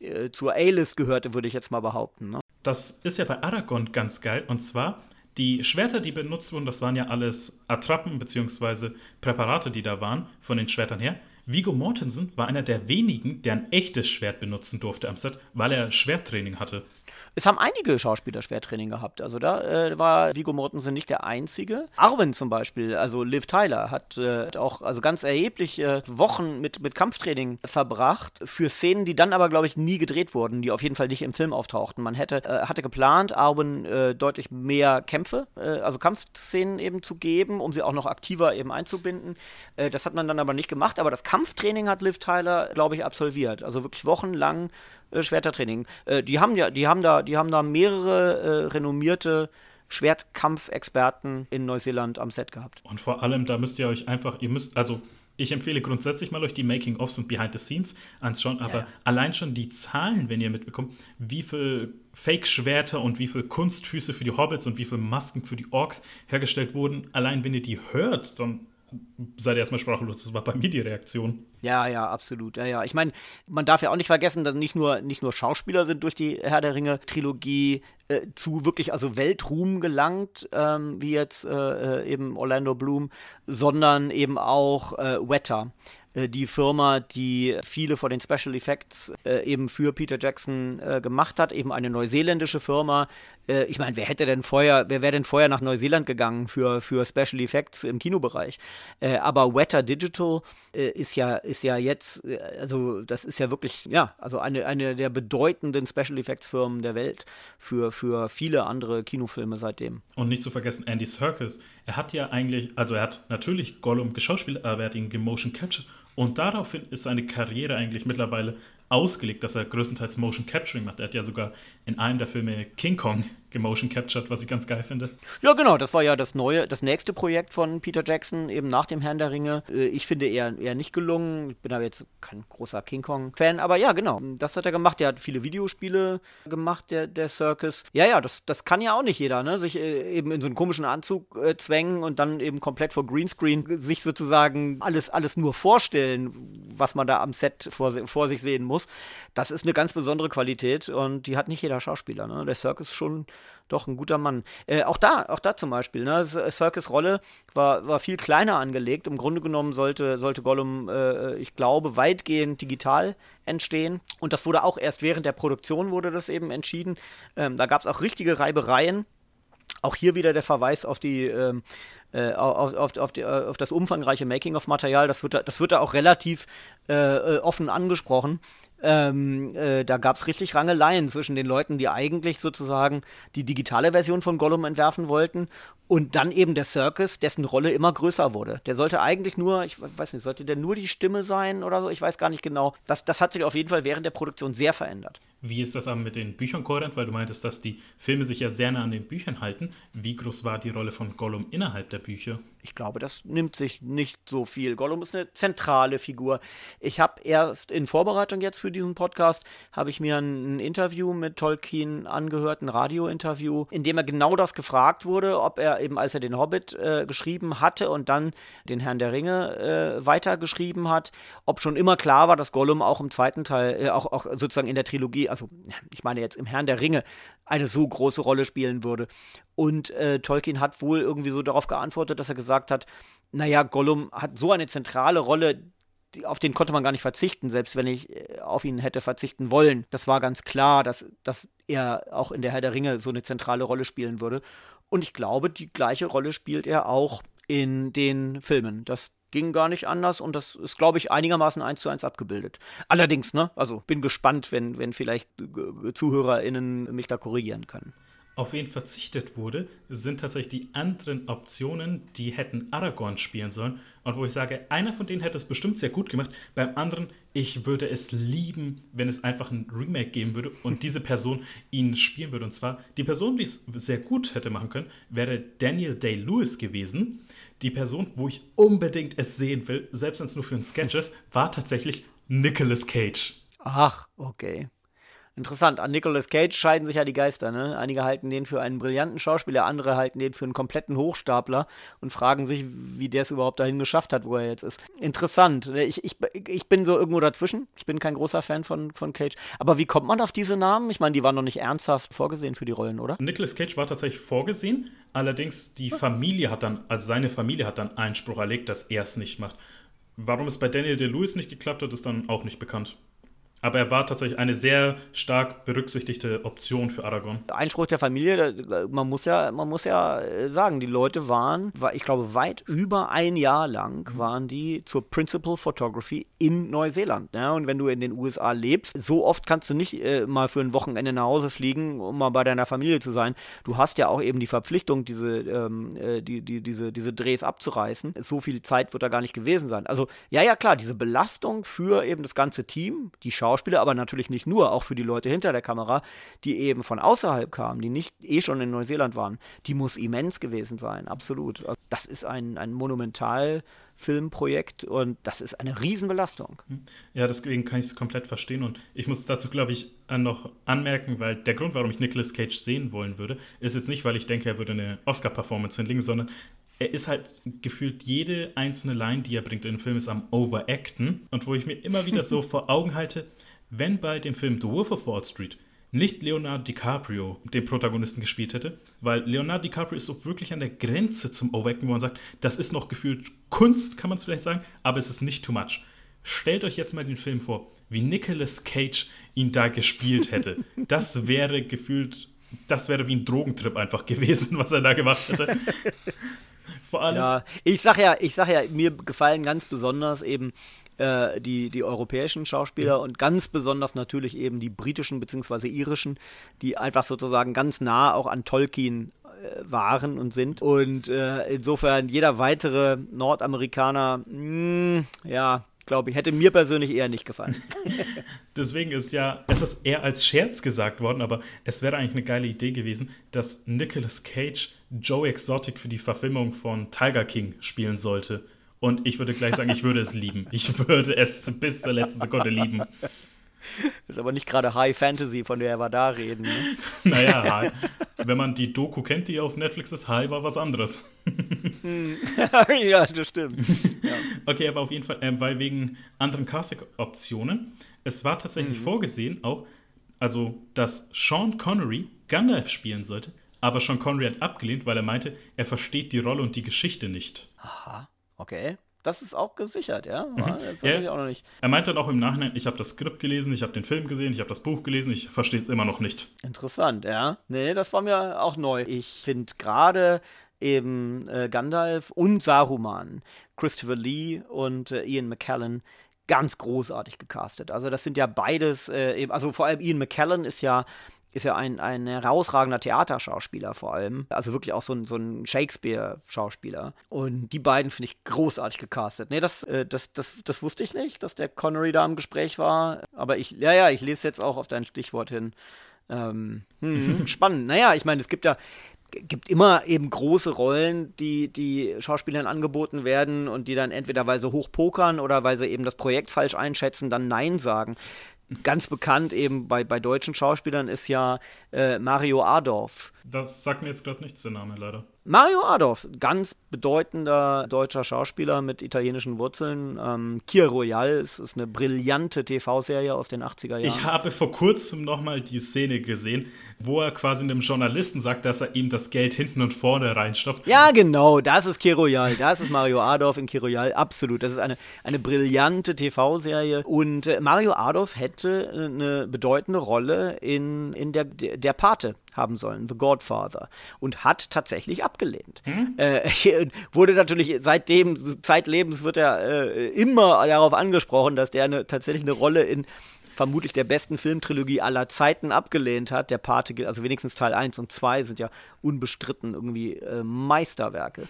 äh, zur A-List gehörte, würde ich jetzt mal behaupten. Ne? Das ist ja bei Aragorn ganz geil und zwar die Schwerter, die benutzt wurden, das waren ja alles Attrappen bzw. Präparate, die da waren von den Schwertern her. Vigo Mortensen war einer der wenigen, der ein echtes Schwert benutzen durfte am Set, weil er Schwerttraining hatte. Es haben einige Schauspieler Schwerttraining gehabt. Also da äh, war Vigo Mortensen nicht der Einzige. Arwen zum Beispiel, also Liv Tyler, hat äh, auch also ganz erhebliche Wochen mit, mit Kampftraining verbracht für Szenen, die dann aber, glaube ich, nie gedreht wurden, die auf jeden Fall nicht im Film auftauchten. Man hätte, äh, hatte geplant, Arwen äh, deutlich mehr Kämpfe, äh, also Kampfszenen eben zu geben, um sie auch noch aktiver eben einzubinden. Äh, das hat man dann aber nicht gemacht, aber das Kampftraining hat Liv Tyler, glaube ich, absolviert. Also wirklich wochenlang äh, Schwertertraining. Äh, die haben ja, die haben da, die haben da mehrere äh, renommierte Schwertkampfexperten in Neuseeland am Set gehabt. Und vor allem, da müsst ihr euch einfach, ihr müsst, also ich empfehle grundsätzlich mal euch die Making-ofs und Behind-the-Scenes anzuschauen, aber ja. allein schon die Zahlen, wenn ihr mitbekommt, wie viel Fake-Schwerter und wie viel Kunstfüße für die Hobbits und wie viel Masken für die Orks hergestellt wurden, allein wenn ihr die hört, dann seid ihr erstmal sprachlos. Das war bei mir die Reaktion. Ja, ja, absolut. Ja, ja. Ich meine, man darf ja auch nicht vergessen, dass nicht nur, nicht nur Schauspieler sind durch die Herr der Ringe-Trilogie äh, zu wirklich also Weltruhm gelangt, ähm, wie jetzt äh, äh eben Orlando Bloom, sondern eben auch äh, Wetter. Äh, die Firma, die viele von den Special Effects äh, eben für Peter Jackson äh, gemacht hat, eben eine neuseeländische Firma. Ich meine, wer hätte denn vorher, wer wäre denn vorher nach Neuseeland gegangen für, für Special Effects im Kinobereich? Aber Wetter Digital ist ja, ist ja jetzt, also das ist ja wirklich, ja, also eine, eine der bedeutenden Special Effects Firmen der Welt für, für viele andere Kinofilme seitdem. Und nicht zu vergessen Andy Serkis. Er hat ja eigentlich, also er hat natürlich Gollum geschauspielt, aber er hat ihn gemotion captured und daraufhin ist seine Karriere eigentlich mittlerweile ausgelegt, dass er größtenteils Motion Capturing macht. Er hat ja sogar in einem der Filme King Kong gemotion captured, was ich ganz geil finde. Ja, genau, das war ja das neue, das nächste Projekt von Peter Jackson, eben nach dem Herrn der Ringe. Äh, ich finde eher, eher nicht gelungen. Ich bin aber jetzt kein großer King Kong-Fan, aber ja, genau, das hat er gemacht. Er hat viele Videospiele gemacht, der, der Circus. Ja, ja, das, das kann ja auch nicht jeder, ne? Sich äh, eben in so einen komischen Anzug äh, zwängen und dann eben komplett vor Greenscreen sich sozusagen alles, alles nur vorstellen, was man da am Set vor, vor sich sehen muss. Das ist eine ganz besondere Qualität und die hat nicht jeder Schauspieler. Ne? Der Circus schon doch ein guter Mann. Äh, auch da, auch da zum Beispiel, ne? Circus Rolle war, war viel kleiner angelegt. Im Grunde genommen sollte, sollte Gollum, äh, ich glaube, weitgehend digital entstehen. Und das wurde auch erst während der Produktion wurde das eben entschieden. Ähm, da gab es auch richtige Reibereien auch hier wieder der Verweis auf die, ähm, äh, auf, auf, auf, die, auf, das umfangreiche Making-of-Material. Das wird, da, das wird da auch relativ äh, äh offen angesprochen. Ähm, äh, da gab es richtig Rangeleien zwischen den Leuten, die eigentlich sozusagen die digitale Version von Gollum entwerfen wollten und dann eben der Circus, dessen Rolle immer größer wurde. Der sollte eigentlich nur, ich weiß nicht, sollte der nur die Stimme sein oder so? Ich weiß gar nicht genau. Das, das hat sich auf jeden Fall während der Produktion sehr verändert. Wie ist das aber mit den Büchern kohärent? Weil du meintest, dass die Filme sich ja sehr nah an den Büchern halten. Wie groß war die Rolle von Gollum innerhalb der Bücher? Ich glaube, das nimmt sich nicht so viel. Gollum ist eine zentrale Figur. Ich habe erst in Vorbereitung jetzt für diesen Podcast, habe ich mir ein, ein Interview mit Tolkien angehört, ein Radiointerview, in dem er genau das gefragt wurde, ob er eben, als er den Hobbit äh, geschrieben hatte und dann den Herrn der Ringe äh, weitergeschrieben hat, ob schon immer klar war, dass Gollum auch im zweiten Teil, äh, auch, auch sozusagen in der Trilogie, also ich meine jetzt im Herrn der Ringe, eine so große Rolle spielen würde. Und äh, Tolkien hat wohl irgendwie so darauf geantwortet, dass er gesagt hat, naja, Gollum hat so eine zentrale Rolle, auf den konnte man gar nicht verzichten, selbst wenn ich äh, auf ihn hätte verzichten wollen. Das war ganz klar, dass, dass er auch in der Herr der Ringe so eine zentrale Rolle spielen würde. Und ich glaube, die gleiche Rolle spielt er auch in den Filmen. Das ging gar nicht anders und das ist, glaube ich, einigermaßen eins zu eins abgebildet. Allerdings, ne, also bin gespannt, wenn, wenn vielleicht ZuhörerInnen mich da korrigieren können auf wen verzichtet wurde, sind tatsächlich die anderen Optionen, die hätten Aragorn spielen sollen. Und wo ich sage, einer von denen hätte es bestimmt sehr gut gemacht. Beim anderen, ich würde es lieben, wenn es einfach ein Remake geben würde und diese Person ihn spielen würde. Und zwar, die Person, die es sehr gut hätte machen können, wäre Daniel Day-Lewis gewesen. Die Person, wo ich unbedingt es sehen will, selbst wenn es nur für ein Sketch ist, war tatsächlich Nicolas Cage. Ach, okay. Interessant, an Nicolas Cage scheiden sich ja die Geister. Ne? Einige halten den für einen brillanten Schauspieler, andere halten den für einen kompletten Hochstapler und fragen sich, wie der es überhaupt dahin geschafft hat, wo er jetzt ist. Interessant. Ich, ich, ich bin so irgendwo dazwischen. Ich bin kein großer Fan von, von Cage. Aber wie kommt man auf diese Namen? Ich meine, die waren noch nicht ernsthaft vorgesehen für die Rollen, oder? Nicolas Cage war tatsächlich vorgesehen. Allerdings die Familie hat dann, also seine Familie hat dann Einspruch erlegt, dass er es nicht macht. Warum es bei Daniel DeLewis nicht geklappt hat, ist dann auch nicht bekannt. Aber er war tatsächlich eine sehr stark berücksichtigte Option für Aragorn. Einspruch der Familie, man muss ja, man muss ja äh, sagen, die Leute waren, ich glaube, weit über ein Jahr lang mhm. waren die zur Principal Photography in Neuseeland. Ja? Und wenn du in den USA lebst, so oft kannst du nicht äh, mal für ein Wochenende nach Hause fliegen, um mal bei deiner Familie zu sein. Du hast ja auch eben die Verpflichtung, diese, ähm, äh, die, die, diese, diese Drehs abzureißen. So viel Zeit wird da gar nicht gewesen sein. Also, ja, ja, klar, diese Belastung für eben das ganze Team, die Schauspieler, Schauspieler, aber natürlich nicht nur, auch für die Leute hinter der Kamera, die eben von außerhalb kamen, die nicht eh schon in Neuseeland waren, die muss immens gewesen sein, absolut. Also das ist ein, ein monumental Filmprojekt und das ist eine Riesenbelastung. Ja, deswegen kann ich es komplett verstehen und ich muss dazu, glaube ich, noch anmerken, weil der Grund, warum ich Nicolas Cage sehen wollen würde, ist jetzt nicht, weil ich denke, er würde eine Oscar-Performance hinlegen, sondern er ist halt gefühlt jede einzelne Line, die er bringt in dem Film, ist am Overacten und wo ich mir immer wieder so vor Augen halte, wenn bei dem Film The Wolf of Wall Street nicht Leonardo DiCaprio den Protagonisten gespielt hätte, weil Leonardo DiCaprio ist so wirklich an der Grenze zum Overacting, wo man sagt, das ist noch gefühlt Kunst, kann man es vielleicht sagen, aber es ist nicht too much. Stellt euch jetzt mal den Film vor, wie Nicolas Cage ihn da gespielt hätte. Das wäre gefühlt, das wäre wie ein Drogentrip einfach gewesen, was er da gemacht hätte. Vor allem. Ja, ich sag ja, ich sag ja, mir gefallen ganz besonders eben äh, die, die europäischen Schauspieler mhm. und ganz besonders natürlich eben die britischen bzw. irischen, die einfach sozusagen ganz nah auch an Tolkien äh, waren und sind. Und äh, insofern jeder weitere Nordamerikaner, mh, hm, ja, glaube ich, hätte mir persönlich eher nicht gefallen. Deswegen ist ja, es ist eher als Scherz gesagt worden, aber es wäre eigentlich eine geile Idee gewesen, dass Nicolas Cage Joe Exotic für die Verfilmung von Tiger King spielen sollte. Und ich würde gleich sagen, ich würde es lieben. Ich würde es bis zur letzten Sekunde lieben. Ist aber nicht gerade High Fantasy, von der wir da reden. Ne? naja, wenn man die Doku kennt, die auf Netflix ist, High war was anderes. Hm. ja, das stimmt. Ja. Okay, aber auf jeden Fall, äh, weil wegen anderen Casting-Optionen, es war tatsächlich mhm. vorgesehen auch, also, dass Sean Connery Gandalf spielen sollte, aber Sean Connery hat abgelehnt, weil er meinte, er versteht die Rolle und die Geschichte nicht. Aha. Okay. Das ist auch gesichert, ja? Mhm. Das ja. ich auch noch nicht. Er meinte dann auch im Nachhinein, ich habe das Skript gelesen, ich habe den Film gesehen, ich habe das Buch gelesen, ich verstehe es immer noch nicht. Interessant, ja. Nee, das war mir auch neu. Ich finde gerade eben äh, Gandalf und Saruman, Christopher Lee und äh, Ian McKellen ganz großartig gecastet. Also das sind ja beides, äh, also vor allem Ian McKellen ist ja ist ja ein, ein herausragender Theaterschauspieler vor allem. Also wirklich auch so ein, so ein Shakespeare-Schauspieler. Und die beiden finde ich großartig gecastet. Nee, das, äh, das, das, das wusste ich nicht, dass der Connery da im Gespräch war. Aber ich, ja, ja, ich lese jetzt auch auf dein Stichwort hin. Ähm, hm, spannend. Naja, ich meine, es gibt ja gibt immer eben große Rollen, die, die Schauspielern angeboten werden und die dann entweder, weil sie hoch pokern oder weil sie eben das Projekt falsch einschätzen, dann Nein sagen. Ganz bekannt eben bei, bei deutschen Schauspielern ist ja äh, Mario Adorf. Das sagt mir jetzt gerade nichts, der Name leider. Mario Adorf, ganz bedeutender deutscher Schauspieler mit italienischen Wurzeln. Ähm, Kier Royal ist, ist eine brillante TV-Serie aus den 80er Jahren. Ich habe vor kurzem nochmal die Szene gesehen, wo er quasi einem Journalisten sagt, dass er ihm das Geld hinten und vorne reinstopft. Ja, genau, das ist Kier Royal. Das ist Mario Adorf in Kier Royal. Absolut. Das ist eine, eine brillante TV-Serie. Und äh, Mario Adorf hätte eine bedeutende Rolle in, in der, der Pate haben sollen, The Godfather, und hat tatsächlich abgelehnt. Hm? Äh, wurde natürlich seitdem, zeitlebens wird er äh, immer darauf angesprochen, dass der eine, tatsächlich eine Rolle in vermutlich der besten Filmtrilogie aller Zeiten abgelehnt hat. Der Pate, also wenigstens Teil 1 und 2 sind ja unbestritten irgendwie äh, Meisterwerke.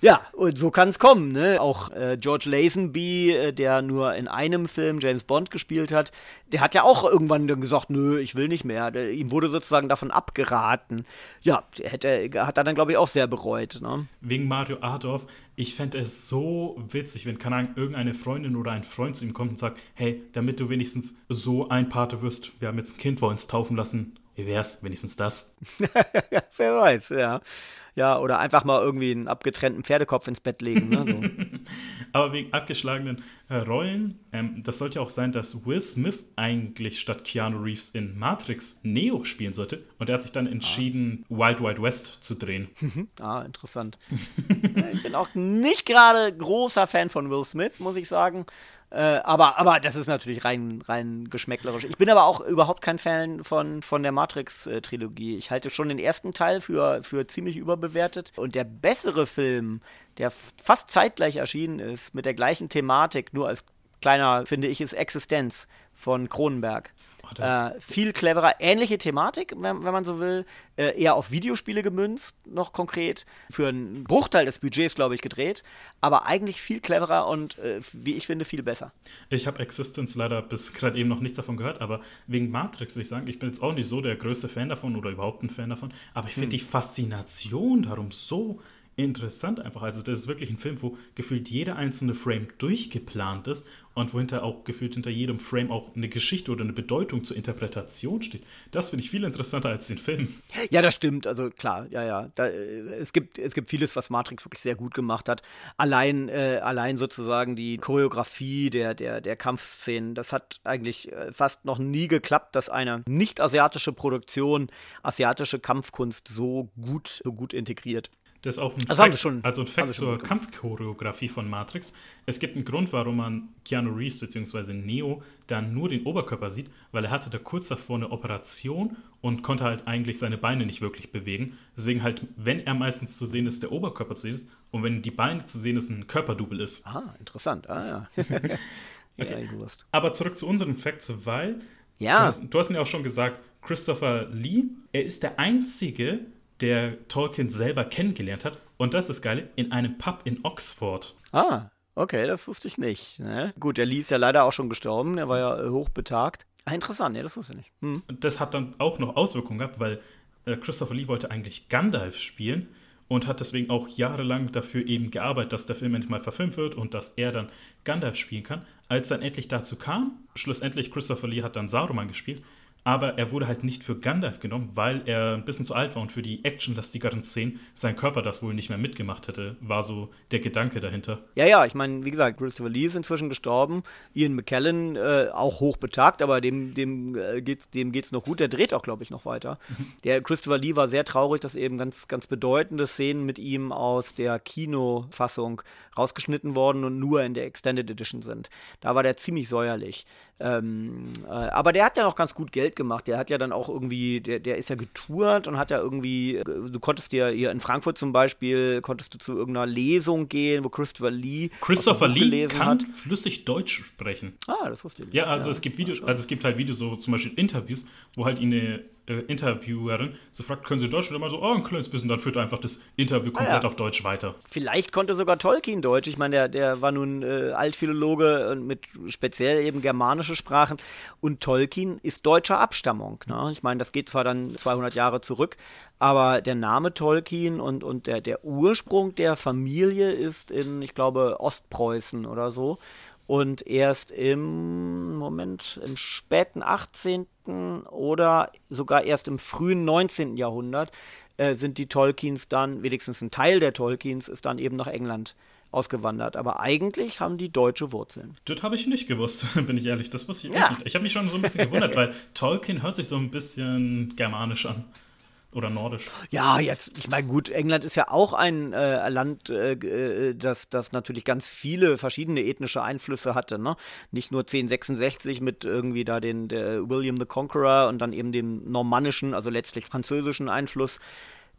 Ja, und so kann es kommen. Ne? Auch äh, George Lazenby, äh, der nur in einem Film James Bond gespielt hat, der hat ja auch irgendwann dann gesagt, nö, ich will nicht mehr. Der, ihm wurde sozusagen davon abgeraten. Ja, hätte, hat er dann, glaube ich, auch sehr bereut. Ne? Wegen Mario Adorf, ich fände es so witzig, wenn, keine Ahnung, irgendeine Freundin oder ein Freund zu ihm kommt und sagt, hey, damit du wenigstens so ein Pate wirst, wir haben jetzt ein Kind, wollen uns taufen lassen, wie wär's? Wenigstens das. Wer weiß, ja. Ja, oder einfach mal irgendwie einen abgetrennten Pferdekopf ins Bett legen. Ne? So. Aber wegen abgeschlagenen äh, Rollen, ähm, das sollte auch sein, dass Will Smith eigentlich statt Keanu Reeves in Matrix Neo spielen sollte. Und er hat sich dann entschieden, ah. Wild Wild West zu drehen. ah, interessant. ich bin auch nicht gerade großer Fan von Will Smith, muss ich sagen. Äh, aber, aber das ist natürlich rein, rein geschmäcklerisch. Ich bin aber auch überhaupt kein Fan von, von der Matrix-Trilogie. Ich halte schon den ersten Teil für, für ziemlich überbewertet. Und der bessere Film, der fast zeitgleich erschienen ist, mit der gleichen Thematik, nur als kleiner, finde ich, ist Existenz von Cronenberg. Oh, äh, viel cleverer, ähnliche Thematik, wenn, wenn man so will, äh, eher auf Videospiele gemünzt, noch konkret, für einen Bruchteil des Budgets, glaube ich, gedreht, aber eigentlich viel cleverer und, äh, wie ich finde, viel besser. Ich habe Existence leider bis gerade eben noch nichts davon gehört, aber wegen Matrix will ich sagen, ich bin jetzt auch nicht so der größte Fan davon oder überhaupt ein Fan davon, aber ich finde hm. die Faszination darum so interessant einfach. Also das ist wirklich ein Film, wo gefühlt jeder einzelne Frame durchgeplant ist und wo hinter auch gefühlt hinter jedem Frame auch eine Geschichte oder eine Bedeutung zur Interpretation steht. Das finde ich viel interessanter als den Film. Ja, das stimmt. Also klar, ja, ja. Da, äh, es, gibt, es gibt vieles, was Matrix wirklich sehr gut gemacht hat. Allein, äh, allein sozusagen die Choreografie der, der, der Kampfszenen, das hat eigentlich äh, fast noch nie geklappt, dass eine nicht-asiatische Produktion asiatische Kampfkunst so gut, so gut integriert. Das ist auch ein also Fact, schon, also ein Fact zur Kampfchoreografie von Matrix. Es gibt einen Grund, warum man Keanu Reeves bzw. Neo dann nur den Oberkörper sieht, weil er hatte da kurz davor eine Operation und konnte halt eigentlich seine Beine nicht wirklich bewegen. Deswegen halt, wenn er meistens zu sehen ist, der Oberkörper zu sehen ist und wenn die Beine zu sehen ist, ein Körperdouble ist. Ah, interessant. Ah ja. okay. ja Aber zurück zu unseren Facts, weil ja. du, hast, du hast mir auch schon gesagt, Christopher Lee, er ist der einzige, der Tolkien selber kennengelernt hat. Und das ist geil, in einem Pub in Oxford. Ah, okay, das wusste ich nicht. Ne? Gut, der Lee ist ja leider auch schon gestorben, der war ja äh, hochbetagt. Ah, interessant, ja, das wusste ich nicht. Hm. Das hat dann auch noch Auswirkungen gehabt, weil äh, Christopher Lee wollte eigentlich Gandalf spielen und hat deswegen auch jahrelang dafür eben gearbeitet, dass der Film endlich mal verfilmt wird und dass er dann Gandalf spielen kann. Als dann endlich dazu kam, schlussendlich Christopher Lee hat dann Saruman gespielt, aber er wurde halt nicht für Gandalf genommen, weil er ein bisschen zu alt war und für die actionlastigeren Szenen sein Körper das wohl nicht mehr mitgemacht hätte, war so der Gedanke dahinter. Ja, ja, ich meine, wie gesagt, Christopher Lee ist inzwischen gestorben, Ian McKellen äh, auch hochbetagt, aber dem, dem, äh, geht's, dem geht's noch gut, der dreht auch, glaube ich, noch weiter. Mhm. Der Christopher Lee war sehr traurig, dass eben ganz, ganz bedeutende Szenen mit ihm aus der Kinofassung rausgeschnitten worden und nur in der Extended Edition sind. Da war der ziemlich säuerlich. Ähm, äh, aber der hat ja noch ganz gut Geld gemacht. Der hat ja dann auch irgendwie, der, der ist ja getourt und hat ja irgendwie, du konntest dir hier in Frankfurt zum Beispiel, konntest du zu irgendeiner Lesung gehen, wo Christopher Lee Christopher Lee kann hat. flüssig Deutsch sprechen. Ah, das wusste ich nicht. Ja, also ja, es gibt Videos, also es gibt halt Videos, so zum Beispiel Interviews, wo halt ihn eine äh, Interviewerin so fragt, können Sie Deutsch? Und immer so, oh, ein kleines bisschen, dann führt er einfach das Interview komplett ah, ja. auf Deutsch weiter. Vielleicht konnte sogar Tolkien Deutsch. Ich meine, der, der war nun äh, Altphilologe mit speziell eben germanische Sprachen. Und Tolkien ist deutscher Abstammung. Ne? Ich meine, das geht zwar dann 200 Jahre zurück, aber der Name Tolkien und, und der, der Ursprung der Familie ist in, ich glaube, Ostpreußen oder so. Und erst im Moment, im späten 18. oder sogar erst im frühen 19. Jahrhundert äh, sind die Tolkiens dann, wenigstens ein Teil der Tolkiens, ist dann eben nach England ausgewandert. Aber eigentlich haben die deutsche Wurzeln. Das habe ich nicht gewusst, bin ich ehrlich. Das wusste ich ja. nicht. Ich habe mich schon so ein bisschen gewundert, weil Tolkien hört sich so ein bisschen germanisch an. Oder nordisch. Ja, jetzt, ich meine, gut, England ist ja auch ein äh, Land, äh, äh das, das natürlich ganz viele verschiedene ethnische Einflüsse hatte. Ne? Nicht nur 1066 mit irgendwie da den William the Conqueror und dann eben dem normannischen, also letztlich französischen Einfluss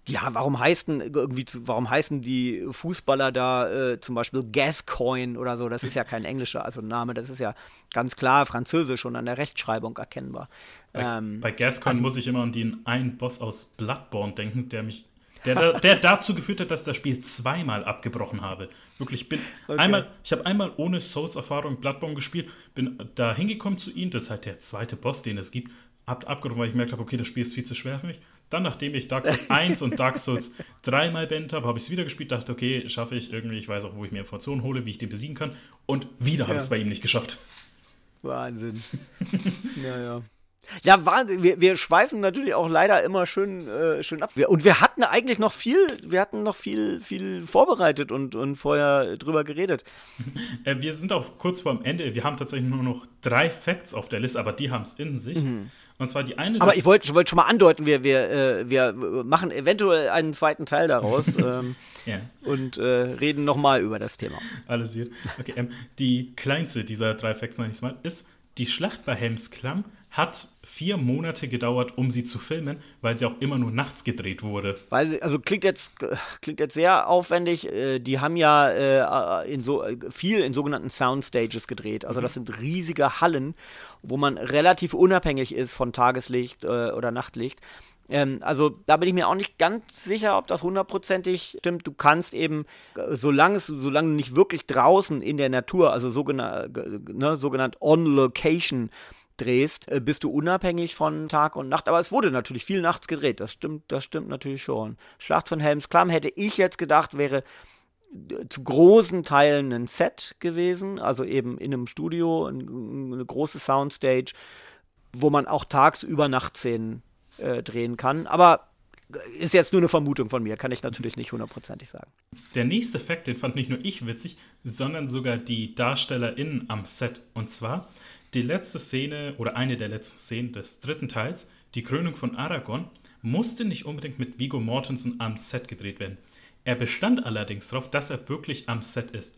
ja, warum heißen irgendwie, warum heißen die Fußballer da äh, zum Beispiel Gascoigne oder so? Das ist ja kein englischer also Name, das ist ja ganz klar französisch und an der Rechtschreibung erkennbar. Bei, ähm, bei Gascoigne also, muss ich immer an den einen Boss aus Bloodborne denken, der mich der, der, dazu geführt hat, dass ich das Spiel zweimal abgebrochen habe. Wirklich, bin okay. einmal, ich habe einmal ohne Souls-Erfahrung Bloodborne gespielt, bin da hingekommen zu ihm, das ist halt der zweite Boss, den es gibt, hab abgebrochen, weil ich gemerkt habe, okay, das Spiel ist viel zu schwer für mich. Dann, nachdem ich Dark Souls 1 und Dark Souls dreimal beendet habe, habe ich es wieder gespielt, dachte, okay, schaffe ich irgendwie, ich weiß auch, wo ich mir Informationen hole, wie ich den besiegen kann. Und wieder ja. habe ich es bei ihm nicht geschafft. Wahnsinn. ja, ja. Ja, wir, wir schweifen natürlich auch leider immer schön, äh, schön ab. Und wir hatten eigentlich noch viel, wir hatten noch viel, viel vorbereitet und, und vorher drüber geredet. Äh, wir sind auch kurz vorm Ende. Wir haben tatsächlich nur noch drei Facts auf der Liste, aber die haben es in sich. Mhm. Und zwar die eine. Aber ich wollte wollt schon mal andeuten, wir, wir, äh, wir machen eventuell einen zweiten Teil daraus ähm, ja. und äh, reden nochmal über das Thema. Alles gut. Okay, ähm, die kleinste dieser drei Facts, nenne ich mal, ist die Schlacht bei Helms Klamm hat vier Monate gedauert, um sie zu filmen, weil sie auch immer nur nachts gedreht wurde. Weil sie, also klingt jetzt, klingt jetzt sehr aufwendig. Äh, die haben ja äh, in so, viel in sogenannten Soundstages gedreht. Also mhm. das sind riesige Hallen, wo man relativ unabhängig ist von Tageslicht äh, oder Nachtlicht. Ähm, also da bin ich mir auch nicht ganz sicher, ob das hundertprozentig stimmt. Du kannst eben, solange, solange du nicht wirklich draußen in der Natur, also sogenannt, ne, sogenannt on location drehst, äh, bist du unabhängig von Tag und Nacht. Aber es wurde natürlich viel nachts gedreht. Das stimmt, das stimmt natürlich schon. Schlacht von Helms Klamm hätte ich jetzt gedacht, wäre äh, zu großen Teilen ein Set gewesen, also eben in einem Studio, eine große Soundstage, wo man auch tagsüber Nachtszenen äh, drehen kann. Aber ist jetzt nur eine Vermutung von mir, kann ich natürlich nicht hundertprozentig sagen. Der nächste Fakt, den fand nicht nur ich witzig, sondern sogar die DarstellerInnen am Set. Und zwar die letzte Szene oder eine der letzten Szenen des dritten Teils, die Krönung von Aragorn, musste nicht unbedingt mit Vigo Mortensen am Set gedreht werden. Er bestand allerdings darauf, dass er wirklich am Set ist.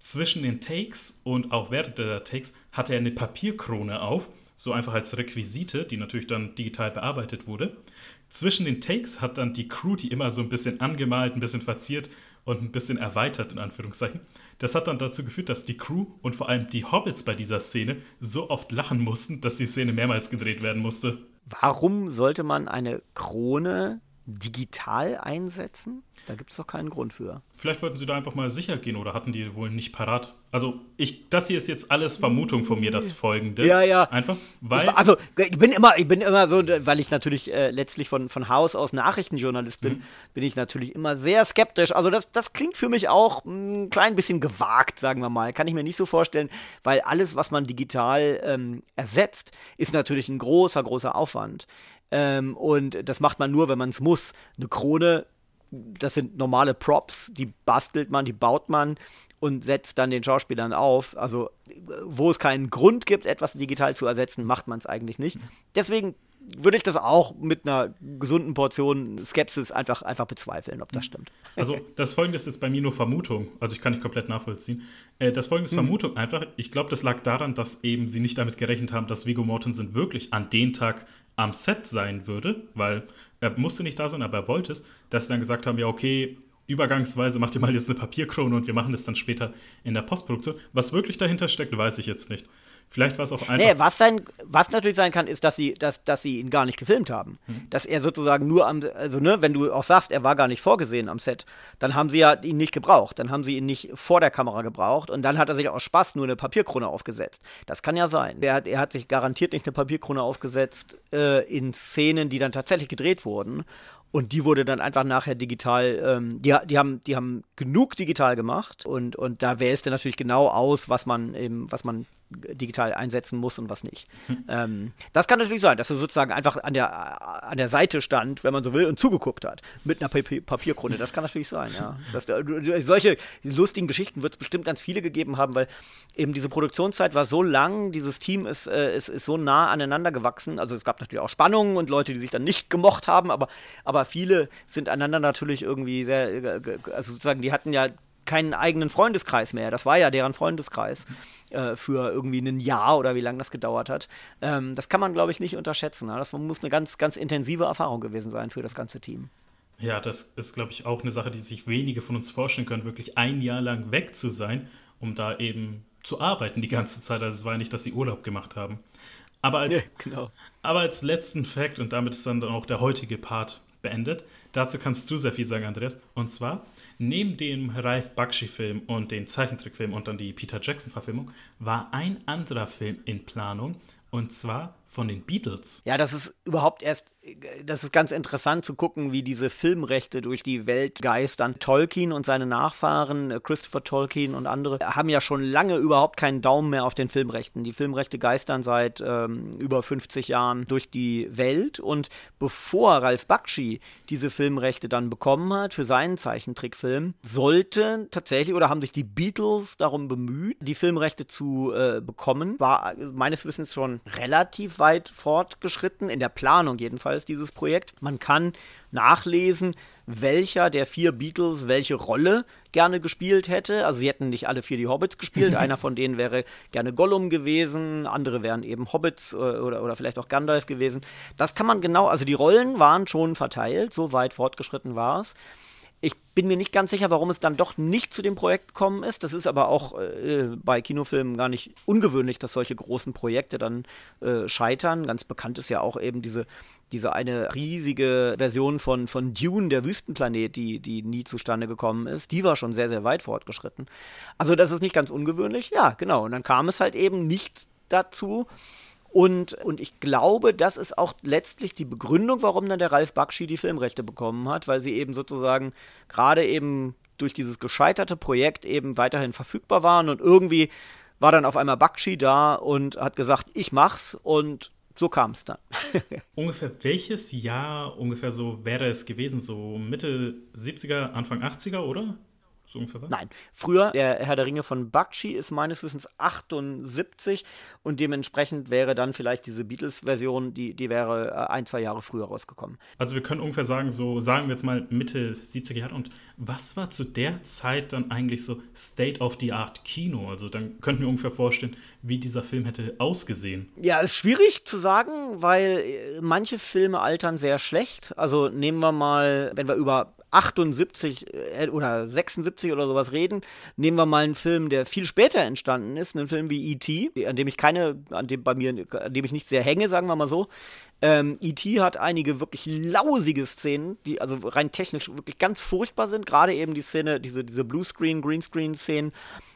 Zwischen den Takes und auch während der Takes hatte er eine Papierkrone auf, so einfach als Requisite, die natürlich dann digital bearbeitet wurde. Zwischen den Takes hat dann die Crew die immer so ein bisschen angemalt, ein bisschen verziert und ein bisschen erweitert, in Anführungszeichen. Das hat dann dazu geführt, dass die Crew und vor allem die Hobbits bei dieser Szene so oft lachen mussten, dass die Szene mehrmals gedreht werden musste. Warum sollte man eine Krone digital einsetzen? Da gibt es doch keinen Grund für. Vielleicht wollten sie da einfach mal sicher gehen oder hatten die wohl nicht parat. Also, ich, das hier ist jetzt alles Vermutung von mir, das folgende. Ja, ja. Einfach, weil. also, ich bin immer, ich bin immer so, weil ich natürlich äh, letztlich von, von Haus aus Nachrichtenjournalist bin, mhm. bin ich natürlich immer sehr skeptisch. Also, das, das klingt für mich auch ein klein bisschen gewagt, sagen wir mal. Kann ich mir nicht so vorstellen, weil alles, was man digital ähm, ersetzt, ist natürlich ein großer, großer Aufwand. Ähm, und das macht man nur, wenn man es muss. Eine Krone, das sind normale Props, die bastelt man, die baut man und setzt dann den Schauspielern auf. Also, wo es keinen Grund gibt, etwas digital zu ersetzen, macht man es eigentlich nicht. Deswegen würde ich das auch mit einer gesunden Portion Skepsis einfach, einfach bezweifeln, ob das stimmt. Also das Folgende ist jetzt bei mir nur Vermutung, also ich kann nicht komplett nachvollziehen. Äh, das Folgende ist hm. Vermutung einfach, ich glaube, das lag daran, dass eben sie nicht damit gerechnet haben, dass Vigo Mortensen wirklich an den Tag am Set sein würde, weil er musste nicht da sein, aber er wollte es, dass sie dann gesagt haben, ja okay, übergangsweise macht ihr mal jetzt eine Papierkrone und wir machen das dann später in der Postproduktion. Was wirklich dahinter steckt, weiß ich jetzt nicht. Vielleicht war es auch einfach. Nee, was, sein, was natürlich sein kann, ist, dass sie, dass, dass sie ihn gar nicht gefilmt haben. Mhm. Dass er sozusagen nur am, also ne, wenn du auch sagst, er war gar nicht vorgesehen am Set, dann haben sie ja ihn nicht gebraucht. Dann haben sie ihn nicht vor der Kamera gebraucht und dann hat er sich aus Spaß nur eine Papierkrone aufgesetzt. Das kann ja sein. Er hat, er hat sich garantiert nicht eine Papierkrone aufgesetzt äh, in Szenen, die dann tatsächlich gedreht wurden. Und die wurde dann einfach nachher digital, ähm, die, die, haben, die haben genug digital gemacht und, und da wählst du natürlich genau aus, was man eben, was man digital einsetzen muss und was nicht. Hm. Ähm, das kann natürlich sein, dass er sozusagen einfach an der, an der Seite stand, wenn man so will, und zugeguckt hat mit einer Papier Papierkrone. Das kann natürlich sein, ja. Das, äh, solche lustigen Geschichten wird es bestimmt ganz viele gegeben haben, weil eben diese Produktionszeit war so lang, dieses Team ist, äh, ist, ist so nah aneinander gewachsen. Also es gab natürlich auch Spannungen und Leute, die sich dann nicht gemocht haben, aber, aber viele sind einander natürlich irgendwie sehr, äh, also sozusagen, die hatten ja keinen eigenen Freundeskreis mehr. Das war ja deren Freundeskreis äh, für irgendwie ein Jahr oder wie lange das gedauert hat. Ähm, das kann man, glaube ich, nicht unterschätzen. Ne? Das muss eine ganz, ganz intensive Erfahrung gewesen sein für das ganze Team. Ja, das ist, glaube ich, auch eine Sache, die sich wenige von uns vorstellen können, wirklich ein Jahr lang weg zu sein, um da eben zu arbeiten die ganze Zeit. Also es war ja nicht, dass sie Urlaub gemacht haben. Aber als, ja, genau. aber als letzten Fakt, und damit ist dann auch der heutige Part beendet, dazu kannst du sehr viel sagen, Andreas. Und zwar, Neben dem Ralph Bakshi-Film und den Zeichentrickfilm und dann die Peter Jackson-Verfilmung war ein anderer Film in Planung. Und zwar von den Beatles. Ja, das ist überhaupt erst, das ist ganz interessant zu gucken, wie diese Filmrechte durch die Welt geistern. Tolkien und seine Nachfahren, äh, Christopher Tolkien und andere, haben ja schon lange überhaupt keinen Daumen mehr auf den Filmrechten. Die Filmrechte geistern seit ähm, über 50 Jahren durch die Welt und bevor Ralph Bakshi diese Filmrechte dann bekommen hat für seinen Zeichentrickfilm, sollte tatsächlich oder haben sich die Beatles darum bemüht, die Filmrechte zu äh, bekommen. War meines Wissens schon relativ weit weit fortgeschritten, in der Planung jedenfalls, dieses Projekt. Man kann nachlesen, welcher der vier Beatles welche Rolle gerne gespielt hätte. Also sie hätten nicht alle vier die Hobbits gespielt. Einer von denen wäre gerne Gollum gewesen, andere wären eben Hobbits äh, oder, oder vielleicht auch Gandalf gewesen. Das kann man genau, also die Rollen waren schon verteilt, so weit fortgeschritten war es. Ich bin mir nicht ganz sicher, warum es dann doch nicht zu dem Projekt gekommen ist. Das ist aber auch äh, bei Kinofilmen gar nicht ungewöhnlich, dass solche großen Projekte dann äh, scheitern. Ganz bekannt ist ja auch eben diese, diese eine riesige Version von, von Dune, der Wüstenplanet, die, die nie zustande gekommen ist. Die war schon sehr, sehr weit fortgeschritten. Also das ist nicht ganz ungewöhnlich. Ja, genau. Und dann kam es halt eben nicht dazu. Und, und ich glaube, das ist auch letztlich die Begründung, warum dann der Ralf Bakshi die Filmrechte bekommen hat, weil sie eben sozusagen gerade eben durch dieses gescheiterte Projekt eben weiterhin verfügbar waren und irgendwie war dann auf einmal Bakshi da und hat gesagt, ich mach's und so kam es dann. ungefähr welches Jahr ungefähr so wäre es gewesen? So Mitte 70er, Anfang 80er, oder? So ungefähr was? Nein. Früher, der Herr der Ringe von Bakshi ist meines Wissens 78 und dementsprechend wäre dann vielleicht diese Beatles-Version, die, die wäre äh, ein, zwei Jahre früher rausgekommen. Also wir können ungefähr sagen, so sagen wir jetzt mal Mitte 70er Jahre. Und was war zu der Zeit dann eigentlich so State of the Art Kino? Also dann könnten wir ungefähr vorstellen, wie dieser Film hätte ausgesehen. Ja, ist schwierig zu sagen, weil äh, manche Filme altern sehr schlecht. Also nehmen wir mal, wenn wir über 78 äh, oder 76 oder sowas reden, nehmen wir mal einen Film, der viel später entstanden ist, einen Film wie E.T., an dem ich keine, an dem bei mir, an dem ich nicht sehr hänge, sagen wir mal so. Ähm, E.T. hat einige wirklich lausige Szenen, die also rein technisch wirklich ganz furchtbar sind. Gerade eben die Szene, diese, diese Bluescreen, Greenscreen-Szenen,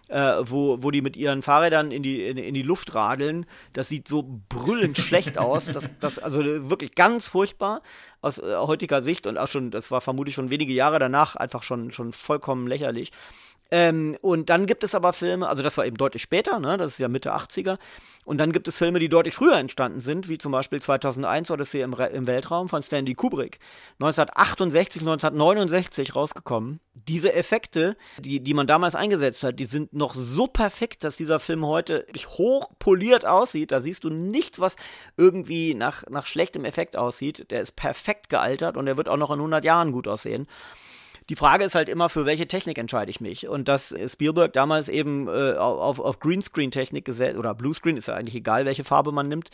äh, wo, wo die mit ihren Fahrrädern in die, in, in, die Luft radeln. Das sieht so brüllend schlecht aus. Das, das, also wirklich ganz furchtbar aus äh, heutiger Sicht und auch schon, das war vermutlich schon wenige Jahre danach einfach schon, schon vollkommen lächerlich. Ähm, und dann gibt es aber Filme, also das war eben deutlich später, ne? das ist ja Mitte 80er. Und dann gibt es Filme, die deutlich früher entstanden sind, wie zum Beispiel 2001 Odyssey im, im Weltraum von Stanley Kubrick. 1968, 1969 rausgekommen. Diese Effekte, die, die man damals eingesetzt hat, die sind noch so perfekt, dass dieser Film heute hoch poliert aussieht. Da siehst du nichts, was irgendwie nach, nach schlechtem Effekt aussieht. Der ist perfekt gealtert und der wird auch noch in 100 Jahren gut aussehen. Die Frage ist halt immer, für welche Technik entscheide ich mich? Und dass Spielberg damals eben äh, auf, auf Greenscreen-Technik gesetzt, oder Bluescreen, ist ja eigentlich egal, welche Farbe man nimmt,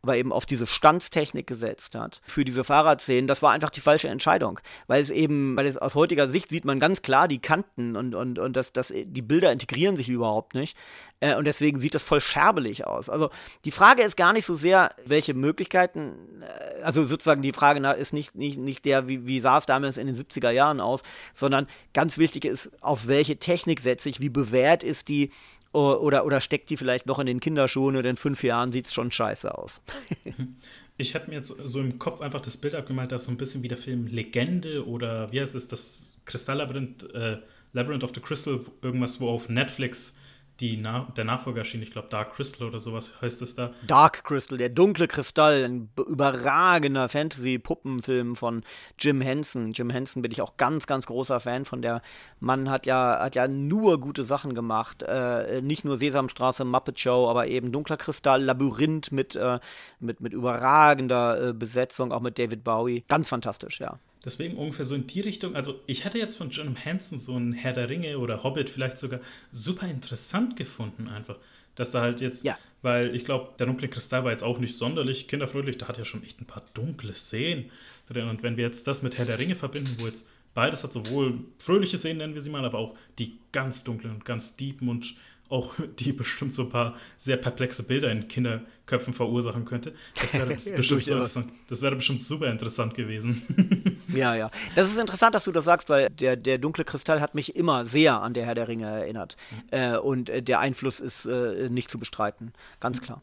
aber eben auf diese Standstechnik gesetzt hat für diese Fahrradszenen, das war einfach die falsche Entscheidung. Weil es eben, weil es aus heutiger Sicht sieht man ganz klar die Kanten und, und, und das, das, die Bilder integrieren sich überhaupt nicht. Äh, und deswegen sieht das voll scherbelig aus. Also die Frage ist gar nicht so sehr, welche Möglichkeiten, äh, also sozusagen die Frage ist nicht, nicht, nicht der, wie, wie sah es damals in den 70er Jahren aus, sondern ganz wichtig ist, auf welche Technik setze ich, wie bewährt ist die oder, oder steckt die vielleicht noch in den Kinderschuhen und in fünf Jahren sieht es schon scheiße aus. ich habe mir jetzt so im Kopf einfach das Bild abgemalt, dass so ein bisschen wie der Film Legende oder wie heißt es, das Kristalllabyrinth, äh, Labyrinth of the Crystal, irgendwas, wo auf Netflix die Na der Nachfolger erschien, ich glaube Dark Crystal oder sowas heißt es da. Dark Crystal, der dunkle Kristall, ein überragender Fantasy-Puppenfilm von Jim Henson. Jim Henson bin ich auch ganz, ganz großer Fan von. Der Mann hat ja, hat ja nur gute Sachen gemacht. Äh, nicht nur Sesamstraße, Muppet Show, aber eben Dunkler Kristall, Labyrinth mit, äh, mit, mit überragender äh, Besetzung, auch mit David Bowie. Ganz fantastisch, ja. Deswegen ungefähr so in die Richtung. Also, ich hätte jetzt von John Hansen so ein Herr der Ringe oder Hobbit vielleicht sogar super interessant gefunden, einfach. Dass da halt jetzt, ja. weil ich glaube, der dunkle Kristall war jetzt auch nicht sonderlich kinderfreundlich, da hat ja schon echt ein paar dunkle Szenen drin. Und wenn wir jetzt das mit Herr der Ringe verbinden, wo jetzt beides hat sowohl fröhliche Szenen, nennen wir sie mal, aber auch die ganz dunklen und ganz deepen und auch die bestimmt so ein paar sehr perplexe Bilder in Kinderköpfen verursachen könnte. Das wäre bestimmt, so wäre bestimmt super interessant gewesen. ja, ja. Das ist interessant, dass du das sagst, weil der, der dunkle Kristall hat mich immer sehr an der Herr der Ringe erinnert. Mhm. Äh, und äh, der Einfluss ist äh, nicht zu bestreiten. Ganz klar.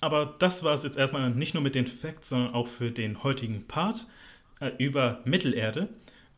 Aber das war es jetzt erstmal nicht nur mit den Facts, sondern auch für den heutigen Part äh, über Mittelerde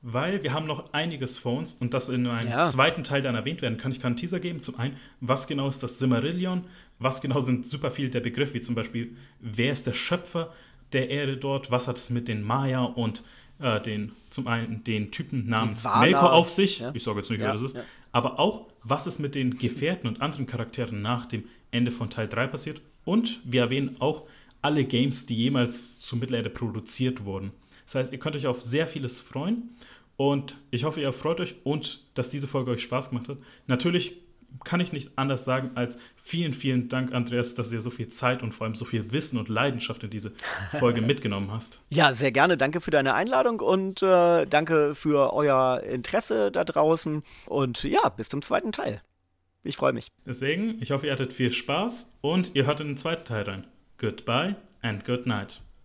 weil wir haben noch einiges vor uns und das in einem ja. zweiten Teil dann erwähnt werden kann. Ich kann einen Teaser geben. Zum einen, was genau ist das Simmerillion? Was genau sind super viele der Begriffe, wie zum Beispiel, wer ist der Schöpfer der Erde dort? Was hat es mit den Maya und äh, den, zum einen den Typen namens Melkor auf sich? Ja. Ich sage jetzt nicht, ja, wer das ist. Aber auch, was ist mit den Gefährten und anderen Charakteren nach dem Ende von Teil 3 passiert? Und wir erwähnen auch alle Games, die jemals zu Mittelerde produziert wurden. Das heißt, ihr könnt euch auf sehr vieles freuen. Und ich hoffe, ihr freut euch und dass diese Folge euch Spaß gemacht hat. Natürlich kann ich nicht anders sagen als vielen, vielen Dank, Andreas, dass du so viel Zeit und vor allem so viel Wissen und Leidenschaft in diese Folge mitgenommen hast. Ja, sehr gerne. Danke für deine Einladung und äh, danke für euer Interesse da draußen. Und ja, bis zum zweiten Teil. Ich freue mich. Deswegen, ich hoffe, ihr hattet viel Spaß und ihr hört in den zweiten Teil rein. Goodbye and good night.